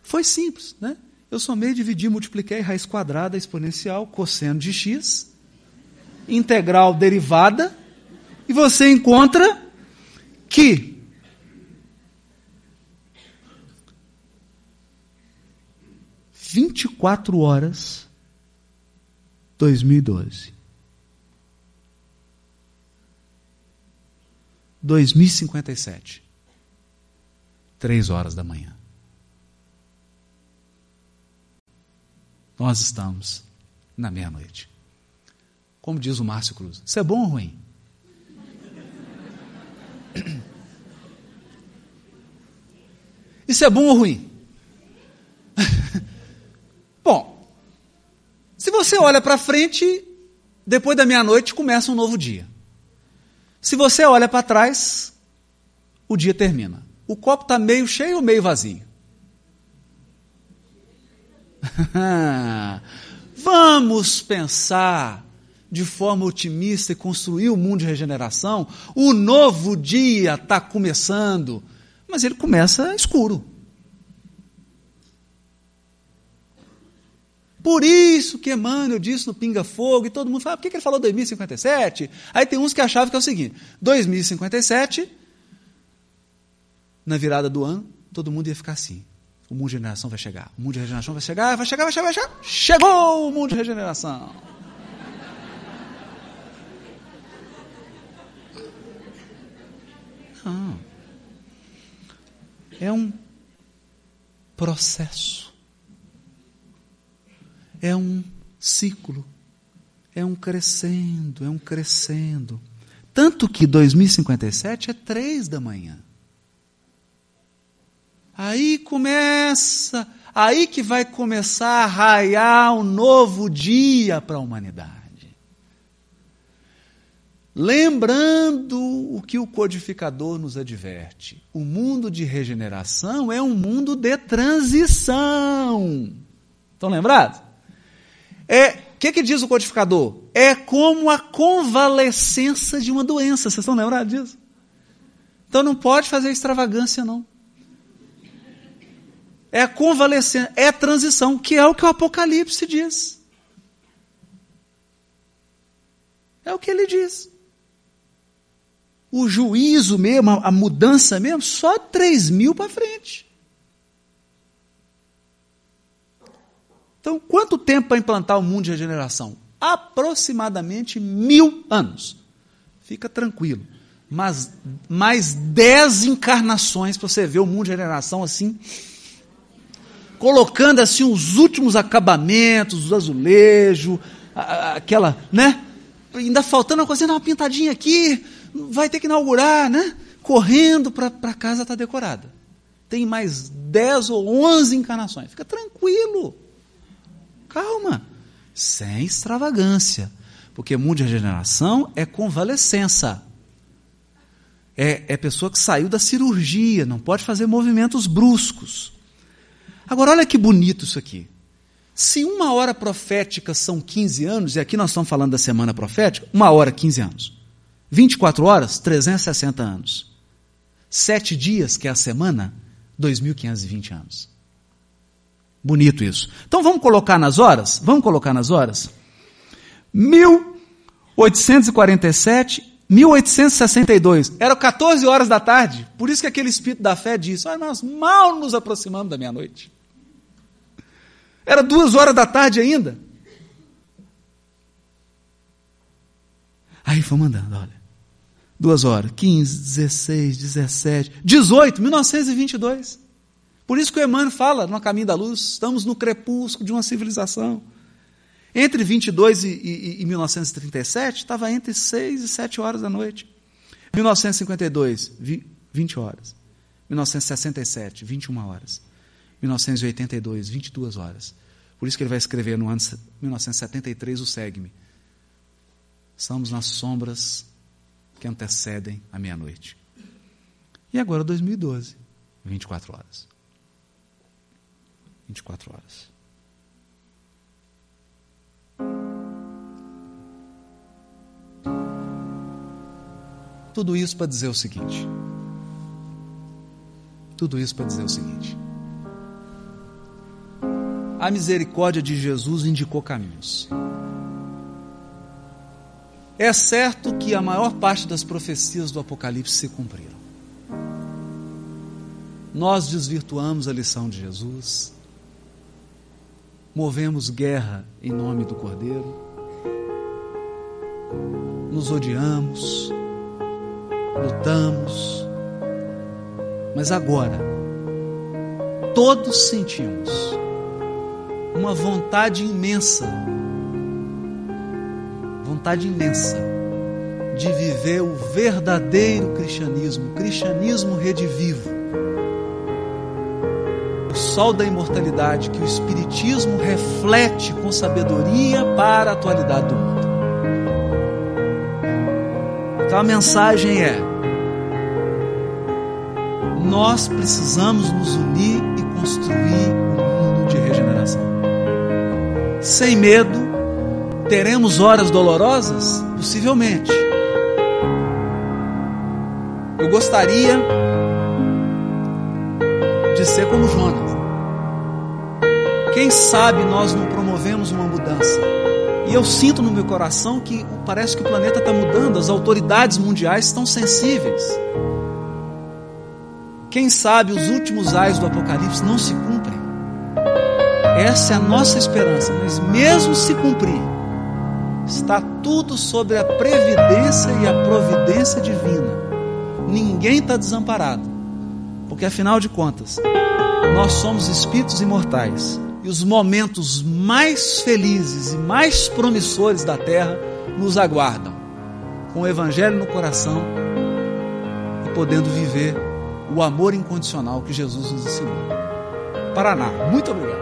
Foi simples, né? Eu somei, dividi, multipliquei raiz quadrada exponencial, cosseno de x, integral derivada, e você encontra que vinte e quatro horas 2012. 2057. Três horas da manhã. Nós estamos na meia-noite. Como diz o Márcio Cruz, isso é bom ou ruim? <clears throat> Isso é bom ou ruim? <laughs> bom, se você olha para frente, depois da meia-noite começa um novo dia. Se você olha para trás, o dia termina. O copo está meio cheio ou meio vazio? <laughs> Vamos pensar de forma otimista e construir o um mundo de regeneração. O novo dia está começando, mas ele começa escuro. Por isso que Emmanuel disse no Pinga Fogo, e todo mundo fala, por que ele falou 2057? Aí tem uns que achavam que é o seguinte: 2057, na virada do ano, todo mundo ia ficar assim. O mundo de regeneração vai chegar. O mundo de regeneração vai chegar, vai chegar, vai chegar, vai chegar. Chegou o mundo de regeneração. Não. É um processo. É um ciclo. É um crescendo, é um crescendo. Tanto que 2057 é três da manhã. Aí começa, aí que vai começar a raiar um novo dia para a humanidade. Lembrando o que o codificador nos adverte: o mundo de regeneração é um mundo de transição. Estão lembrados? É, o que, que diz o codificador? É como a convalescença de uma doença. Vocês estão lembrados disso? Então não pode fazer extravagância, não. É a convalescença, é transição, que é o que o Apocalipse diz. É o que ele diz o juízo mesmo, a, mudança mesmo, só 3 mil para frente. Então, quanto tempo para implantar o mundo de regeneração? Aproximadamente mil anos. Fica tranquilo. Mas mais dez encarnações para você ver o mundo de regeneração assim, colocando assim os últimos acabamentos, os azulejos, aquela, né? Ainda faltando uma coisa, uma pintadinha aqui, vai ter que inaugurar, né? Correndo para a casa estar tá decorada. Tem mais 10 ou 11 encarnações. Fica tranquilo. Calma. Sem extravagância. Porque mundo de regeneração é convalescença. É, é pessoa que saiu da cirurgia, não pode fazer movimentos bruscos. Agora, olha que bonito isso aqui. Se uma hora profética são 15 anos, e aqui nós estamos falando da semana profética, uma hora, 15 anos. 24 horas, 360 anos. Sete dias, que é a semana, 2.520 anos. Bonito isso. Então vamos colocar nas horas? Vamos colocar nas horas? 1847, 1862. Era 14 horas da tarde. Por isso que aquele espírito da fé disse: Olha, nós mal nos aproximamos da meia-noite. Era duas horas da tarde ainda. Aí fomos andando, olha. Duas horas, 15, 16, 17, 18, 1922. Por isso que o Emmanuel fala no Caminho da Luz, estamos no crepúsculo de uma civilização. Entre 22 e, e, e 1937, estava entre 6 e 7 horas da noite. 1952, 20 horas. 1967, 21 horas. 1982, 22 horas. Por isso que ele vai escrever no ano 1973 o segue-me. Estamos nas sombras que antecedem a meia-noite. E agora 2012, 24 horas. 24 horas. Tudo isso para dizer o seguinte. Tudo isso para dizer o seguinte. A misericórdia de Jesus indicou caminhos. É certo que a maior parte das profecias do Apocalipse se cumpriram. Nós desvirtuamos a lição de Jesus, movemos guerra em nome do Cordeiro, nos odiamos, lutamos, mas agora todos sentimos uma vontade imensa vontade imensa de viver o verdadeiro cristianismo, o cristianismo redivivo. O sol da imortalidade que o Espiritismo reflete com sabedoria para a atualidade do mundo. Então a mensagem é: nós precisamos nos unir e construir Sem medo, Teremos horas dolorosas? Possivelmente. Eu gostaria de ser como Jonas. Quem sabe nós não promovemos uma mudança. E eu sinto no meu coração que parece que o planeta está mudando, as autoridades mundiais estão sensíveis. Quem sabe os últimos ais do Apocalipse não se cumprem. Essa é a nossa esperança, mas mesmo se cumprir, está tudo sobre a previdência e a providência divina. ninguém está desamparado, porque afinal de contas, nós somos espíritos imortais e os momentos mais felizes e mais promissores da terra nos aguardam, com o Evangelho no coração e podendo viver o amor incondicional que Jesus nos ensinou. Paraná, muito obrigado.